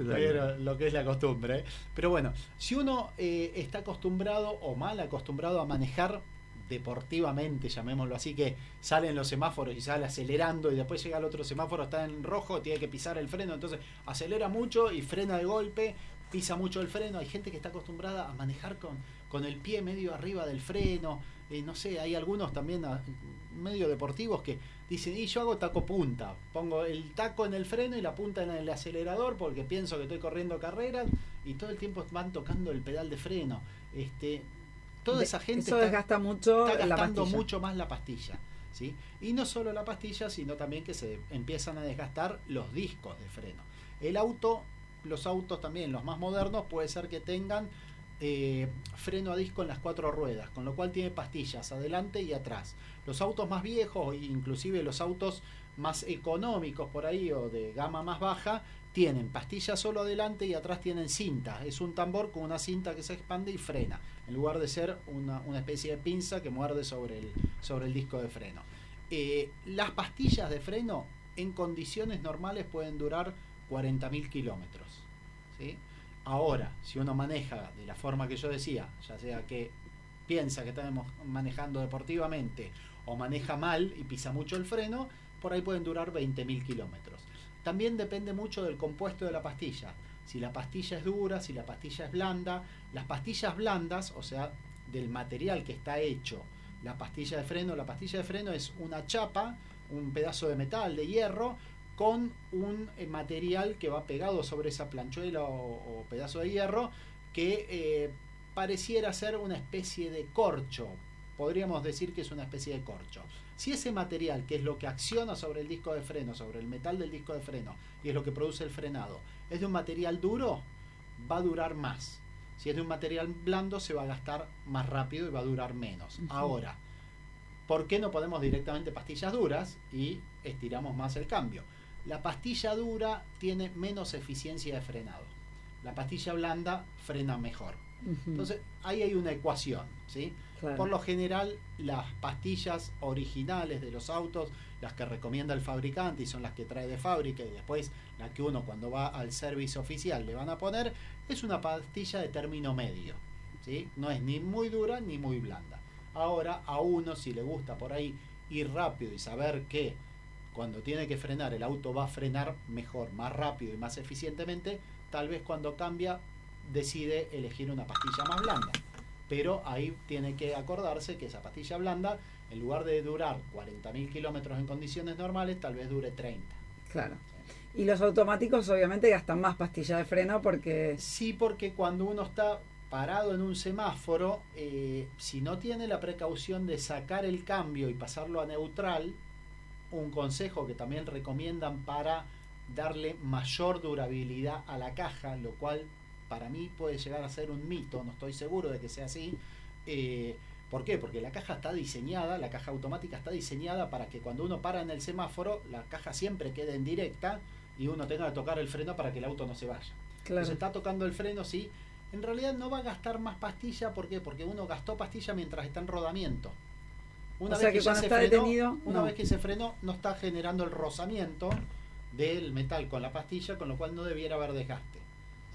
Pero lo que es la costumbre. ¿eh? Pero bueno, si uno eh, está acostumbrado o mal acostumbrado a manejar deportivamente, llamémoslo así, que sale en los semáforos y sale acelerando y después llega al otro semáforo, está en rojo, tiene que pisar el freno, entonces acelera mucho y frena de golpe, pisa mucho el freno. Hay gente que está acostumbrada a manejar con, con el pie medio arriba del freno. eh, no sé, hay algunos también ah, medio deportivos que dicen, y yo hago taco punta, pongo el taco en el freno y la punta en el acelerador porque pienso que estoy corriendo carreras y todo el tiempo van tocando el pedal de freno. Este, toda esa gente Eso está- desgasta mucho está gastando mucho más la pastilla. ¿sí? Y no solo la pastilla, sino también que se empiezan a desgastar los discos de freno. El auto, los autos también, los más modernos, puede ser que tengan eh, freno a disco en las cuatro ruedas, con lo cual tiene pastillas adelante y atrás. Los autos más viejos, inclusive los autos más económicos por ahí o de gama más baja, tienen pastillas solo adelante y atrás tienen cinta. Es un tambor con una cinta que se expande y frena, en lugar de ser una, especie de pinza que muerde sobre el, sobre el disco de freno. Eh, las pastillas de freno en condiciones normales pueden durar 40.000 kilómetros. Ahora, si uno maneja de la forma que yo decía, ya sea que piensa que estamos manejando deportivamente o maneja mal y pisa mucho el freno, por ahí pueden durar 20.000 kilómetros. También depende mucho del compuesto de la pastilla. si la pastilla es dura, si la pastilla es blanda. Las pastillas blandas, o sea, del material que está hecho la pastilla de freno, la pastilla de freno es una chapa, un pedazo de metal, de hierro, con un eh, material que va pegado sobre esa planchuela o, pedazo de hierro que eh, pareciera ser una especie de corcho. Podríamos decir que es una especie de corcho. Si ese material, que es lo que acciona sobre el disco de freno, sobre el metal del disco de freno, y es lo que produce el frenado, es de un material duro, va a durar más. Si es de un material blando, se va a gastar más rápido y va a durar menos. Ahora, ¿por qué no ponemos directamente pastillas duras y estiramos más el cambio? La pastilla dura tiene menos eficiencia de frenado. La pastilla blanda frena mejor. Entonces, ahí hay una ecuación, ¿sí? Por lo general, las pastillas originales de los autos, las que recomienda el fabricante y son las que trae de fábrica y después la que uno cuando va al servicio oficial le van a poner, es una pastilla de término medio, ¿sí? No es ni muy dura ni muy blanda. Ahora, a uno si le gusta por ahí ir rápido y saber que cuando tiene que frenar el auto va a frenar mejor, más rápido y más eficientemente, tal vez cuando cambia decide elegir una pastilla más blanda. Pero ahí tiene que acordarse que esa pastilla blanda, en lugar de durar 40.000 kilómetros en condiciones normales, tal vez dure 30. Claro. Y los automáticos obviamente gastan más pastilla de freno porque... Sí, porque cuando uno está parado en un semáforo, eh, si no tiene la precaución de sacar el cambio y pasarlo a neutral, un consejo que también recomiendan para darle mayor durabilidad a la caja, lo cual para mí puede llegar a ser un mito, no estoy seguro de que sea así. Eh, ¿Por qué? Porque la caja está diseñada, la caja automática está diseñada para que cuando uno para en el semáforo, la caja siempre quede en directa y uno tenga que tocar el freno para que el auto no se vaya. Claro. Entonces está tocando el freno, sí. En realidad no va a gastar más pastilla, ¿por qué? Porque uno gastó pastilla mientras está en rodamiento. O sea que cuando está detenido, una no. vez que se frenó, no está generando el rozamiento del metal con la pastilla, con lo cual no debiera haber desgaste.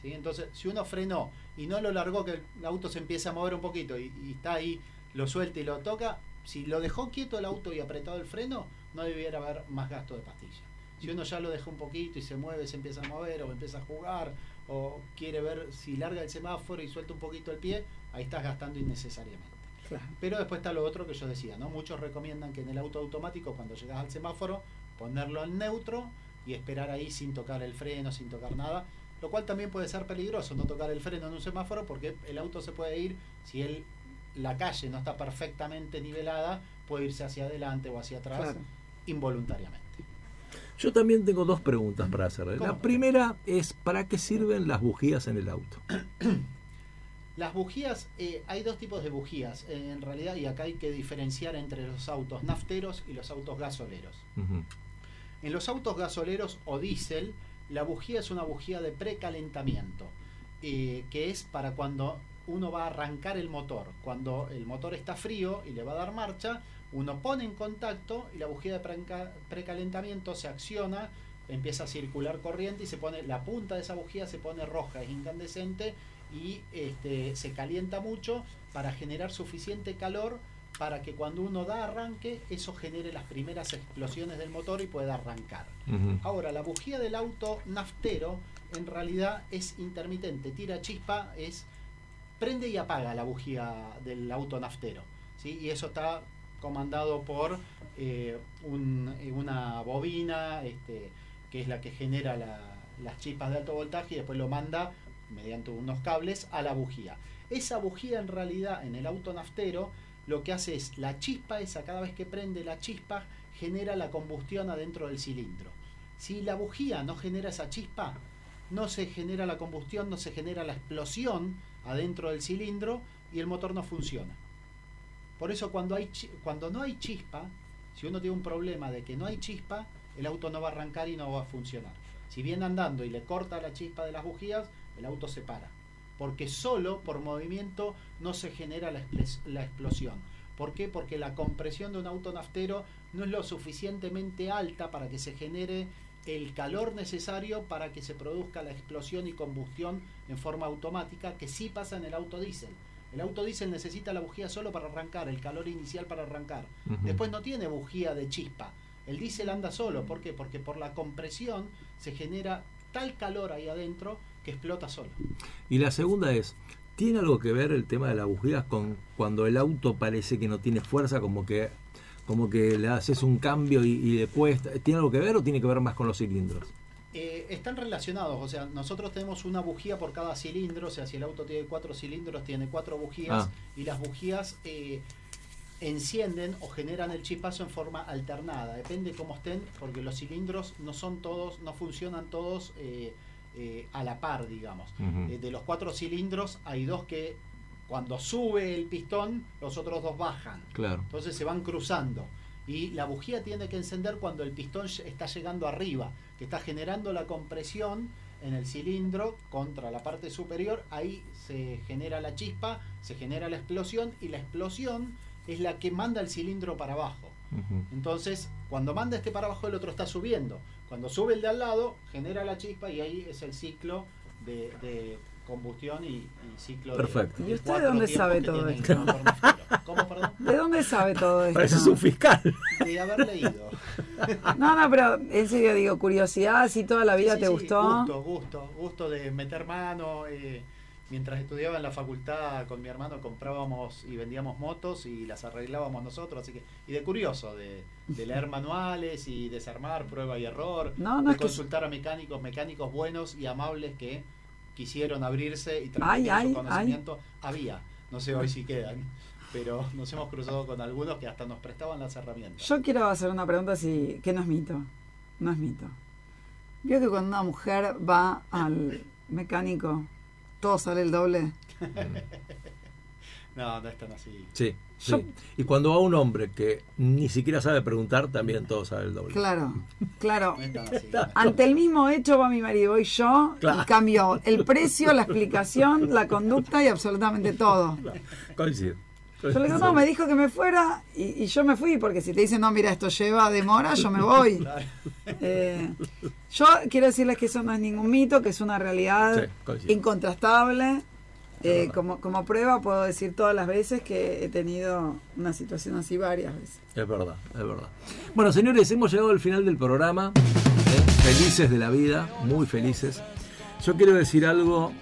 ¿Sí? Entonces, si uno frenó y no lo largó, que el auto se empieza a mover un poquito y, y está ahí, lo suelta y lo toca, si lo dejó quieto el auto y apretado el freno, no debiera haber más gasto de pastilla. Si uno ya lo deja un poquito y se mueve, se empieza a mover o empieza a jugar o quiere ver si larga el semáforo y suelta un poquito el pie, ahí estás gastando innecesariamente. Claro. Pero después está lo otro que yo decía, ¿no? Muchos recomiendan que en el auto automático, cuando llegas al semáforo, ponerlo en neutro y esperar ahí sin tocar el freno, sin tocar nada. Lo cual también puede ser peligroso, no tocar el freno en un semáforo, porque el auto se puede ir, si él, la calle no está perfectamente nivelada, puede irse hacia adelante o hacia atrás Claro. involuntariamente. Yo también tengo dos preguntas para. ¿Cómo? La primera es, ¿para qué sirven las bujías en el auto? [clears throat] Las bujías, eh, hay dos tipos de bujías eh, en realidad y acá hay que diferenciar entre los autos nafteros y los autos gasoleros. En los autos gasoleros o diésel, la bujía es una bujía de precalentamiento, eh, que es para cuando uno va a arrancar el motor. Cuando el motor está frío y le va a dar marcha, uno pone en contacto y la bujía de preca- precalentamiento se acciona, empieza a circular corriente y se pone la punta de esa bujía se pone roja, es incandescente y este, se calienta mucho para generar suficiente calor para que cuando uno da arranque eso genere las primeras explosiones del motor y pueda arrancar. Ahora, la bujía del auto naftero en realidad es intermitente, tira chispa, es prende y apaga la bujía del auto naftero. ¿sí? Y eso está comandado por eh, un- eh, una bobina este, que es la que genera la- las chispas de alto voltaje y después lo manda mediante unos cables a la bujía. Esa bujía en realidad en el auto naftero lo que hace es la chispa esa, cada vez que prende la chispa, genera la combustión adentro del cilindro. Si la bujía no genera esa chispa, no se genera la combustión, no se genera la explosión adentro del cilindro y el motor no funciona. Por eso cuando, hay, cuando no hay chispa, si uno tiene un problema de que no hay chispa, el auto no va a arrancar y no va a funcionar. Si viene andando y le corta la chispa de las bujías, el auto se para. Porque solo por movimiento no se genera la, la explosión. ¿Por qué? Porque la compresión de un auto naftero no es lo suficientemente alta para que se genere el calor necesario para que se produzca la explosión y combustión en forma automática que sí pasa en el auto diésel. El auto diésel necesita la bujía solo para arrancar, el calor inicial para arrancar. Después no tiene bujía de chispa. El diésel anda solo. ¿Por qué? Porque por la compresión se genera tal calor ahí adentro que explota solo. Y la segunda es, ¿tiene algo que ver el tema de las bujías con cuando el auto parece que no tiene fuerza, como que como que le haces un cambio y, y le cuesta? ¿Tiene algo que ver o tiene que ver más con los cilindros? Eh, están relacionados, o sea, nosotros tenemos una bujía por cada cilindro, o sea, si el auto tiene cuatro cilindros, tiene cuatro bujías, Ah. y las bujías eh, encienden o generan el chispazo en forma alternada, depende cómo estén, porque los cilindros no son todos, no funcionan todos eh, eh, a la par, digamos. Eh, de los cuatro cilindros hay dos que cuando sube el pistón, los otros dos bajan. Claro. Entonces se van cruzando. Y la bujía tiene que encender cuando el pistón está llegando arriba, que está generando la compresión en el cilindro contra la parte superior. Ahí se genera la chispa, se genera la explosión y la explosión es la que manda el cilindro para abajo. Entonces, cuando manda este para abajo, el otro está subiendo. Cuando sube el de al lado, genera la chispa y ahí es el ciclo de, de combustión y, y ciclo de- Perfecto. de ¿Y usted de dónde sabe todo esto? [laughs] ¿Cómo, perdón? ¿De dónde sabe todo esto? Pareces un fiscal. De haber leído. No, no, pero en serio digo, curiosidad, si toda la vida Sí, te sí, gustó. Gusto, gusto, gusto de meter mano. eh, mientras estudiaba en la facultad con mi hermano comprábamos y vendíamos motos y las arreglábamos nosotros, así que y de curioso de, de leer [laughs] manuales y desarmar prueba y error, No, no, de que- consultar a mecánicos, mecánicos buenos y amables que quisieron abrirse y transmitir ay, su conocimiento. Había, no sé hoy si quedan, pero nos hemos cruzado con algunos que hasta nos prestaban las herramientas. Yo quiero hacer una pregunta si, que no es mito. No es mito. Vio que cuando una mujer va al mecánico, todo sale el doble. [laughs] No, no es tan así. Sí, sí. Yo- Y cuando va un hombre que ni siquiera sabe preguntar, también todo sabe el doble. Claro, [laughs] claro. Ante el mismo hecho va mi marido, voy yo Claro. y cambio el precio, la explicación, la conducta y absolutamente todo. Coincido. Yo le digo, no, me dijo que me fuera y, y yo me fui, porque si te dicen, no, mira, esto lleva demora, yo me voy. [laughs] Eh, yo quiero decirles que eso no es ningún mito, que es una realidad Sí, incontrastable. Eh, como, como prueba puedo decir todas las veces que he tenido una situación así varias veces. Es verdad, es verdad. Bueno, señores, hemos llegado al final del programa. ¿eh? Felices de la vida, muy felices. Yo quiero decir algo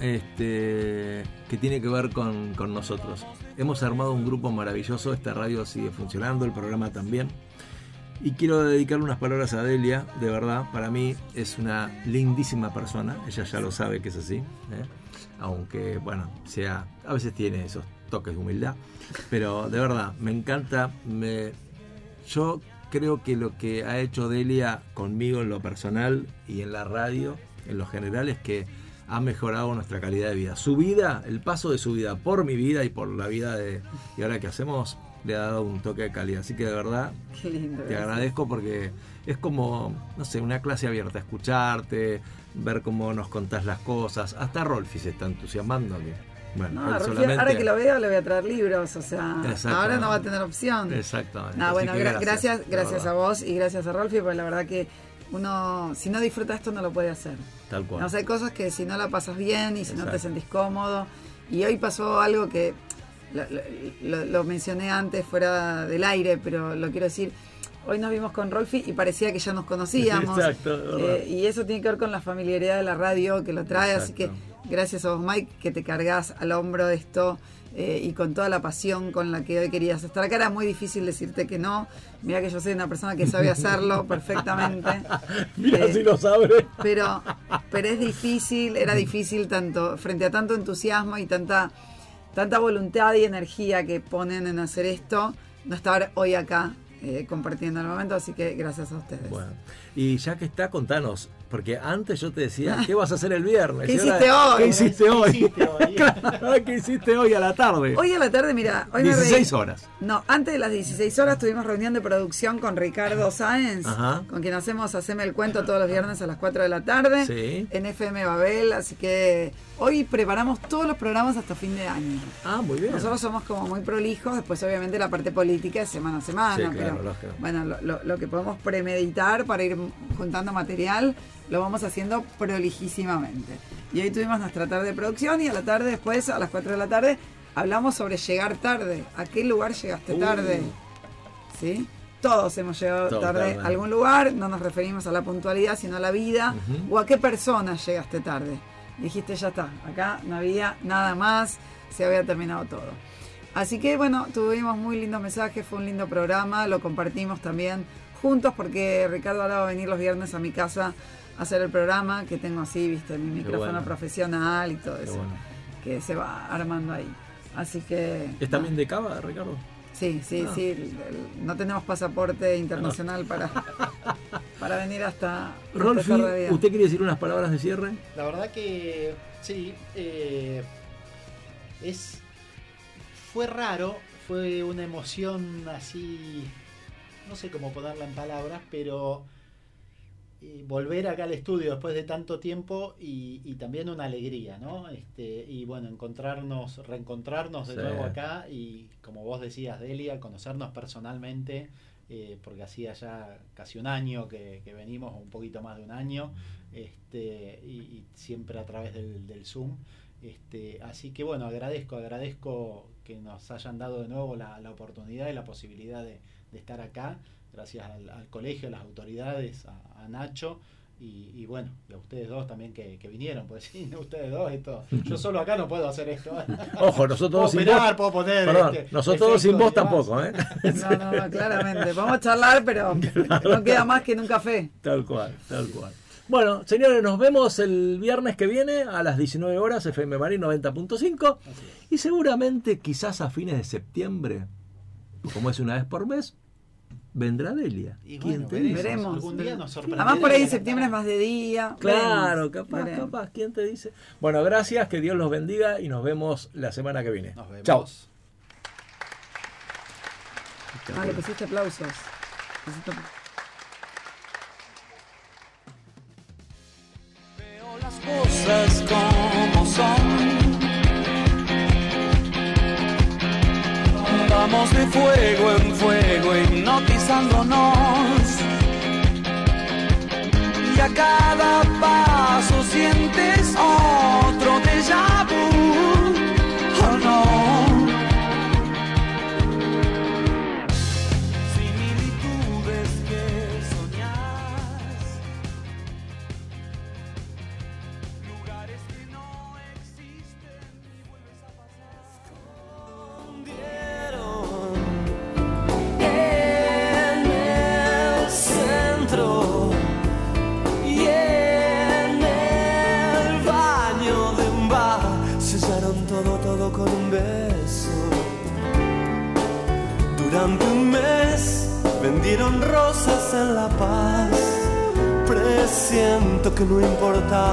este, que tiene que ver con, con nosotros. Hemos armado un grupo maravilloso, esta radio sigue funcionando, el programa también. Y quiero dedicar unas palabras a Delia, de verdad, para mí es una lindísima persona, ella ya lo sabe que es así, ¿eh? aunque, bueno, sea, a veces tiene esos toques de humildad, pero de verdad, me encanta, me, yo creo que lo que ha hecho Delia conmigo en lo personal y en la radio, en lo general, es que ha mejorado nuestra calidad de vida. Su vida, el paso de su vida por mi vida y por la vida de... Y ahora que hacemos, le ha dado un toque de calidad. Así que de verdad, Qué lindo. te agradezco porque es como, no sé, una clase abierta, escucharte, ver cómo nos contás las cosas. Hasta Rolfi se está entusiasmando. Bueno, No, solamente- ahora que lo veo le voy a traer libros, o sea, ahora no va a tener opción. Exactamente. No, bueno, gra- gracias, de gracias a vos y gracias a Rolfi, porque la verdad que uno, si no disfruta esto, no lo puede hacer. Tal cual. O sea, hay cosas que si no la pasas bien y si no te sentís cómodo. Y hoy pasó algo que lo, lo- lo- lo mencioné antes fuera del aire, pero lo quiero decir. Hoy nos vimos con Rolfi y parecía que ya nos conocíamos. [laughs] Exacto. Eh, y eso tiene que ver con la familiaridad de la radio que lo trae. Así que gracias a vos, Mike, que te cargas al hombro de esto eh, y con toda la pasión con la que hoy querías estar acá. Era muy difícil decirte que no. Mira que yo soy una persona que sabe hacerlo [laughs] perfectamente. Mira Eh, si lo sabe. pero, pero es difícil, era difícil tanto, frente a tanto entusiasmo y tanta, tanta voluntad y energía que ponen en hacer esto, no estar hoy acá eh, compartiendo el momento, así que gracias a ustedes. Bueno, y ya que está, contanos, porque antes yo te decía, ¿qué vas a hacer el viernes? ¿Qué ahora, hiciste hoy? ¿Qué hiciste hoy? ¿Qué hiciste hoy? [laughs] Claro, ¿Qué hiciste hoy a la tarde? Hoy a la tarde, mira, hoy me reí. 16 horas. No, antes de las 16 horas tuvimos reunión de producción con Ricardo Sáenz, Ajá. con quien hacemos Haceme el Cuento todos los viernes a las 4 de la tarde Sí. en FM Babel, así que hoy preparamos todos los programas hasta fin de año. Ah, muy bien. Nosotros somos como muy prolijos, después obviamente la parte política es semana a semana, Sí, claro, pero lógico. bueno, lo, lo- lo que podemos premeditar para ir juntando material, lo vamos haciendo prolijísimamente. Y hoy tuvimos nuestra tarde de producción y a la tarde después, a las 4 de la tarde, hablamos sobre llegar tarde. ¿A qué lugar llegaste Uh. tarde? ¿Sí? Todos hemos llegado tarde a algún lugar, no nos referimos a la puntualidad, sino a la vida, o a qué persona llegaste tarde. Dijiste, ya está, acá no había nada más, se había terminado todo. Así que bueno, tuvimos muy lindos mensajes, fue un lindo programa, lo compartimos también juntos porque Ricardo ahora va a venir los viernes a mi casa a hacer el programa, que tengo así, viste, mi micrófono bueno. profesional y todo Qué eso, bueno. que se va armando ahí. Así que... ¿Es también de Cava, Ricardo? Sí, sí, Ah. sí. no tenemos pasaporte internacional para, [laughs] para venir hasta. Rolfi. ¿usted quiere decir unas palabras de cierre? La verdad que sí, eh, es fue raro, fue una emoción así, no sé cómo ponerla en palabras, pero eh, volver acá al estudio después de tanto tiempo y, y también una alegría, ¿no? Este, y bueno, encontrarnos, reencontrarnos de Sí. nuevo acá y como vos decías, Delia, conocernos personalmente, eh, porque hacía ya casi un año que, que venimos, un poquito más de un año, este, y, y siempre a través del, del Zoom. Este, así que bueno, agradezco, agradezco que nos hayan dado de nuevo la, la oportunidad y la posibilidad de, de estar acá, gracias al, al colegio, a las autoridades, a, a Nacho. Y, y bueno, y a ustedes dos también que, que vinieron, pues [laughs] sí, ustedes dos, esto. Yo solo acá no puedo hacer esto. [laughs] Ojo, nosotros puedo sin vos- puedo poner. Perdón, este, nosotros sin vos tampoco, ¿eh? [laughs] No, no, no, claramente. Vamos a charlar, pero no queda más que en un café. Tal cual, tal cual. Bueno, señores, nos vemos el viernes que viene a las 19 horas, FM Marín 90.5. Y seguramente, quizás a fines de septiembre, como es una vez por mes, vendrá Delia. Y ¿Quién bueno, te veremos. dice? Veremos. Algún día nos sorprenderá. Además, por ahí en septiembre es más de día. Claro, Veremos, capaz, veremos. capaz. ¿Quién te dice? Bueno, gracias, que Dios los bendiga y nos vemos la semana que viene. Nos vemos. Chao. Ah, le pusiste aplausos. Pusiste- cosas como son. Vamos de fuego en fuego hipnotizándonos. Y a cada paso sientes otro vendieron rosas en La Paz. Presiento que no importa.